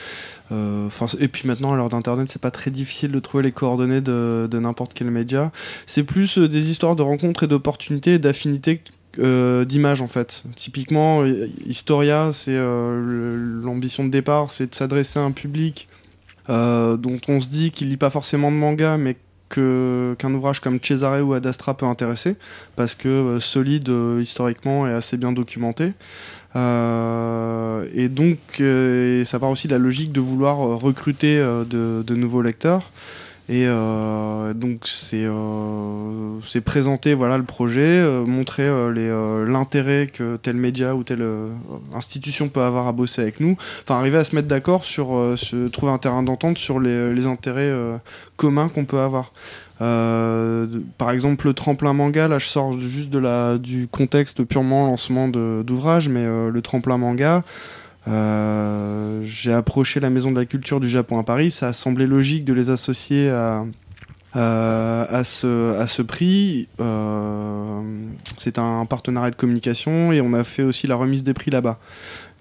Euh, et puis maintenant, à l'heure d'internet, c'est pas très difficile de trouver les coordonnées de, de n'importe quel média. C'est plus euh, des histoires de rencontres et d'opportunités et d'affinités d'images en fait. Typiquement, Historia, c'est l'ambition de départ, c'est de s'adresser à un public dont on se dit qu'il lit pas forcément de manga, mais qu'un ouvrage comme Cesare ou Ad Astra peut intéresser, parce que euh, solide euh, historiquement et assez bien documenté. Euh, et donc, euh, ça part aussi de la logique de vouloir recruter de, de nouveaux lecteurs. Et euh, donc c'est euh, c'est présenter voilà le projet, euh, montrer l'intérêt que tel média ou telle institution peut avoir à bosser avec nous. Enfin arriver à se mettre d'accord sur se trouver un terrain d'entente sur les, intérêts communs qu'on peut avoir. Par exemple le tremplin manga, là je sors juste du contexte purement lancement d'ouvrage, mais le tremplin manga. Euh, j'ai approché la Maison de la Culture du Japon à Paris, ça a semblé logique de les associer à, ce, à ce prix. Euh, c'est un partenariat de communication et on a fait aussi la remise des prix là-bas.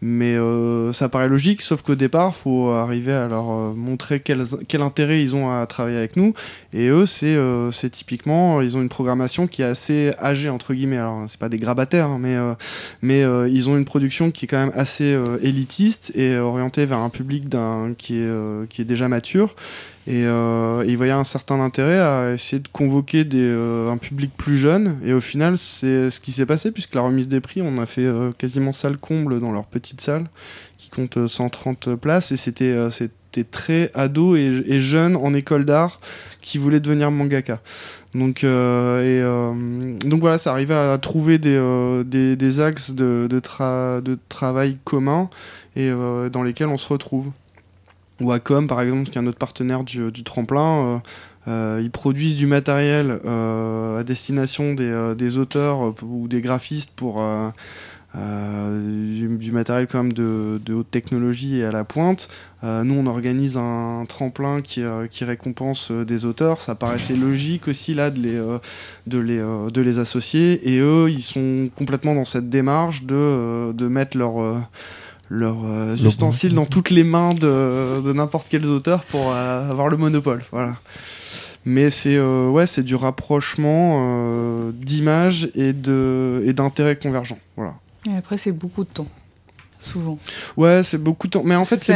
Mais euh, ça paraît logique, sauf qu'au départ, faut arriver à leur euh, montrer quel, quel intérêt ils ont à travailler avec nous. Et eux, c'est euh, typiquement, ils ont une programmation qui est assez âgée, entre guillemets. Alors, c'est pas des grabataires, hein, mais, euh, mais euh, ils ont une production qui est quand même assez élitiste et orientée vers un public qui, est, qui est déjà mature. Et, euh, il voyait un certain intérêt à essayer de convoquer des, euh, un public plus jeune. Et au final, c'est ce qui s'est passé, puisque la remise des prix, on a fait euh, quasiment salle comble dans leur petite salle, qui compte euh, 130 places. Et c'était euh, très ado et, jeune en école d'art qui voulaient devenir mangaka. Donc, euh, euh, donc voilà, ça arrivait à trouver des, euh, des, axes de, de, tra- de travail communs et euh, dans lesquels on se retrouve. Wacom, par exemple, qui est un autre partenaire du, du tremplin, euh, euh, ils produisent du matériel euh, à destination des, euh, des auteurs ou des graphistes pour du, du matériel quand même de, de haute technologie et à la pointe. Nous, on organise un, tremplin qui, qui récompense des auteurs. Ça paraissait logique aussi là de les, de les, de les associer. Et eux, ils sont complètement dans cette démarche de, de mettre leur leurs euh, ustensiles dans toutes les mains de, de n'importe quel auteur pour euh, avoir le monopole. Voilà. Mais c'est euh, ouais, c'est du rapprochement euh, d'images et de et d'intérêts convergents. Voilà. Et après, c'est beaucoup de temps. Souvent. Ouais, c'est beaucoup de temps. Mais en fait, c'est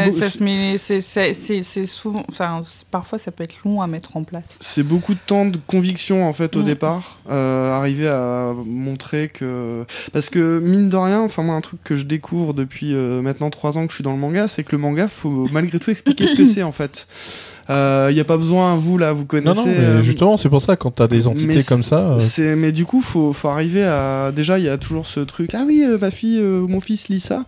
c'est- souvent. Enfin, parfois, ça peut être long à mettre en place. c'est beaucoup de temps de conviction en fait au départ, euh, arriver à montrer que parce que mine de rien, enfin moi un truc que je découvre depuis euh, maintenant trois ans que je suis dans le manga, c'est que le manga faut malgré tout expliquer ce que c'est en fait. Il n'y a pas besoin, vous là, vous connaissez. Non, non, mais euh, justement, c'est pour ça, quand t'as des entités mais comme ça. euh, C'est, mais du coup, faut, faut arriver à. Déjà, il y a toujours ce truc. Ah oui, euh, ma fille euh, ou mon fils lit ça.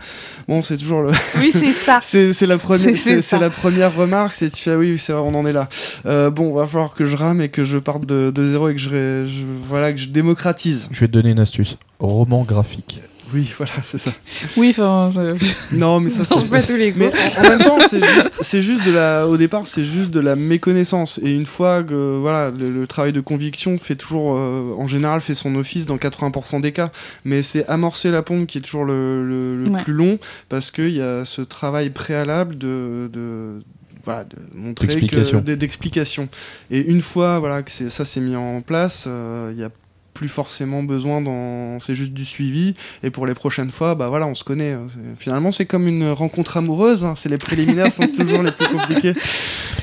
Bon, c'est toujours le. Oui, c'est ça. C'est, c'est la première. C'est- la première remarque. C'est tu fais ah oui, c'est vrai, on en est là. Euh, bon, va falloir que je rame et que je parte de, de zéro et que je- voilà que je démocratise. Je vais te donner une astuce. Roman graphique. Oui, voilà, c'est ça. Oui, enfin, ça- Non, mais ça, c'est, pas tous les Mais coups. en, en même temps, c'est juste, c'est juste de la. Au départ, c'est juste de la méconnaissance. Et une fois que voilà, le, le travail de conviction fait toujours, euh, en général, fait son office dans 80% des cas. Mais c'est amorcer la pompe qui est toujours le, le- le Ouais. plus long parce qu'il y a ce travail préalable de. de voilà, de montrer que- D'explication. d- d'explication. Et une fois voilà, que c'est- ça s'est mis en place, euh, il y a plus forcément besoin dans c'est juste du suivi et pour les prochaines fois bah voilà on se connaît finalement c'est comme une rencontre amoureuse hein. c'est les préliminaires sont toujours les plus compliqués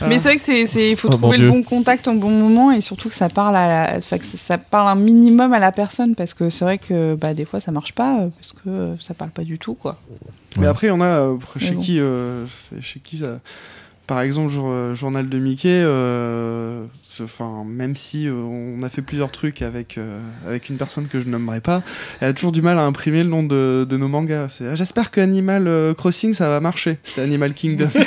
Mais c'est vrai que c'est, c'est, il faut Oh, trouver le bon contact au bon moment et surtout que ça parle à la- ça, ça parle un minimum à la personne parce que c'est vrai que bah, des fois ça marche pas euh, parce que euh, ça parle pas du tout quoi. mais après il y en a euh, chez Mais bon. qui euh, chez qui ça par exemple jour- euh, journal de Mickey euh, enfin même si euh, on a fait plusieurs trucs avec euh, avec une personne que je nommerai pas elle a toujours du mal à imprimer le nom de, de nos mangas c'est ah, j'espère que Animal Crossing ça va marcher c'était Animal Kingdom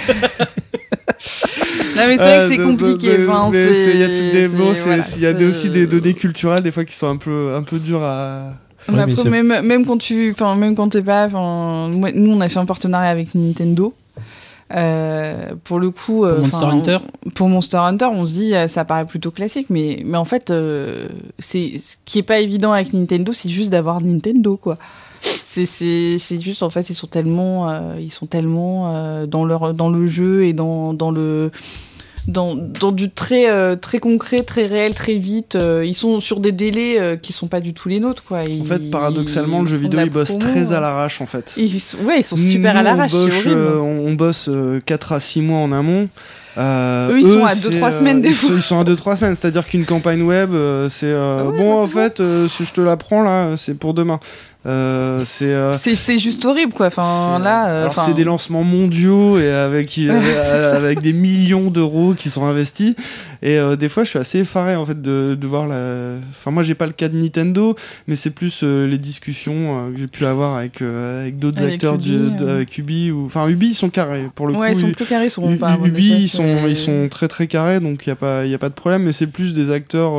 Non mais c'est vrai que c'est compliqué. enfin, Il y a, toutes des- c'est- bon, c'est- voilà, il y a des- c'est- aussi des données culturelles des fois qui sont un peu, un peu dures à, Ouais, après, même, même quand tu, enfin, même quand t'es pas, enfin, nous on a fait un partenariat avec Nintendo. Euh, pour le coup, euh, Monster Hunter on- pour Monster Hunter, on se dit euh, ça paraît plutôt classique, mais mais en fait, euh, c'est ce qui est pas évident avec Nintendo, c'est juste d'avoir Nintendo quoi. C'est c'est c'est juste en fait ils sont tellement euh, ils sont tellement euh, dans leur dans le jeu et dans dans le dans, dans du très euh, très concret, très réel, très vite. euh, ils sont sur des délais euh, qui sont pas du tout les nôtres, quoi. En fait, paradoxalement, le jeu vidéo, il bosse très à l'arrache, en fait. Ils ouais, ils sont super Nous, à l'arrache, on euh, on, bosse 4 à 6 mois en amont. Euh, Eux, ils sont à deux, c'est, trois semaines, des ils fois. sont- Ils sont à 2-3 semaines, c'est-à-dire qu'une campagne web, c'est euh, Ah ouais, bon, bah, en fait, euh, si je te la prends là, c'est pour demain. Euh, c'est euh, C'est juste horrible, quoi. Enfin, c'est- là, euh, enfin, c'est des lancements mondiaux et avec avec des millions d'euros qui sont investis. Et des fois, je suis assez effaré en fait de, de voir la. Enfin, moi, j'ai pas le cas de Nintendo, mais c'est plus les discussions que j'ai pu avoir avec avec d'autres acteurs Ubi, du, de- avec Ubi ou enfin Ubi, ils sont carrés pour le ouais, coup. ils sont plus carrés, ils sont U- pas. Ubi, ils sont, ils sont très très carrés, donc il n'y a, pas- y a pas de problème, mais c'est plus des acteurs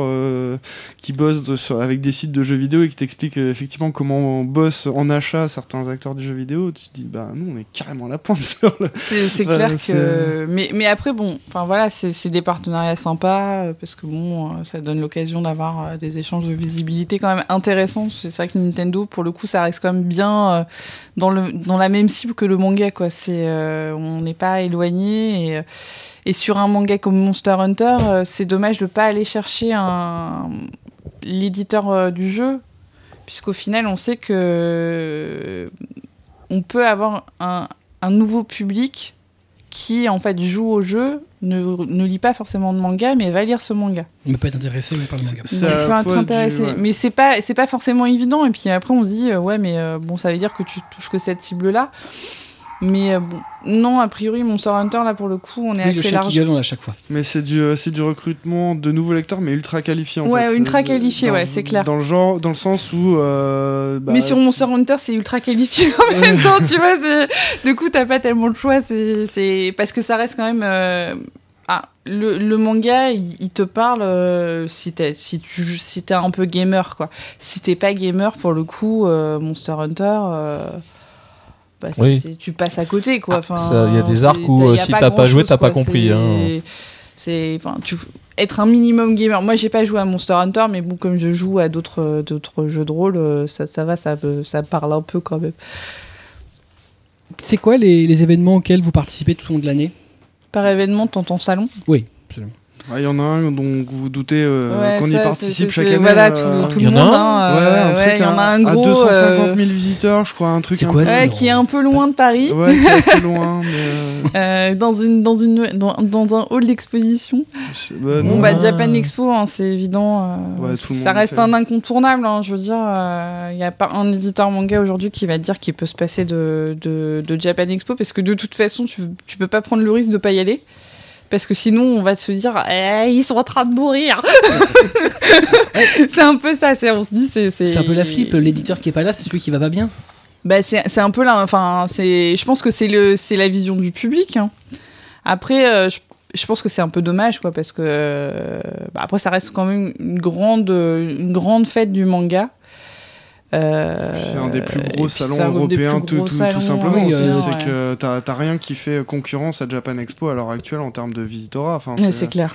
qui bossent de- sur- avec des sites de jeux vidéo et qui t'expliquent effectivement comment on bosse en achat certains acteurs du jeu vidéo. Tu te dis, bah nous on est carrément à la pointe sur le. C'est clair que. Mais, mais après, bon, enfin voilà, c'est c'est des partenariats sympas euh, parce que bon, euh, ça donne l'occasion d'avoir euh, des échanges de visibilité quand même intéressants. C'est vrai que Nintendo, pour le coup, ça reste quand même bien dans, le, dans la même cible que le manga, quoi. C'est euh, on n'est pas éloigné et. et sur un manga comme Monster Hunter, euh, c'est dommage de pas aller chercher un l'éditeur euh, du jeu, puisqu'au final, on sait que on peut avoir un, un nouveau public qui en fait joue au jeu, ne, ne lit pas forcément de manga, mais va lire ce manga. On peut pas être intéressé mais par le manga. À peut être du- intéressé. ouais. Mais c'est pas c'est pas forcément évident. Et puis après on se dit euh, ouais mais euh, bon ça veut dire que tu touches que cette cible là. Mais euh, bon non a priori Monster Hunter là pour le coup on est Oui, le assez chien qui large. gueule, on l'a à chaque fois. Mais c'est du, euh, c'est du recrutement de nouveaux lecteurs, mais ultra qualifiés en Ouais, fait. ultra Euh, qualifiés, dans- ouais, c'est clair. Dans le genre, dans le sens où. euh, bah, mais sur Monster Hunter, c'est ultra qualifié en même temps, tu vois. c'est- Du coup, t'as pas tellement le choix. C'est c'est- parce que ça reste quand même. euh, Ah, le, le manga, il, il te parle euh, si t'es si tu si t'es un peu gamer quoi. Si t'es pas gamer pour le coup, euh, Monster Hunter. euh, bah, Oui. tu passes à côté quoi. Ah, Enfin, il y a des arcs où, euh, si t'as pas joué, t'as pas compris, C'est- hein. C'est enfin tu être un minimum gamer. Moi, j'ai pas joué à Monster Hunter, mais bon, comme je joue à d'autres d'autres jeux de rôle, euh, ça, ça va, ça, ça parle un peu quand même. C'est quoi les, les événements auxquels vous participez tout au long de l'année? Par événement, dans ton salon? Oui, absolument. Ouais, Il y en a un dont vous vous doutez euh, Ouais, qu'on y participe chaque année. Voilà, euh, tout, tout Il y le en a monde. un hein, Ouais, euh, ouais, il y en a à- un gros. À 250 euh, 000 visiteurs, je crois, un truc un quoi, qui est un peu loin de Paris, Ouais, qui est assez loin, mais. euh, euh, dans, une, dans, une, dans, dans un hall d'exposition. bah, Bon, bah, Ah. Japan Expo, hein, c'est évident. euh, tout ça reste fait. un incontournable. hein, je veux dire, il n'y a pas un éditeur manga aujourd'hui qui va dire qu'il peut se passer de, de, de Japan Expo parce que de toute façon, tu, tu peux pas prendre le risque de pas y aller. Parce que sinon, on va se dire, eh, ils sont en train de mourir. c'est un peu ça. c'est- On se dit, c'est. C'est un peu la flip. L'éditeur qui est pas là, c'est celui qui va pas bien. Bah, c'est c'est un peu là. Enfin, c'est. Je pense que c'est le, c'est la vision du public. hein. Après, euh, je, je pense que c'est un peu dommage, quoi, parce que euh, bah, après, ça reste quand même une grande, une grande fête du manga. Euh, C'est un des plus gros salons européens, tout, gros tout- tout salons, simplement. oui, aussi. euh, c'est ouais. que t'as rien qui fait concurrence à Japan Expo à l'heure actuelle en termes de visitorat. Enfin, Ouais, c'est clair.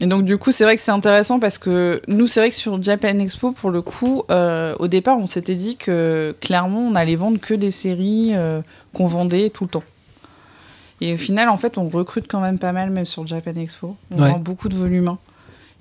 Et donc du coup, c'est vrai que c'est intéressant parce que nous, c'est vrai que sur Japan Expo, pour le coup, euh, au départ, on s'était dit que clairement, on allait vendre que des séries euh, qu'on vendait tout le temps. Et au final, en fait, on recrute quand même pas mal, même sur Japan Expo. On Ouais. vend beaucoup de volume 1.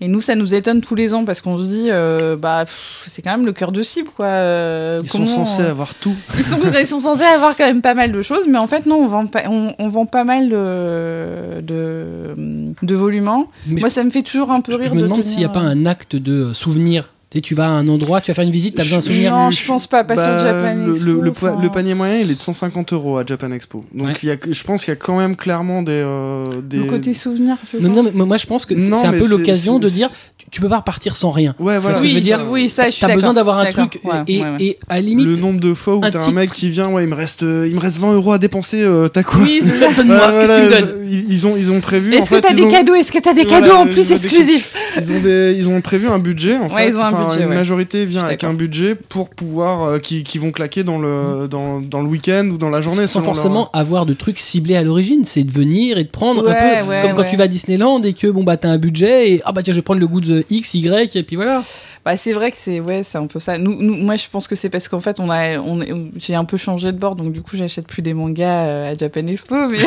Et nous, ça nous étonne tous les ans parce qu'on se dit, euh, bah, c'est quand même le cœur de cible, quoi. Euh, Ils comment, sont censés euh, avoir tout. ils sont, ils sont censés avoir quand même pas mal de choses, mais en fait, non, on vend pas, on, on vend pas mal de, de, de volume 1. Mais Moi, ça me fait toujours un peu je, rire je me de demande s'il n'y a pas euh, un acte de souvenir. Tu sais, tu vas à un endroit, tu vas faire une visite, tu as besoin d'un souvenir. Non, je pense pas, pas Bah, sur Japan le, Expo. le- le pa- enfin. le panier moyen, il est de 150 euros à Japan Expo. Donc Ouais. il y a, je pense qu'il y a quand même clairement des. euh, des... Le côté souvenir, tu Non, vois. non, mais moi je pense que c'est un peu l'occasion de dire tu, tu peux pas repartir sans rien. Ouais, voilà. que oui, je veux dire, oui, ça, je suis T'as besoin d'avoir un truc et, Ouais, ouais, ouais. et à la limite, le nombre de fois où t'as un mec qui vient, ouais, il me reste, euh, il me reste 20 euros à dépenser, euh, t'as quoi Oui, donne-moi, Ouais, qu'est-ce que tu me donnes ils, ont, ils ont prévu. Est-ce que t'as des cadeaux? Est-ce que t'as des cadeaux en plus exclusifs? Ils ont, prévu un budget en fait. Un budget, une ouais. majorité vient avec un budget pour pouvoir euh, qui, qui vont claquer dans le dans, dans le week-end ou dans la journée sans leur- forcément avoir de trucs ciblés à l'origine, c'est de venir et de prendre Ouais, un peu ouais, comme quand tu vas à Disneyland et que bon bah t'as un budget et ah bah tiens je vais prendre le goût de X, Y et puis voilà. Bah, c'est vrai que c'est ouais, c'est un peu ça. Nous, nous, moi, je pense que c'est parce qu'en fait, on a, on, j'ai un peu changé de bord, donc du coup, j'achète plus des mangas euh, à Japan Expo. Mais,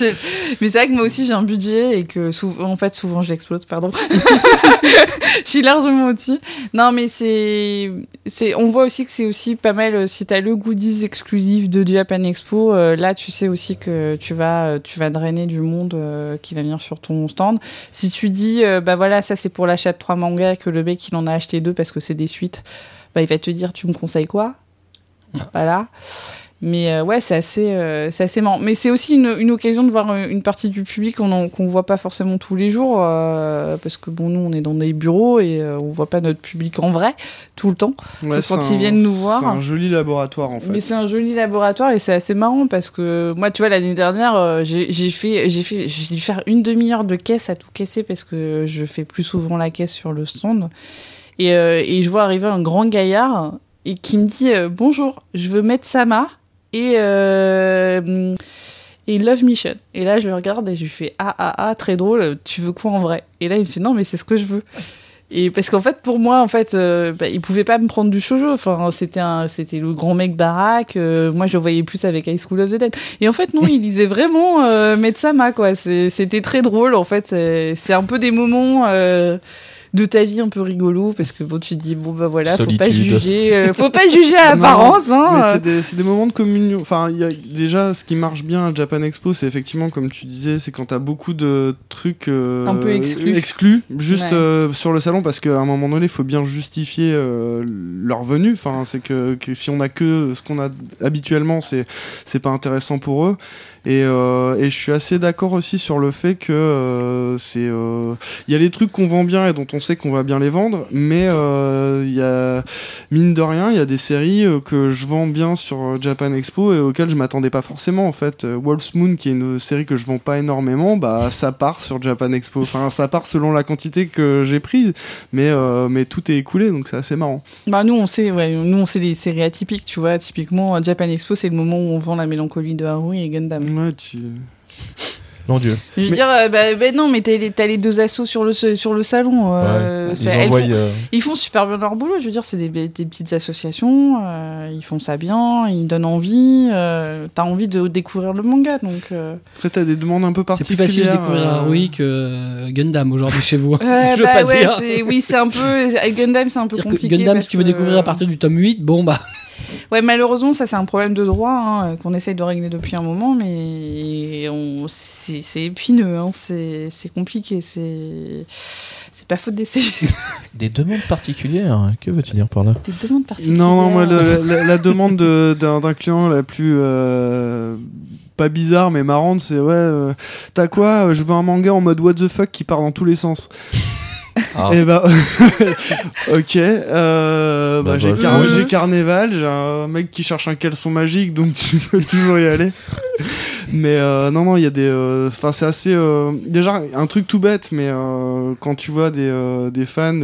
mais c'est vrai que moi aussi, j'ai un budget et que souvent, en fait, souvent, je l'explose. Pardon. je suis largement au-dessus. Non, mais c'est, c'est, on voit aussi que c'est aussi pas mal. euh, Si t'as le goodies exclusif de Japan Expo, euh, là, tu sais aussi que tu vas, tu vas drainer du monde euh, qui va venir sur ton stand. Si tu dis, euh, bah voilà, ça c'est pour l'achat de trois mangas, que le mec il en a acheté deux parce que c'est des suites, bah il va te dire, tu me conseilles quoi? Voilà. Mais euh, ouais, c'est assez, euh, c'est assez marrant. Mais c'est aussi une, une occasion de voir euh, une partie du public qu'on en- qu'on voit pas forcément tous les jours, euh, parce que bon, nous on est dans des bureaux et on voit pas notre public en vrai tout le temps. Ouais, Sauf quand ils viennent nous voir. C'est un joli laboratoire en fait. Mais c'est un joli laboratoire et c'est assez marrant parce que moi, tu vois, l'année dernière, j'ai j'ai fait, j'ai fait, j'ai dû faire une demi-heure de caisse à tout casser parce que je fais plus souvent la caisse sur le stand. Et, euh, et je vois arriver un grand gaillard et qui me dit euh, bonjour, je veux mettre Sama et euh, et Love Mission. Et là, je le regarde et je lui fais ah ah ah très drôle. Tu veux quoi en vrai? Et là, il me fait non mais c'est ce que je veux. Et parce qu'en fait, pour moi, en fait, euh, bah, pouvait pas me prendre du shoujo. Enfin, c'était c'était le grand mec baraque. moi, je le voyais plus avec High School of the Dead. Et en fait, non, il lisait vraiment euh, Metsama, quoi. C'était très drôle, en fait. C'est un peu des moments de ta vie un peu rigolo parce que bon, tu te dis bon bah voilà, faut pas Solitude. juger, euh, faut pas juger à l'apparence. Hein, c'est des, c'est des moments de communion. Enfin, il y a, déjà, ce qui marche bien à Japan Expo, c'est effectivement, comme tu disais, c'est quand t'as beaucoup de trucs euh, Un peu exclus. juste Ouais. euh, sur le salon, parce qu'à un moment donné, il faut bien justifier euh, leur venue. Enfin, c'est que, que si on a que ce qu'on a habituellement, c'est c'est pas intéressant pour eux. Et, euh, et je suis assez d'accord aussi sur le fait que euh, c'est euh, il y a les trucs qu'on vend bien et dont on sait qu'on va bien les vendre, mais il y a mine de rien, il y a des séries que je vends bien sur Japan Expo et auxquelles je m'attendais pas forcément en fait. Wolf's Moon, qui est une série que je vends pas énormément, bah ça part sur Japan Expo. Enfin, ça part selon la quantité que j'ai prise, mais mais tout est écoulé, donc c'est assez marrant. Bah nous on sait, ouais, nous on sait les séries atypiques, tu vois. Typiquement, Japan Expo, c'est le moment où on vend la mélancolie de Haru et Gundam. Ouais, tu... Mon dieu. Je veux Mais- dire, euh, bah, bah non, mais t'as les, deux assos sur le, sur le salon. euh, Ouais. c'est- Ils elles envoient, font- euh, Ils font super bien leur boulot, je veux dire, c'est des, des petites associations, euh, ils font ça bien, ils donnent envie, euh, t'as envie de découvrir le manga, donc... euh, Après, t'as des demandes un peu C'est plus particulières. facile de découvrir euh, Haruhi que Gundam aujourd'hui chez vous. Je veux bah pas ouais, dire. oui, c'est un peu... Gundam, c'est un peu compliqué. Gundam, parce si tu veux découvrir à partir du tome 8, bon bah. Ouais, malheureusement, ça c'est un problème de droit hein, qu'on essaye de régler depuis un moment, mais on... c'est c'est épineux, hein, c'est c'est compliqué, c'est... C'est pas faute d'essayer. Des demandes particulières. Que veux-tu dire par là? Des demandes particulières. Non, non, moi, le- la, la demande de- d'un d'un client la plus. euh, pas bizarre, mais marrante, c'est ouais, euh, t'as quoi? Euh, Je veux un manga en mode what the fuck qui part dans tous les sens. Ah. Et bah, ok. euh, bah, Bah, j'ai bah, Car- j'ai Carnival, j'ai un mec qui cherche un caleçon magique, donc tu peux toujours y aller. Mais euh, non, non, il y a des. euh, Enfin, c'est assez. euh, déjà, un truc tout bête, mais euh, quand tu vois des, euh, des fans.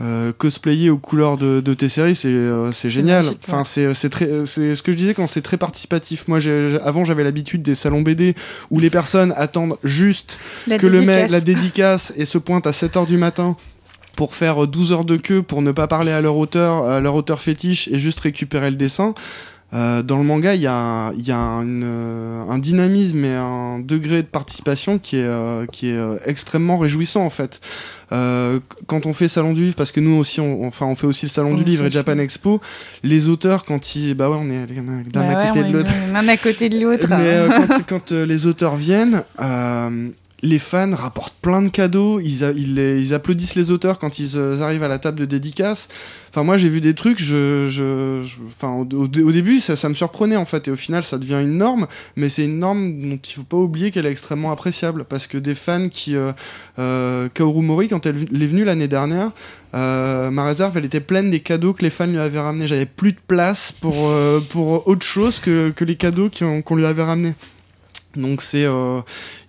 Euh, euh, cosplayer aux couleurs de, de tes séries, c'est euh, c'est génial. magique, ouais. Enfin, c'est c'est très, c'est ce que je disais quand c'est très participatif. Moi, avant, j'avais l'habitude des salons BD où les personnes attendent juste La que le mec la dédicace et se pointe à 7h du matin pour faire 12 heures de queue pour ne pas parler à leur auteur, à leur auteur fétiche et juste récupérer le dessin. Euh, dans le manga, il y a, y a un, une, euh, un dynamisme et un degré de participation qui est, euh, qui est euh, extrêmement réjouissant en fait. Euh, qu- quand on fait salon du livre, parce que nous aussi, on, enfin, on fait aussi le salon On du livre et Japan. Expo, les auteurs quand ils, bah ouais, on est l'un Bah à ouais, côté de l'autre. L'un à côté de l'autre. Mais euh, quand, quand, euh, les auteurs viennent, euh, les fans rapportent plein de cadeaux, ils, applaudissent les auteurs quand ils euh, arrivent à la table de dédicace. Enfin, moi j'ai vu des trucs, je, enfin, au, début ça, me surprenait en fait, et au final ça devient une norme, mais c'est une norme dont il faut pas oublier qu'elle est extrêmement appréciable, parce que des fans qui. Euh, euh, Kaoru Mori, quand elle, est venue l'année dernière, euh, ma réserve elle était pleine des cadeaux que les fans lui avaient ramenés. J'avais plus de place pour, pour autre chose que, que les cadeaux qu'on lui avait ramenés. Donc c'est,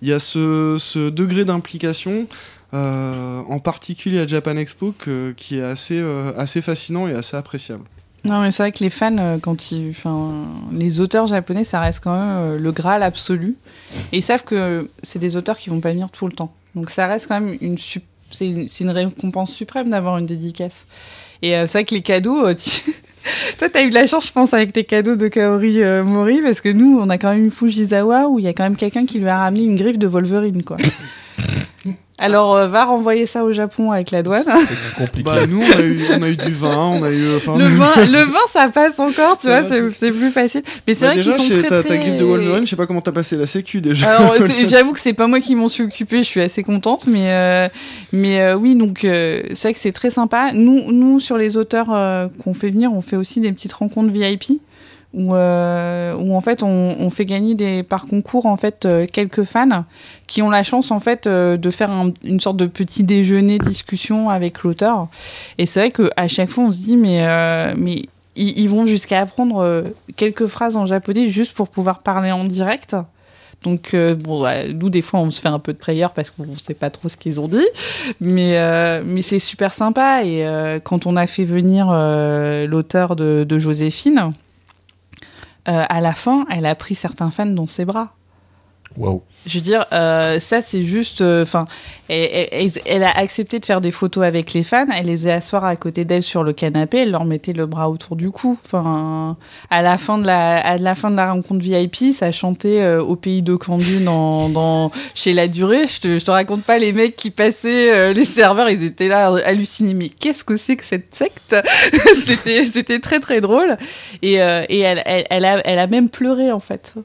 il y a ce, ce degré d'implication en particulier à Japan Expo, qui est assez, assez fascinant et assez appréciable. Non, mais c'est vrai que les fans, quand ils, enfin, les auteurs japonais, ça reste quand même le graal absolu. Et ils savent que c'est des auteurs qui vont pas venir tout le temps. Donc ça reste quand même une, c'est une, récompense suprême d'avoir une dédicace. Et c'est vrai que les cadeaux, Toi, t'as eu de la chance, je pense, avec tes cadeaux de Kaori euh, Mori, parce que nous, on a quand même une Fujisawa où il y a quand même quelqu'un qui lui a ramené une griffe de Wolverine, quoi. Alors, euh, va renvoyer ça au Japon avec la douane. compliqué. Bah, nous, on a, eu, on a, eu, du vin, on a eu. le, vin, le vin, ça passe encore, tu vois, c'est plus facile. Mais c'est bah, vrai qu'ils sont très, ta, très... griffe de Wolverine, je sais pas comment t'as passé la sécu déjà. Alors, j'avoue que c'est pas moi qui m'en suis occupé, je suis assez contente, mais, euh, mais euh, oui, donc c'est vrai que c'est très sympa. Nous, nous, sur les auteurs qu'on fait venir, on fait aussi des petites rencontres VIP où, euh, où en fait on, fait gagner des, par concours en fait euh, quelques fans qui ont la chance en fait euh, de faire un, une sorte de petit déjeuner discussion avec l'auteur et c'est vrai que à chaque fois on se dit mais mais ils, vont jusqu'à apprendre quelques phrases en japonais juste pour pouvoir parler en direct donc, bon, nous, des fois, on se fait un peu de prière parce qu'on ne sait pas trop ce qu'ils ont dit. Mais, mais c'est super sympa. Et quand on a fait venir l'auteur de, Joséphine, à la fin, elle a pris certains fans dans ses bras. Waouh. Je veux dire, euh, ça c'est juste, euh, enfin, elle, a accepté de faire des photos avec les fans. Elle les faisait asseoir à côté d'elle sur le canapé. Elle leur mettait le bras autour du cou. Enfin, à la fin de la, à la fin de la rencontre VIP, ça chantait euh, au pays de Candu dans, dans, chez la durée. Je te, je te raconte pas les mecs qui passaient, les serveurs, ils étaient là hallucinés. Mais qu'est-ce que c'est que cette secte C'était, c'était très très drôle. Et, et elle, elle, a, elle a même pleuré en fait.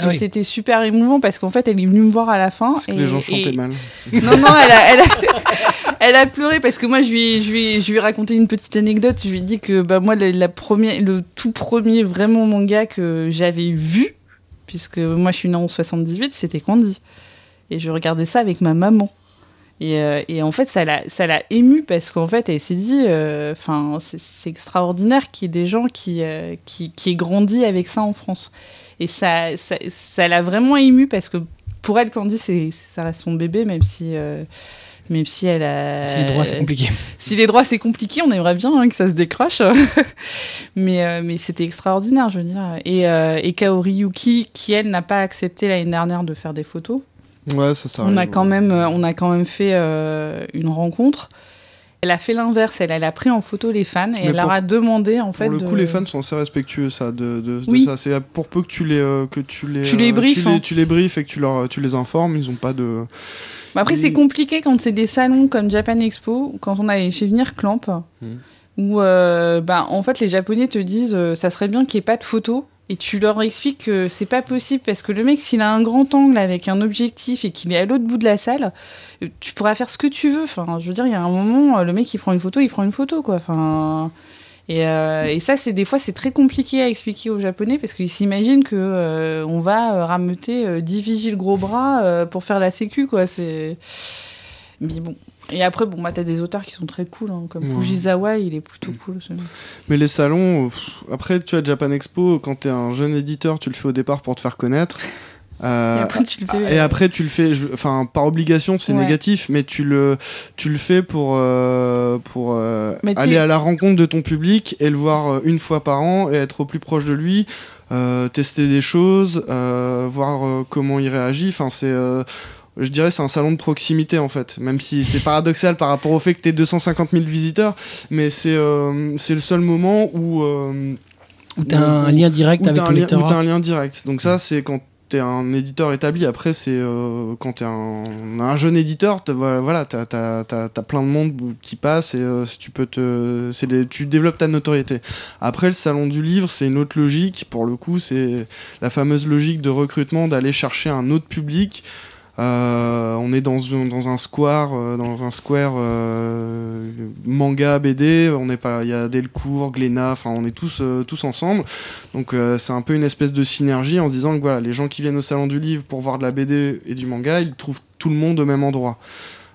Ah oui. C'était super émouvant parce qu'en fait, elle est venue me voir à la fin. Parce et, que les gens chantaient et... mal. Non, non, elle a, elle, a, elle a, pleuré parce que moi, je lui, ai, je, lui je lui ai raconté une petite anecdote. Je lui ai dit que bah, moi, le, la première, le tout premier vraiment manga que j'avais vu, puisque moi, je suis née en 78, c'était Candy. Et je regardais ça avec ma maman. Et, euh, et, en fait, ça l'a, ça l'a émue parce qu'en fait, elle s'est dit, enfin, euh, c'est, extraordinaire qu'il y ait des gens qui, euh, qui, qui aient grandi avec ça en France. Et ça, ça, ça l'a vraiment émue parce que pour elle, Candy, c'est, ça reste son bébé, même si, même si elle a. Si les droits, c'est compliqué. Si les droits, c'est compliqué, on aimerait bien hein, que ça se décroche. mais, mais c'était extraordinaire, je veux dire. Et, et Kaori Yuki, qui elle n'a pas accepté l'année dernière de faire des photos. Ouais, ça, ça on arrive, a quand ouais. même, on a quand même fait euh, une rencontre. Elle a fait l'inverse, elle, elle a pris en photo les fans et Mais elle pour- leur a demandé en fait. Pour le coup, les fans sont assez respectueux ça, de, de, de Oui. ça. C'est pour peu que tu les, euh, que tu les, Tu les euh, briefes, tu les, hein. tu les briefes et que tu, leur, tu les informes, ils ont pas de. Mais après, c'est compliqué quand c'est des salons comme Japan Expo, quand on avait fait venir Clamp, Mhm. où euh, bah, en fait les Japonais te disent euh, ça serait bien qu'il n'y ait pas de photos. Et tu leur expliques que c'est pas possible parce que le mec, s'il a un grand angle avec un objectif et qu'il est à l'autre bout de la salle, euh, tu pourras faire ce que tu veux. Enfin, je veux dire, il y a un moment, euh, le mec, il prend une photo, il prend une photo, quoi. Enfin. Et, euh, et ça, c'est des fois, c'est très compliqué à expliquer aux Japonais parce qu'ils s'imaginent que on va rameuter euh, 10 vigiles gros bras pour faire la sécu, quoi. C'est. Mais bon. Et après, bon, bah, t'as des auteurs qui sont très cool, hein, comme Ouais. Fujisawa, il est plutôt cool. ce- Mais les salons, euh, pff, après, tu as Japan Expo, quand tu es un jeune éditeur, tu le fais au départ pour te faire connaître. Euh, Et après, tu le fais. Et après, tu le fais, je- enfin, par obligation, c'est Ouais. négatif, mais tu le, tu le fais pour, euh, pour euh, aller à la rencontre de ton public et le voir euh, une fois par an et être au plus proche de lui, euh, tester des choses, euh, voir euh, comment il réagit. Enfin, c'est, euh, je dirais, c'est un salon de proximité en fait, même si c'est paradoxal par rapport au fait que tu 250 000 visiteurs, mais c'est, euh, c'est le seul moment où. euh, Où t'as un lien direct avec ton lien- où t'as un lien direct. Donc ça, c'est quand t'es un éditeur établi. Après, c'est euh, quand t'es un, un jeune éditeur, voilà, t'as t'as- t'as- t'as plein de monde qui passe et euh, tu peux te, c'est des- tu développes ta notoriété. Après, le salon du livre, c'est une autre logique. Pour le coup, c'est la fameuse logique de recrutement d'aller chercher un autre public. Euh, on est dans, un- dans un square, euh, dans un square euh, manga BD. On est pas, il y a Delcourt, Glénat, enfin on est tous euh, tous ensemble. Donc euh, c'est un peu une espèce de synergie en se disant que voilà, les gens qui viennent au salon du livre pour voir de la BD et du manga, ils trouvent tout le monde au même endroit.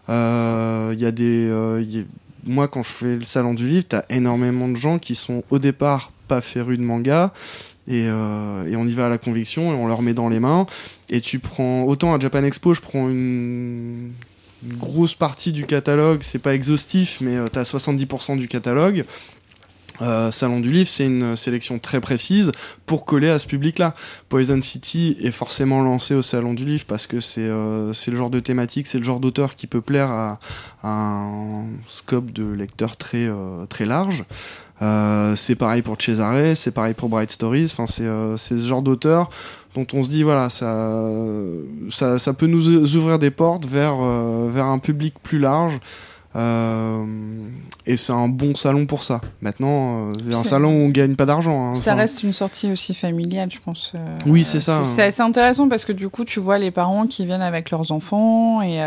Euh, Il y a des, y a- moi quand je fais le salon du livre, t'as énormément de gens qui sont au départ pas férus de manga. Et, euh, et on y va à la conviction et on leur met dans les mains. Et tu prends autant à Japan Expo, je prends une grosse partie du catalogue, c'est pas exhaustif, mais tu as 70% du catalogue. Euh, Salon du livre, c'est une sélection très précise pour coller à ce public-là. Poison City est forcément lancé au Salon du livre parce que c'est euh, le genre de thématique, c'est le genre d'auteur qui peut plaire à, un scope de lecteur très, euh, très large. C'est pareil pour Cesare, c'est pareil pour Bright Stories. Enfin, c'est ce genre d'auteur dont on se dit voilà, ça, ça, ça peut nous ouvrir des portes vers, vers un public plus large. Euh, et c'est un bon salon pour ça. Maintenant, euh, c'est un salon où on gagne pas d'argent. Hein, ça reste une sortie aussi familiale, je pense. Euh, oui, c'est ça. C'est assez intéressant parce que du coup, tu vois les parents qui viennent avec leurs enfants et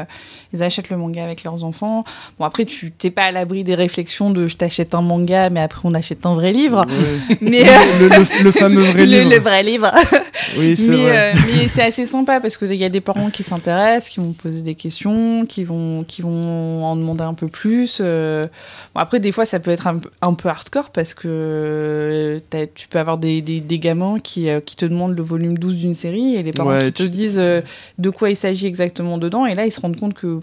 ils achètent le manga avec leurs enfants. Bon, après, tu t'es pas à l'abri des réflexions de je t'achète un manga, mais après on achète un vrai livre. mais le, fameux vrai livre. Le, vrai livre. oui, c'est mais, mais c'est assez sympa parce qu'il y a des parents qui s'intéressent, qui vont poser des questions, qui vont, qui vont en demander un peu plus. Euh. Bon, après, des fois, ça peut être un, un peu hardcore parce que tu peux avoir des, des, des gamins qui, euh, qui, te demandent le volume 12 d'une série et les parents qui te disent euh, de quoi il s'agit exactement dedans. Et là, ils se rendent compte que.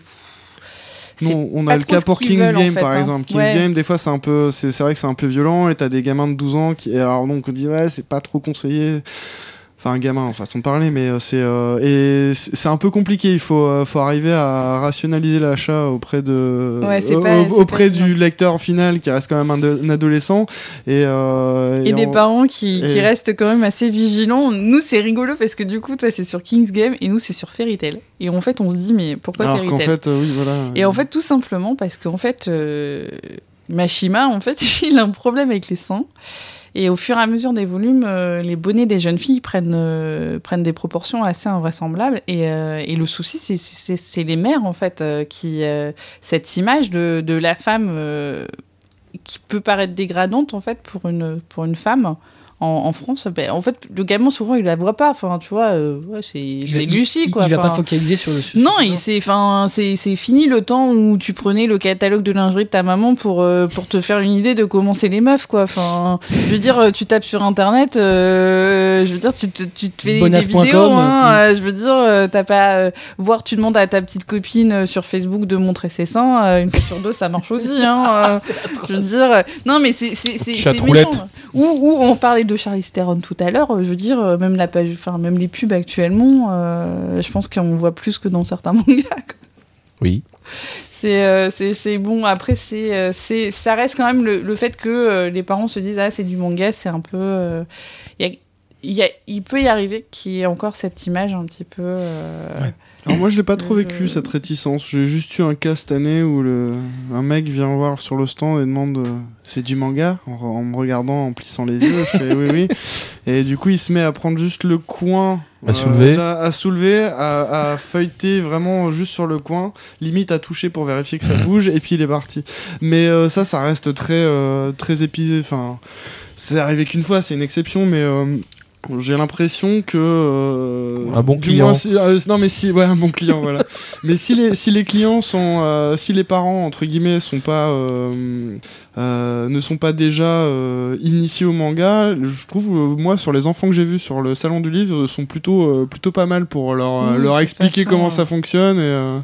Non, on a le cas pour King's Game par hein. exemple. King's Game, des fois, c'est un peu, c'est vrai que c'est un peu violent et t'as des gamins de 12 ans qui, alors donc on dit ouais, c'est pas trop conseillé enfin un gamin en façon de parler mais euh, c'est euh, et c'est un peu compliqué. Il faut euh, faut arriver à rationaliser l'achat auprès de auprès du lecteur final qui reste quand même un, adolescent. Et et, des parents qui, qui, restent quand même assez vigilants. Nous c'est rigolo parce que du coup toi c'est sur King's Game et nous c'est sur Fairy Tail. Et en fait on se dit mais pourquoi Alors Fairy Tail? fait, oui, voilà. et en fait tout simplement parce qu'en fait Mashima en fait il a un problème avec les seins et au fur et à mesure des volumes, euh, les bonnets des jeunes filles prennent, euh, des proportions assez invraisemblables. Et, euh, le souci, c'est les mères, en fait, qui. cette image de, de la femme qui peut paraître dégradante, en fait, pour une femme en, France, ben, en fait, le gamin, souvent, il la voit pas. Enfin, tu vois, euh, c'est Lucie, quoi. Il, va pas focaliser sur le sujet. Non, c'est fini le temps où tu prenais le catalogue de lingerie de ta maman pour, euh, pour te faire une idée de comment c'est les meufs, quoi. Enfin, je veux dire, tu tapes sur Internet, euh, je veux dire, tu, tu, te fais des vidéos, hein, je veux dire, t'as pas... voir, tu demandes à ta petite copine sur Facebook de montrer ses seins, une fois sur deux, ça marche aussi, hein. je veux dire... Non, mais c'est méchant. Ou, ou on parlait de Charlize Theron tout à l'heure, je veux dire, euh, même, la page, enfin, même les pubs actuellement, euh, je pense qu'on voit plus que dans certains mangas. Oui. Euh, c'est c'est bon. Après, c'est ça reste quand même le, le fait que les parents se disent ah c'est du manga, c'est un peu il y, a, il peut y arriver qu'il y ait encore cette image un petit peu. Alors moi je l'ai pas trop vécu cette réticence. J'ai juste eu un cas cette année où le... un mec vient voir sur le stand et demande euh, c'est du manga? En, me regardant en plissant les yeux. je fais oui oui. Et du coup il se met à prendre juste le coin. À soulever. Euh, à, soulever, à, feuilleter vraiment juste sur le coin, limite à toucher pour vérifier que ça bouge et puis il est parti. Mais euh, ça ça reste très très épisé. Enfin c'est arrivé qu'une fois, c'est une exception, mais j'ai l'impression que euh, un bon client. Euh, non mais si ouais un bon client voilà. mais si les si les clients sont euh, si les parents entre guillemets sont pas ne sont pas déjà initiés au manga, je trouve moi sur les enfants que j'ai vus sur le salon du livre sont plutôt plutôt pas mal pour leur leur expliquer comment ça fonctionne et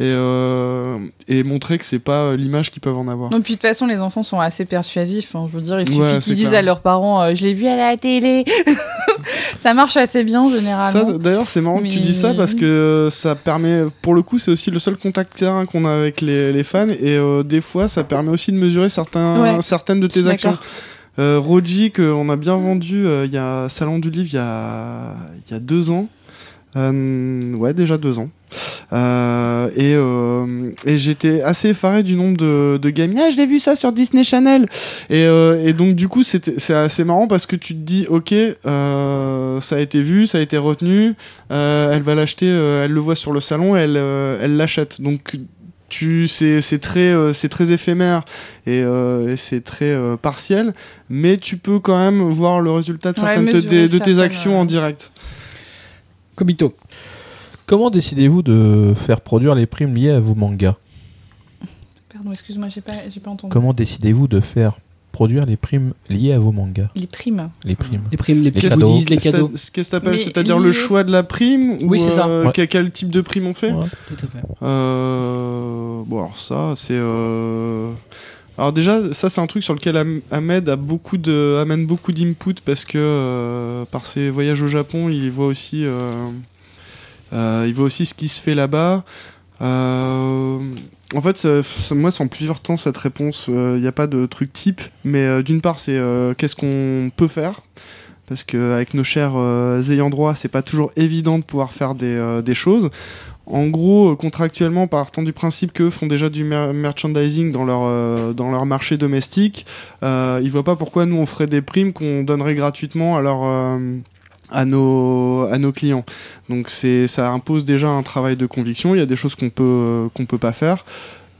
et, euh, et montrer que c'est pas l'image qu'ils peuvent en avoir. Non, puis de toute façon, les enfants sont assez persuasifs. Hein, je veux dire, il suffit qu'ils disent à leurs parents euh, Je l'ai vu à la télé. ça marche assez bien généralement. D'ailleurs, c'est marrant que tu dis ça parce que ça permet, pour le coup, c'est aussi le seul contact terrain qu'on a avec les, les fans et euh, des fois, ça permet aussi de mesurer certains, certaines de tes actions. Euh, Roji, qu'on a bien vendu il y a Salon du Livre il y a, il y a deux ans. ouais, déjà deux ans. Euh, et, euh, et j'étais assez effaré du nombre de, de gamins. Ah, je l'ai vu ça sur Disney Channel. Et, euh, et donc, du coup, c'est assez marrant parce que tu te dis, ok, ça a été vu, ça a été retenu. elle va l'acheter, elle le voit sur le salon, elle elle l'achète. Donc, tu c'est très c'est très éphémère et, c'est très partiel mais tu peux quand même voir le résultat de certaines de, tes actions en direct. Kobito Comment décidez-vous de faire produire les primes liées à vos mangas? Pardon, excuse-moi, j'ai pas, pas entendu. Comment décidez-vous de faire produire les primes liées à vos mangas Les primes. Les primes. Les primes, les, Les cadeaux. les C'est- cadeaux. Qu'est-ce que t'appelles C'est-à-dire le choix de la prime ou, Oui, c'est ça. euh, Ouais. quel, type de prime on fait Ouais. Tout à fait. Euh, Bon, alors ça, c'est. euh, Alors déjà, ça c'est un truc sur lequel Am- Ahmed a beaucoup de, amène beaucoup d'input parce que euh, par ses voyages au Japon, il voit aussi, euh, euh, il voit aussi ce qui se fait là-bas. Euh, en fait, moi, c'est en plusieurs temps cette réponse. Il n'y a pas de truc type, mais euh, d'une part, c'est euh, qu'est-ce qu'on peut faire? Parce qu'avec nos chers euh, ayants droit, c'est pas toujours évident de pouvoir faire des, euh, choses. En gros, euh, contractuellement, partant du principe qu'eux font déjà du mer- merchandising dans leur, euh, marché domestique, euh, ils voient pas pourquoi nous on ferait des primes qu'on donnerait gratuitement à, leur, euh, à, nos, à nos clients. Donc ça impose déjà un travail de conviction. Il y a des choses qu'on peut, euh, qu'on peut pas faire.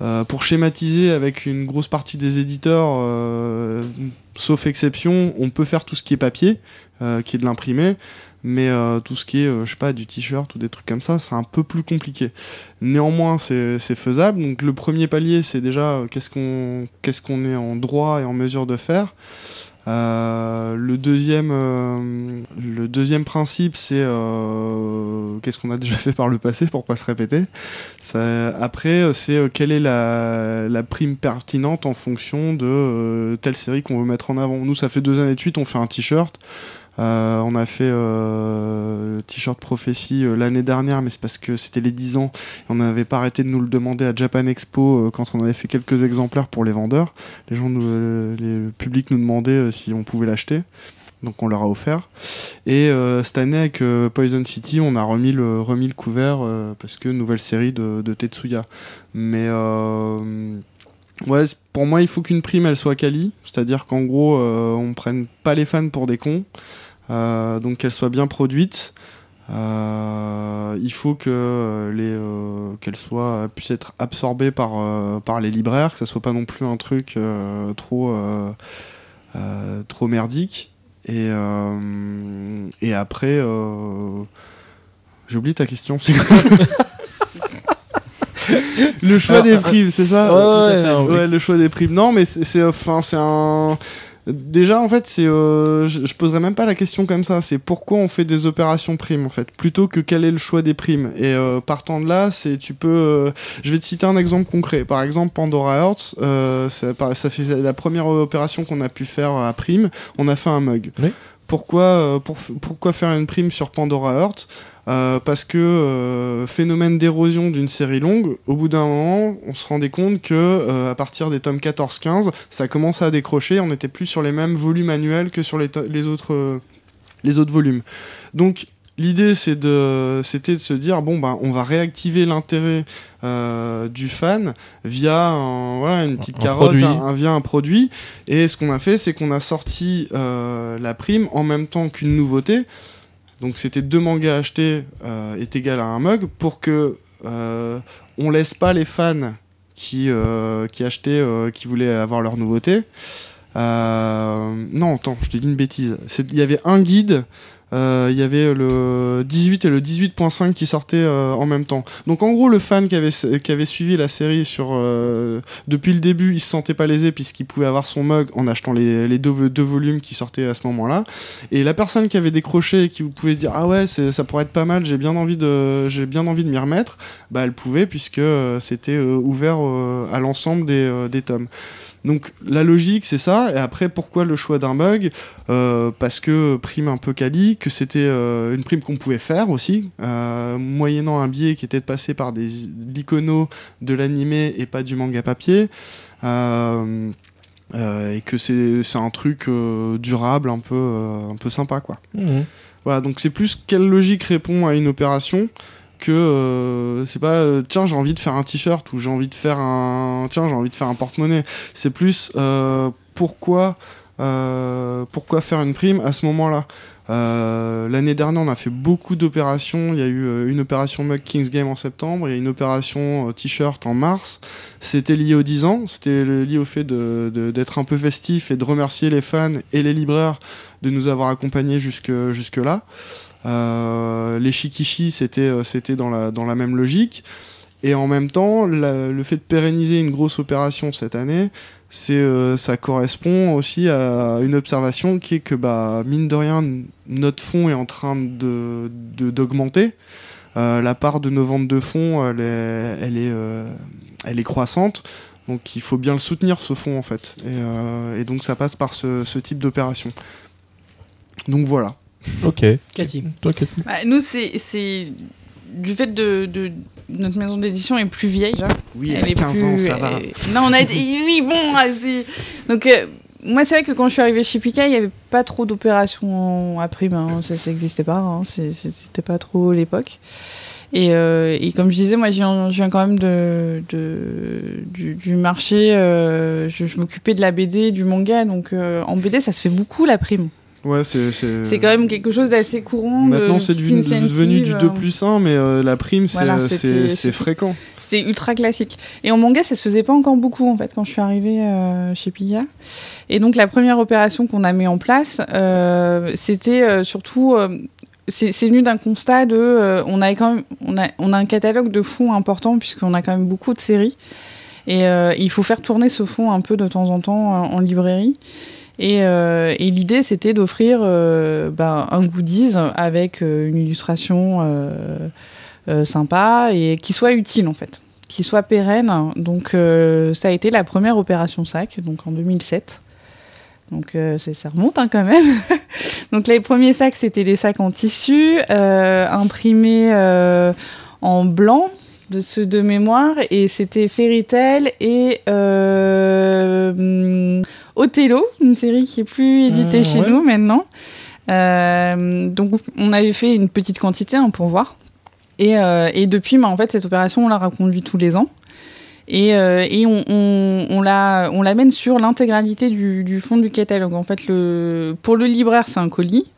Euh, pour schématiser avec une grosse partie des éditeurs, euh, sauf exception, on peut faire tout ce qui est papier, euh, qui est de l'imprimer. Mais euh, tout ce qui est, euh, je sais pas, du t-shirt ou des trucs comme ça, c'est un peu plus compliqué. Néanmoins, c'est faisable. Donc le premier palier, c'est déjà qu'est-ce qu'on qu'est-ce qu'on est en droit et en mesure de faire. Euh, le deuxième, euh, le deuxième principe, c'est euh, qu'est-ce qu'on a déjà fait par le passé pour pas se répéter? Après, c'est quelle est la, la prime pertinente en fonction de telle série qu'on veut mettre en avant. Nous, ça fait deux années de suite, on fait un t-shirt. Euh, on a fait euh, le t-shirt prophétie euh, l'année dernière, mais c'est parce que c'était les 10 ans. On n'avait pas arrêté de nous le demander à Japan Expo quand on avait fait quelques exemplaires pour les vendeurs. Les gens, le public nous demandait si on pouvait l'acheter. Donc on leur a offert. Et cette année avec Poison City, on a remis le, remis le couvert parce que nouvelle série de, de Tetsuya. Mais ouais, pour moi, il faut qu'une prime elle soit quali, c'est-à-dire qu'en gros, euh, on prenne pas les fans pour des cons, euh, donc qu'elle soit bien produite. Euh, il faut que les euh, qu'elle soit puisse être absorbée par euh, par les libraires, que ça soit pas non plus un truc euh, trop trop merdique. Et et après, j'ai oublié ta question. le choix Ah, des ah, primes, c'est ça ouais, fait. le choix des primes. Non, mais c'est c'est- enfin c'est un Déjà, en fait, c'est, euh, je, je poserais même pas la question comme ça. C'est pourquoi on fait des opérations primes, en fait, plutôt que quel est le choix des primes. Et euh, partant de là, c'est tu peux. euh, je vais te citer un exemple concret. Par exemple, Pandora Hearts, euh, ça, fait la première opération qu'on a pu faire à prime. On a fait un mug. Oui. Pourquoi, euh, pour, pourquoi faire une prime sur Pandora Hearts? Euh, parce que euh, phénomène d'érosion d'une série longue, au bout d'un moment, on se rendait compte que euh, à partir des tomes 14-15, ça commençait à décrocher. On n'était plus sur les mêmes volumes annuels que sur les, autres les autres volumes. Donc l'idée c'est de c'était de se dire bon ben on va réactiver l'intérêt euh, du fan via un- voilà, une petite Un carotte, produit. un- un- via un produit. Et ce qu'on a fait c'est qu'on a sorti euh, la prime en même temps qu'une nouveauté. Donc c'était deux mangas achetés euh, est égal à un mug pour que euh, on laisse pas les fans qui euh, achetaient qui voulaient avoir leur nouveauté. Non, attends, je te dis une bêtise. Il y avait un guide. Euh, Il y avait le 18 et le 18.5 qui sortaient euh, en même temps. Donc en gros, le fan qui avait, qui avait suivi la série sur, euh, depuis le début, il se sentait pas lésé puisqu'il pouvait avoir son mug en achetant les, deux, volumes qui sortaient à ce moment-là. Et la personne qui avait décroché et qui vous pouvait se dire ah ouais ça pourrait être pas mal, j'ai bien envie de j'ai bien envie de m'y remettre, bah elle pouvait puisque c'était ouvert à l'ensemble des, des tomes. Donc la logique c'est ça et après pourquoi le choix d'un mug Euh, parce que prime un peu quali, que c'était euh, une prime qu'on pouvait faire aussi, euh, moyennant un billet qui était de passer par des l'icono de l'animé et pas du manga papier. Et que c'est un truc durable, un peu, un peu sympa quoi. Mhm. Voilà, donc c'est plus quelle logique répond à une opération que euh, c'est pas euh, tiens j'ai envie de faire un t-shirt ou j'ai envie de faire un tiens j'ai envie de faire un porte-monnaie. C'est plus euh, pourquoi euh, pourquoi faire une prime à ce moment-là? Euh, L'année dernière, on a fait beaucoup d'opérations. Il y a eu une opération Mug Kings Game en septembre, il y a une opération T-shirt en mars. C'était lié aux 10 ans, c'était lié au fait de- de- d'être un peu festif et de remercier les fans et les libraires de nous avoir accompagnés jusque, jusque là. Euh, les Shikishi, c'était euh, c'était dans la, dans la même logique. Et en même temps, le fait de pérenniser une grosse opération cette année, c'est euh, ça correspond aussi à une observation qui est que bah mine de rien notre fonds est en train de d'augmenter. Euh, la part de nos ventes de fonds elle est elle est, euh, elle est croissante. Donc il faut bien le soutenir ce fonds en fait. Et, et donc ça passe par ce, ce type d'opération. Donc voilà Ok. Cathy. Toi, Cathy Bah, nous, c'est c'est du fait de, de- notre maison d'édition est plus vieille. déjà. oui Elle elle est 15 plus- ans ça va Non, on a dit oui, bon, c'est- donc euh, moi c'est vrai que quand je suis arrivée chez Pika, il y avait pas trop d'opérations à prime, hein. ça, ça existait pas, hein. C'était pas trop l'époque. Et, euh, et comme je disais, moi je viens, je viens quand même de, de- du, du marché, euh, je, je m'occupais de la BD, du manga, donc euh, en BD ça se fait beaucoup la prime. Ouais c'est quand même quelque chose d'assez courant. Maintenant, c'est devenu, du euh, 2 plus 1, mais euh, la prime, c'est Voilà, euh, fréquent. C'est ultra classique. Et en manga, ça se faisait pas encore beaucoup en fait quand je suis arrivée euh, chez Piga. Et donc la première opération qu'on a mis en place, euh, c'était euh, surtout, euh, c'est venu d'un constat de, euh, on avait quand même, on a, on a un catalogue de fonds important puisqu'on a quand même beaucoup de séries. Et euh, il faut faire tourner ce fonds un peu de temps en temps en, en librairie. Et, euh, et l'idée, c'était d'offrir euh, ben, un goodies avec euh, une illustration sympa et qui soit utile en fait, qui soit pérenne. Donc ça a été la première opération sac, donc en 2007. Donc ça remonte hein, quand même. donc les premiers sacs, c'était des sacs en tissu, imprimés en blanc de ceux de mémoire, et c'était Fairy Tail et hum, Othello, une série qui est plus éditée Mmh, chez ouais. nous maintenant. Euh, donc on avait fait une petite quantité hein, pour voir. Et, euh, et depuis, bah, en fait, cette opération, on la reconduit tous les ans. Et, euh, et on, on, on la, on l'amène sur l'intégralité du, du fond du catalogue. En fait, le, pour le libraire, c'est un colis.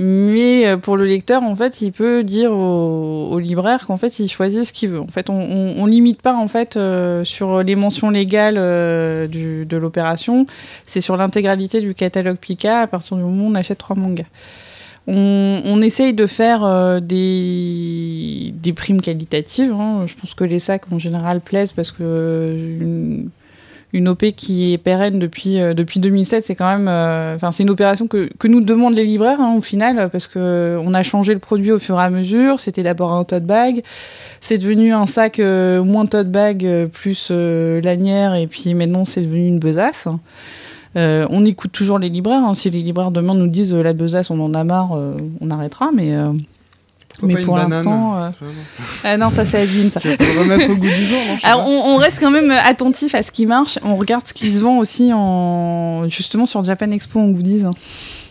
Mais euh, pour le lecteur, en fait, il peut dire au, au libraire qu'en fait, il choisit ce qu'il veut. En fait, on, on, limite pas en fait euh, sur les mentions légales euh, de l'opération. C'est sur l'intégralité du catalogue Pika à partir du moment où on achète trois mangas. On, essaye de faire des, primes qualitatives. hein. Je pense que les sacs en général plaisent parce que une OP qui est pérenne depuis, euh, depuis 2007, c'est quand même. euh, Enfin, c'est une opération que, que nous demandent les libraires hein, au final parce que euh, on a changé le produit au fur et à mesure. C'était d'abord un tote bag, c'est devenu un sac moins tote bag plus lanière et puis maintenant c'est devenu une besace. On écoute toujours les libraires. hein. Si les libraires demain nous disent la besace, on en a marre, on arrêtera. Mais, mais pour l'instant, euh, ah non, ça c'est Asvin, ça. Qui va te remettre au goût du jour, non je sais Alors pas. on, on reste quand même attentif à ce qui marche. On regarde ce qui se vend aussi en justement sur Japan Expo en goodies, hein,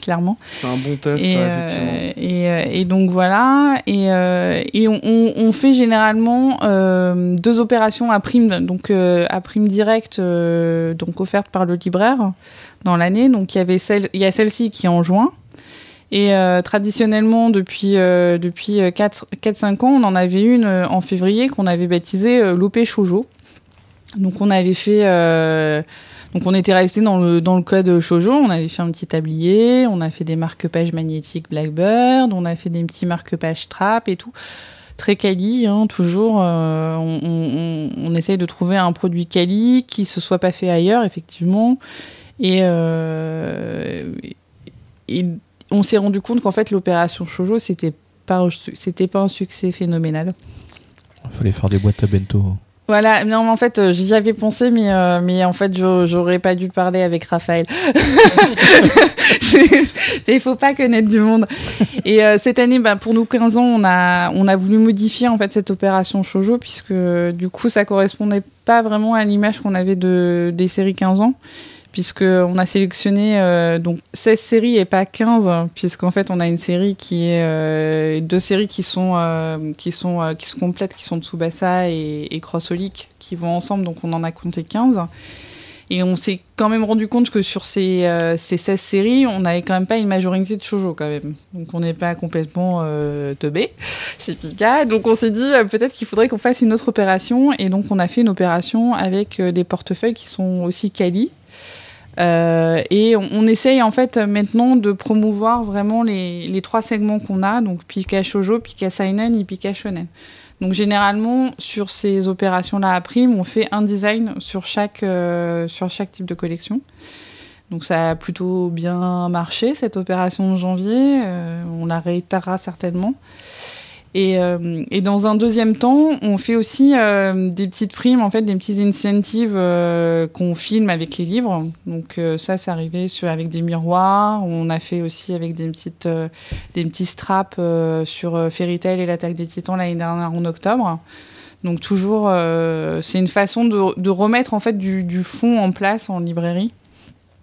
clairement. C'est un bon test, Et, ça, euh, effectivement. et, euh, et donc voilà. Et, euh, et on, on- on fait généralement euh, deux opérations à prime, donc euh, à prime directe, euh, donc offerte par le libraire dans l'année. Donc il y avait celle, il y a celle-ci qui est en juin. Et euh, traditionnellement, depuis, euh, depuis 4-5 ans, on en avait une euh, en février qu'on avait baptisée euh, l'OP Shoujo. Donc on avait fait... euh, donc on était resté dans le, dans le code Shoujo, on avait fait un petit tablier, on a fait des marque-pages magnétiques Blackbird, on a fait des petits marque-pages Trap et tout. Très quali, hein, toujours. euh, on, essaye de trouver un produit quali qui se soit pas fait ailleurs, effectivement. Euh, et on s'est rendu compte qu'en fait l'opération Shoujo c'était pas c'était pas un succès phénoménal. Il fallait faire des boîtes à bento. Voilà, non, mais en fait, euh, j'y avais pensé, mais, euh, mais en fait, j'aurais pas dû parler avec Raphaël. Il faut pas connaître du monde. Et euh, cette année, bah, pour nous 15 ans, on a, on a voulu modifier en fait cette opération Shoujo, puisque du coup, ça correspondait pas vraiment à l'image qu'on avait de, des séries 15 ans. Puisqu'on a sélectionné euh, donc 16 séries et pas 15, puisqu'en fait on a une série qui est euh, deux séries qui sont euh, qui sont qui se complètent, qui sont Tsubasa et, et Crossholic, qui vont ensemble, donc on en a compté 15. Et on s'est quand même rendu compte que sur ces, ces 16 séries, on n'avait quand même pas une majorité de shoujo quand même. Donc on n'est pas complètement teubé chez Pika. Donc on s'est dit peut-être qu'il faudrait qu'on fasse une autre opération. Et donc on a fait une opération avec des portefeuilles qui sont aussi quali. Euh, et on, essaye en fait maintenant de promouvoir vraiment les, les trois segments qu'on a, donc Pika Shoujo, Pika Seinen et Pika Shonen. Donc généralement, sur ces opérations-là à prime, on fait un design sur chaque, euh, sur chaque type de collection. Donc ça a plutôt bien marché, cette opération de janvier. Euh, on la réitérera certainement. Et, euh, et, dans un deuxième temps, on fait aussi euh, des petites primes, en fait, des petits incentives euh, qu'on filme avec les livres. Donc ça, c'est arrivé avec des miroirs. On a fait aussi avec des petites, des petits straps sur Fairy Tail et l'attaque des Titans l'année dernière en octobre. Donc toujours, c'est une façon de, remettre en fait du fond en place en librairie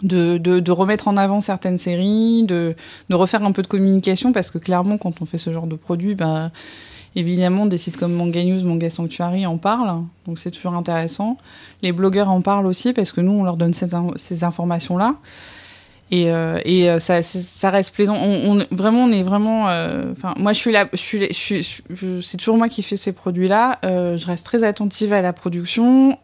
de, de, remettre en avant certaines séries, de, de, refaire un peu de communication, parce que clairement, quand on fait ce genre de produit, bah, évidemment, des sites comme Manga News, Manga Sanctuary en parlent, donc c'est toujours intéressant. Les blogueurs en parlent aussi, parce que nous, on leur donne cette, ces informations-là. Et, euh, et euh, ça, ça, reste plaisant. On, vraiment, on est vraiment. Euh, enfin, moi, je suis là. Je suis, c'est toujours moi qui fais ces produits-là. je reste très attentive à la production.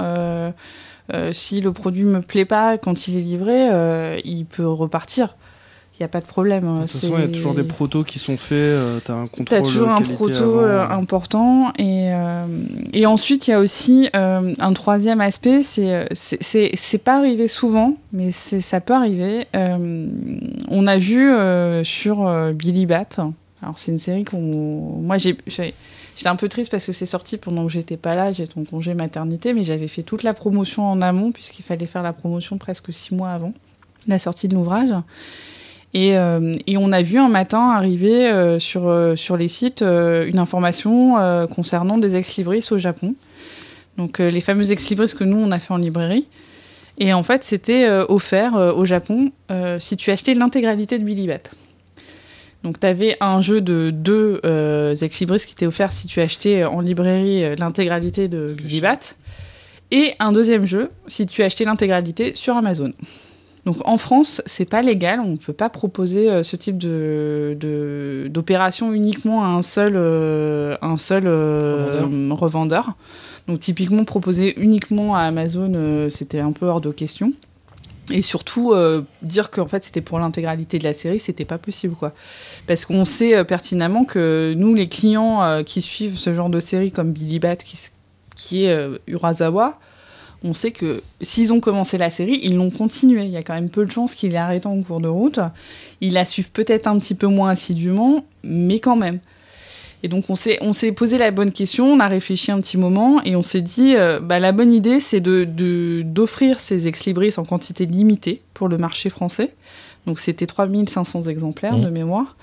Euh, si le produit me plaît pas quand il est livré, euh, il peut repartir. Il n'y a pas de problème. De toute façon, il y a toujours des protos qui sont faits, euh, tu as un contrôle. Tu as toujours un proto important. Et, et ensuite, il y a aussi un troisième aspect, c'est c'est pas arrivé souvent, mais ça peut arriver. on a vu sur Billy Bat, alors c'est une série qu'on... Moi, j'ai J'étais un peu triste parce que c'est sorti pendant que j'étais pas là, j'étais en congé maternité, mais j'avais fait toute la promotion en amont puisqu'il fallait faire la promotion presque six mois avant la sortie de l'ouvrage. Et, euh, on a vu un matin arriver euh, sur, euh, sur les sites une information concernant des ex-libris au Japon. Donc les fameux ex-libris que nous on a fait en librairie. Et en fait, c'était offert au Japon si tu achetais l'intégralité de Billy. Donc, tu avais un jeu de deux euh, qui était offert si tu achetais en librairie euh, l'intégralité de Billy Bat. Et un deuxième jeu si tu achetais l'intégralité sur Amazon. Donc en France, c'est pas légal, on ne peut pas proposer euh, ce type de, d'opération uniquement à un seul, euh, un seul revendeur. revendeur. Donc typiquement proposer uniquement à Amazon, c'était un peu hors de question. Et surtout, euh, dire qu'en fait c'était pour l'intégralité de la série, c'était pas possible quoi. Parce qu'on sait euh, pertinemment que nous, les clients euh, qui suivent ce genre de série comme Billy Bat, qui, qui est Urasawa, on sait que s'ils ont commencé la série, ils l'ont continué. Il y a quand même peu de chances qu'ils l'arrêtent en cours de route. Ils la suivent peut-être un petit peu moins assidûment, mais quand même. Et donc on s'est, on s'est posé la bonne question, on a réfléchi un petit moment et on s'est dit, euh, bah, la bonne idée c'est de, d'offrir ces ex-libris en quantité limitée pour le marché français. Donc c'était 3500 exemplaires mmh. de mémoire.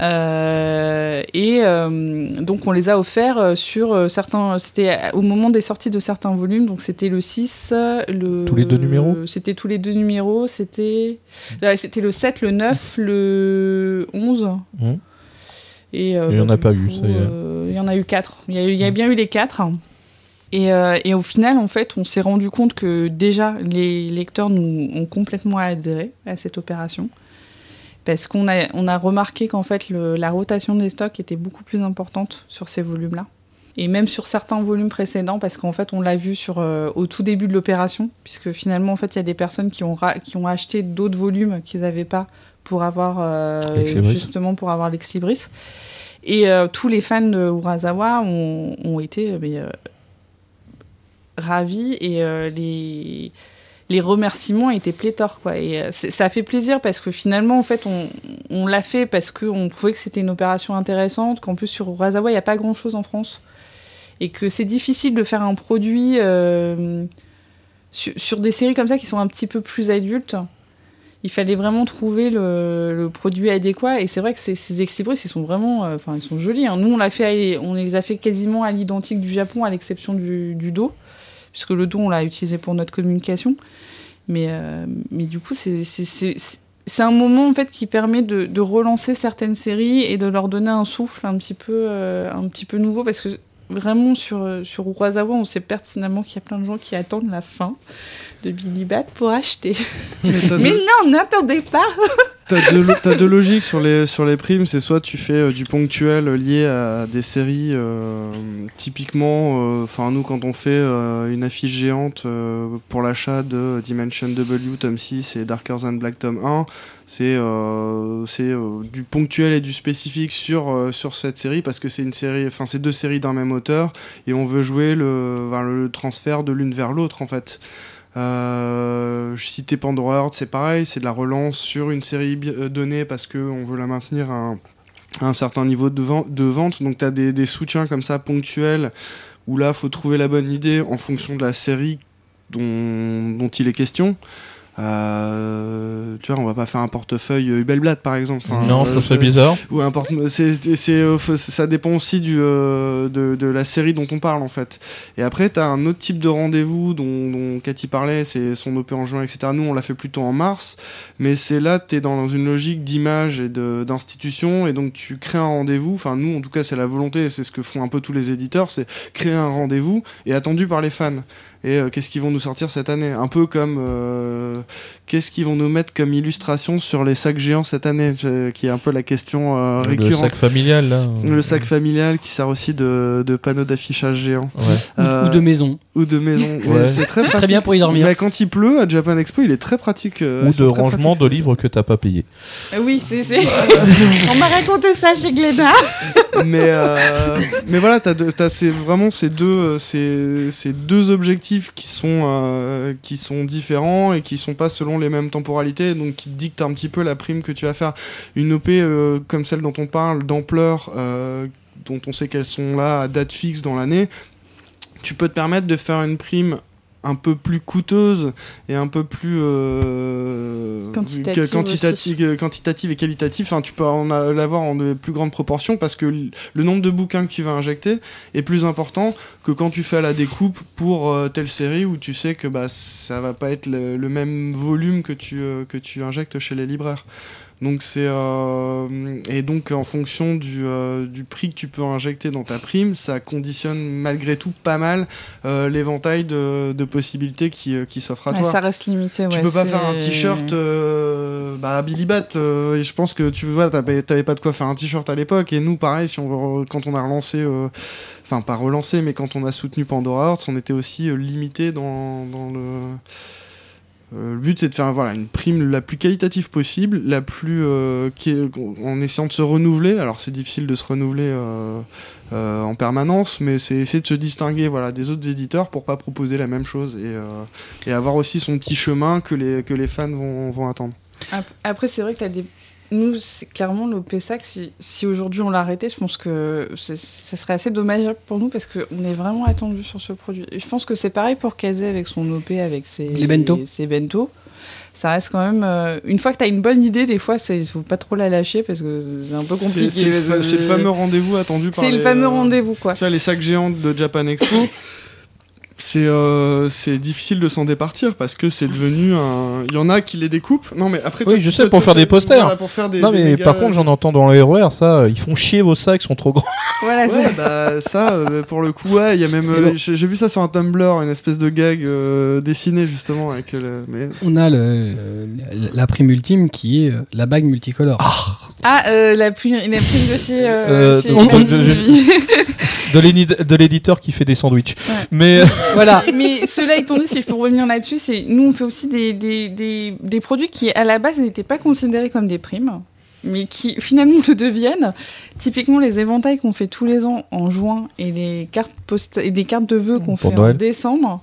Euh, et euh, donc on les a offerts sur certains, c'était au moment des sorties de certains volumes, donc c'était le 6, le... Tous les deux numéros? C'était tous les deux numéros, c'était, c'était le 7, le 9, le 11. Et, euh, il n'y en a pas eu. Euh, il y en a eu quatre. Il y a, bien eu les quatre. Et, euh, et, au final, en fait, on s'est rendu compte que déjà, les lecteurs nous ont complètement adhéré à cette opération. Parce qu'on a, on a remarqué qu'en fait, la rotation des stocks était beaucoup plus importante sur ces volumes-là. Et même sur certains volumes précédents, parce qu'en fait, on l'a vu sur, au tout début de l'opération, puisque finalement, en fait, il y a des personnes qui ont, qui ont acheté d'autres volumes qu'ils n'avaient pas pour avoir euh, justement pour avoir l'ex-libris. Et euh, tous les fans de Urasawa ont, ont été euh, ravis et les, les remerciements étaient pléthores. Quoi. Et ça fait plaisir parce que finalement, en fait, on, on l'a fait parce qu'on trouvait que c'était une opération intéressante, qu'en plus sur Urasawa, il n'y a pas grand-chose en France. Et que c'est difficile de faire un produit sur, sur, des séries comme ça qui sont un petit peu plus adultes il fallait vraiment trouver le, produit adéquat. Et c'est vrai que ces, ces ils sont vraiment, euh, enfin, ils sont jolis. Hein. Nous, on l'a fait, on les a fait quasiment à l'identique du Japon, à l'exception du, dos, puisque le dos, on l'a utilisé pour notre communication. Mais, euh, mais du coup, c'est un moment en fait qui permet de, relancer certaines séries et de leur donner un souffle un petit peu, euh, un petit peu nouveau, parce que vraiment sur, sur Urasawa, on sait pertinemment qu'il y a plein de gens qui attendent la fin de Billy Bat pour acheter. Mais non, n'attendez pas T'as deux, deux logiques sur les, sur les primes. C'est soit tu fais euh, du ponctuel lié à des séries. euh, typiquement, euh, enfin nous, quand on fait euh, une affiche géante euh, pour l'achat de Dimension W, tome 6 et Darker Than Black, tome 1, c'est euh, euh, du ponctuel et du spécifique sur, euh, sur cette série parce que c'est une série, enfin c'est deux séries d'un même auteur et on veut jouer le, le transfert de l'une vers l'autre en fait. Euh, je Pandora c'est pareil, c'est de la relance sur une série euh, donnée parce qu'on veut la maintenir à un, certain niveau de, ven- de vente. Donc tu as des, soutiens comme ça ponctuels où là, faut trouver la bonne idée en fonction de la série dont il est question. Euh, tu vois, on va pas faire un portefeuille euh, Hubelblatt par exemple. Enfin, non, euh, ça serait je- bizarre. ou un porte c'est c'est euh, ça dépend aussi du euh, de, de la série dont on parle en fait et après tu as un autre type de rendez-vous dont, dont Cathy parlait c'est son OP en juin etc nous on l'a fait plutôt en mars mais c'est là tu es dans une logique d'image et de- d'institution et donc tu crées un rendez-vous enfin nous en tout cas c'est la volonté c'est ce que font un peu tous les éditeurs c'est créer un rendez-vous et attendu par les fans et euh, qu'est-ce qu'ils vont nous sortir cette année? Un peu comme euh, qu'est-ce qu'ils vont nous mettre comme illustration sur les sacs géants cette année, Je- qui est un peu la question euh, Le récurrente. sac familial, là. Le sac familial qui sert aussi de, de panneau d'affichage géant. Ouais. Ou, Euh, ou de maison. ou de maison. Ouais. C'est très, bien pour y dormir. Mais quand il pleut à Japan Expo, il est très pratique. euh, Ou de rangement de livres que t'as pas payé. Euh, Oui, c'est. On m'a raconté ça chez Glénat. mais euh, mais voilà t'as c'est vraiment ces deux ces, ces deux objectifs qui sont euh, qui sont différents et qui sont pas selon les mêmes temporalités donc qui dictent un petit peu la prime que tu vas faire. Une op euh, comme celle dont on parle d'ampleur euh, dont on sait qu'elles sont là à date fixe dans l'année tu peux te permettre de faire une prime un peu plus coûteuse et un peu plus euh, Quantitative quantitative, quantitative et qualitative. Enfin, tu peux en l'avoir en de plus grandes proportions parce que le nombre de bouquins que tu vas injecter est plus important que quand tu fais la découpe pour euh, telle série où tu sais que bah, ça va pas être le, le même volume que tu, euh, que tu injectes chez les libraires. Donc c'est euh, et donc en fonction du, euh, du prix que tu peux injecter dans ta prime, ça conditionne malgré tout pas mal euh, l'éventail de, de possibilités qui, qui s'offrent à Ouais, toi. ça reste limité. Tu ouais, peux pas faire un t-shirt bah, Billy Bat. et je pense que tu vois, t'avais pas de quoi faire un t-shirt à l'époque. Et nous, pareil, si on veut quand on a relancé, enfin pas relancé, mais quand on a soutenu Pandora Hearts, on était aussi limité dans, dans le. Euh, le but c'est de faire voilà une prime la plus qualitative possible, la plus euh, en essayant de se renouveler. Alors c'est difficile de se renouveler euh, euh, en permanence, mais c'est essayer de se distinguer voilà des autres éditeurs pour pas proposer la même chose et, et avoir aussi son petit chemin que les que les fans vont, vont attendre. Ap- Après, c'est vrai que tu as des. Nous, c'est clairement le PSAC. Si, si aujourd'hui on l'arrêtait, je pense que ça serait assez dommageable pour nous parce qu'on est vraiment attendu sur ce produit. Et je pense que c'est pareil pour Kazé avec son OP, avec ses, Les bento. ses bento. Ça reste quand même. euh, une fois que tu as une bonne idée, des fois, il faut pas trop la lâcher parce que c'est un peu compliqué. C'est le, fa- fameux rendez-vous attendu par C'est le fameux euh, rendez-vous, quoi. Tu vois les sacs géants de Japan Expo. C'est euh, c'est difficile de s'en départir parce que c'est devenu un. Il y en a qui les découpent. Non mais après. Oui, je sais, pour faire des posters. voilà, pour faire des, non, des mais méga- par contre, j'en entends dans le RER, ça, ils font chier vos sacs, ils sont trop grands. Voilà, Ouais, c'est- bah ça, euh, pour le coup, ouais, il y a même. Euh, bon. J'ai vu ça sur un Tumblr, une espèce de gag euh, dessiné justement avec le. Mais On a le, euh, la prime ultime qui est euh, la bague multicolore. Ah, euh, la prime, la prime de chez. euh, Euh, chez on- on-. De l'éditeur qui fait des sandwichs. Ouais. Mais euh, Voilà. Mais cela étant dit, si je peux revenir là-dessus, c'est nous on fait aussi des, des, des, des produits qui à la base n'étaient pas considérés comme des primes, mais qui finalement le deviennent. Typiquement les éventails qu'on fait tous les ans en juin et les cartes post et les cartes de vœux qu'on fait Noël. en décembre.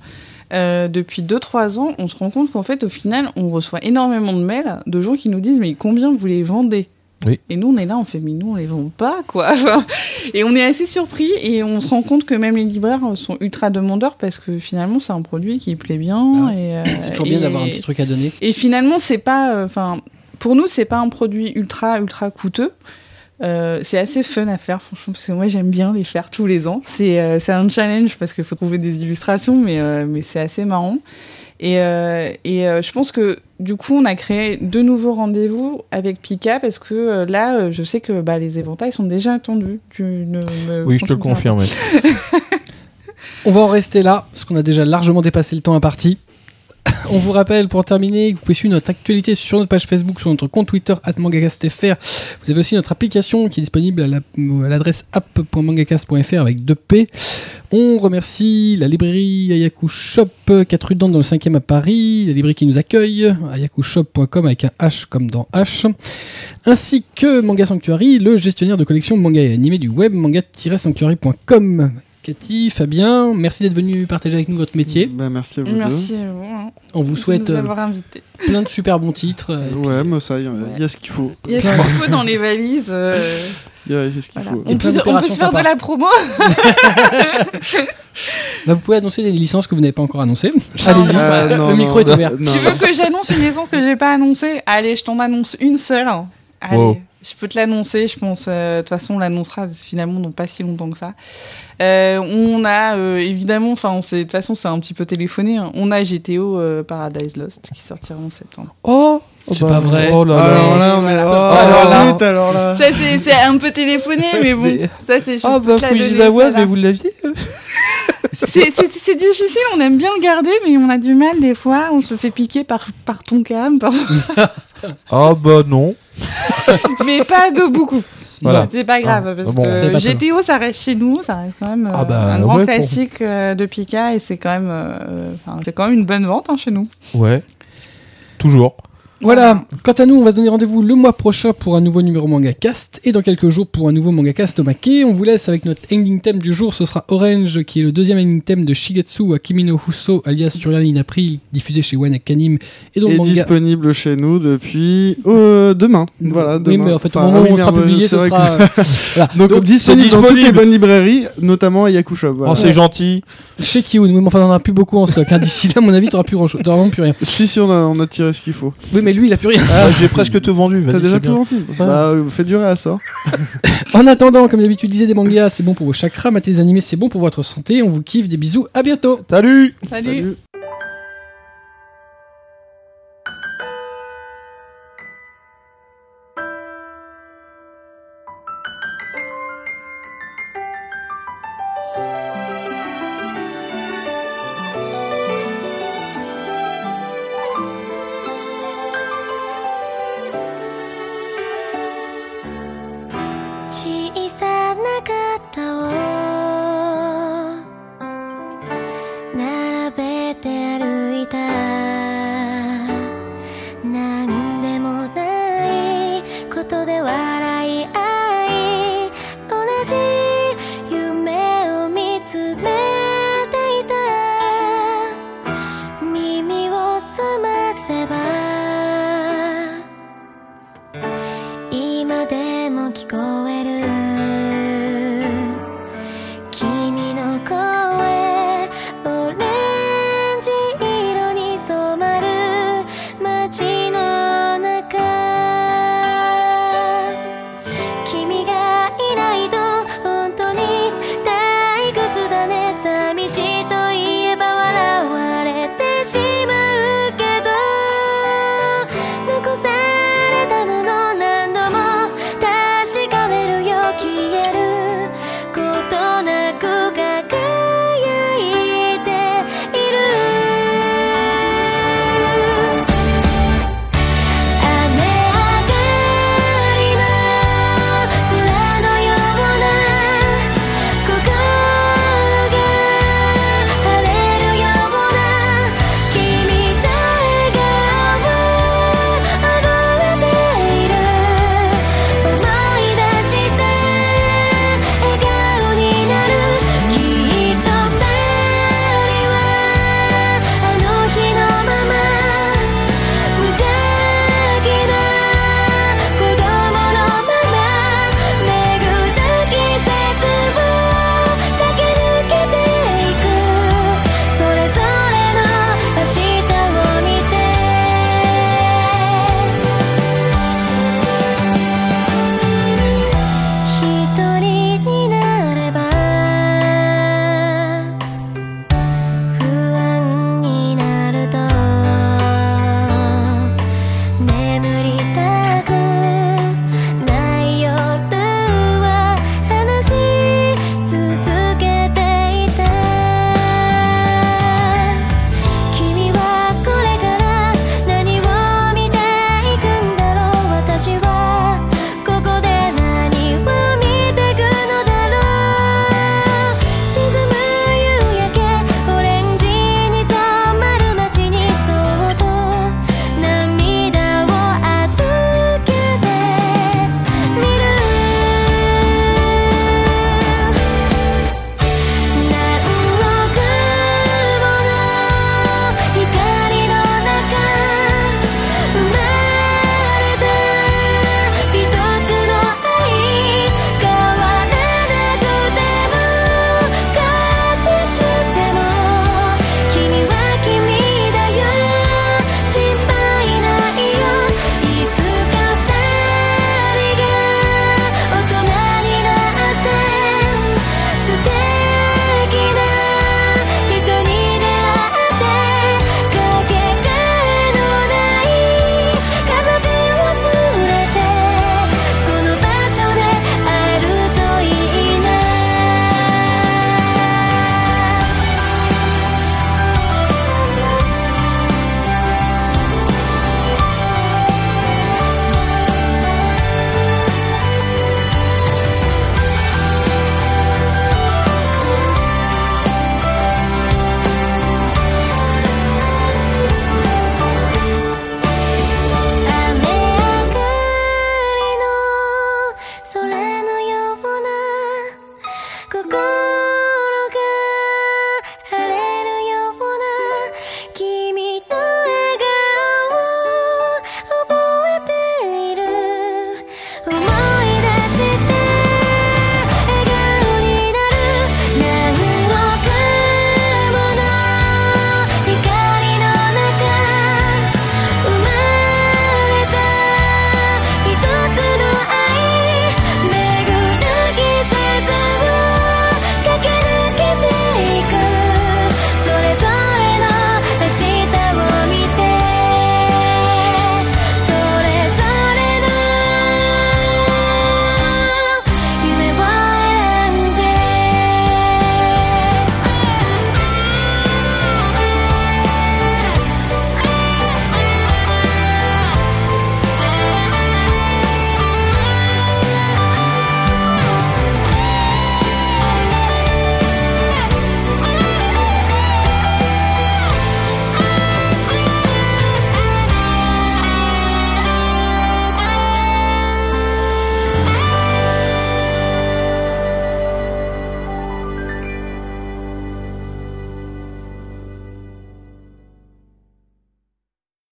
euh, depuis 2-3 ans, on se rend compte qu'en fait, au final, on reçoit énormément de mails de gens qui nous disent Mais combien vous les vendez? Oui. Et nous, on est là, on fait Mais nous, on les vend pas, quoi. Enfin, et on est assez surpris et on se rend compte que même les libraires sont ultra demandeurs parce que finalement c'est un produit qui plaît bien. Ah et, euh, C'est toujours bien d'avoir un petit truc à donner. Et finalement c'est pas, enfin pour nous c'est pas un produit ultra ultra coûteux. Euh, c'est assez fun à faire, franchement, parce que moi j'aime bien les faire tous les ans. C'est euh, un challenge parce qu'il faut trouver des illustrations, mais, euh, mais c'est assez marrant. Et, euh, et euh, je pense que du coup, on a créé deux nouveaux rendez-vous avec Pika parce que euh, là, je sais que bah, les éventails sont déjà attendus. Tu ne me oui, je te le confirme. On va en rester là, parce qu'on a déjà largement dépassé le temps imparti. On vous rappelle pour terminer que vous pouvez suivre notre actualité sur notre page Facebook, sur notre compte Twitter @mangacastfr. Vous avez aussi notre application qui est disponible à la- l'adresse app.mangacast.fr avec 2P. On remercie la librairie Ayaku Shop, 4 rue dans le 5e à Paris, la librairie qui nous accueille, ayakushop.com avec un H comme dans H, ainsi que Manga Sanctuary, le gestionnaire de collection de manga et animé du web manga-sanctuary.com. Cathy, Fabien, merci d'être venu partager avec nous votre métier. Bah, merci à vous Merci à vous. hein, On vous souhaite nous euh, plein de super bons titres. euh, deux. Ouais, mais ça, il y a- y ce qu'il faut. Il y a ce qu'il faut dans les valises. euh, Il y a c'est ce qu'il voilà. faut. On, peut, on peut d'opérations se faire sympas. de la promo. Bah, vous pouvez annoncer des licences que vous n'avez pas encore annoncées. Non, Allez-y, non, Ah, le non, micro non, est ouvert. non, tu non. veux que j'annonce une licence que j'ai pas annoncée? Allez, je t'en annonce une seule. Allez, Wow. Je peux te l'annoncer. Je pense, euh, de toute façon, on l'annoncera finalement dans pas si longtemps que ça. Euh, on a euh, évidemment, enfin, de toute façon, c'est un petit peu téléphoné. hein. On a GTO euh, Paradise Lost qui sortira en septembre. Oh, c'est pas vrai. Oh là là. Alors là, on est. Voilà. Oh, Alors là. vite, alors là. Ça, c'est un peu téléphoné, mais bon, Mais- ça, c'est. je Ah bah Fujisawa, mais vous l'aviez c'est difficile, on aime bien le garder, mais on a du mal des fois. On se fait piquer par, par ton cam, par- Ah bah non. mais pas de beaucoup. Voilà. C'est pas grave, parce Ah, bon, c'est que pas GTO, ça reste chez nous, ça reste quand même euh, Ah bah, un grand ouais, pour- classique euh, de Pika, et c'est quand même. euh, j'ai quand même une bonne vente hein, chez nous. Ouais. Toujours. Voilà, quant à nous, on va se donner rendez-vous le mois prochain pour un nouveau numéro Manga Cast et dans quelques jours pour un nouveau Manga Cast Omake. On vous laisse avec notre ending theme du jour, ce sera Orange qui est le deuxième ending theme de Shigetsu Akimino Huso alias Turian in April, diffusé chez One Akanim et est manga. disponible chez nous depuis euh, demain. Voilà, oui, demain. mais en fait, au Enfin, moment ah oui, où on sera merde, publié, ce que- sera. voilà. Donc, Donc, disponible, dans toutes les bonnes librairies, notamment à Yaku Shop. voilà. Oh, c'est gentil. chez Kiun, oui, mais enfin, on en a plus beaucoup en stock. hein. D'ici là, à mon avis, t'auras plus plus rien. Si, si, on a, on a tiré ce qu'il faut. Oui, mais lui, il a plus rien. Ah, J'ai presque tout vendu. T'as déjà tout vendu Bah, euh, faites durer à sort. En attendant, comme d'habitude, lisez des mangas, c'est bon pour vos chakras, matez des animés, c'est bon pour votre santé. On vous kiffe, des bisous, à bientôt. Salut Salut. Salut.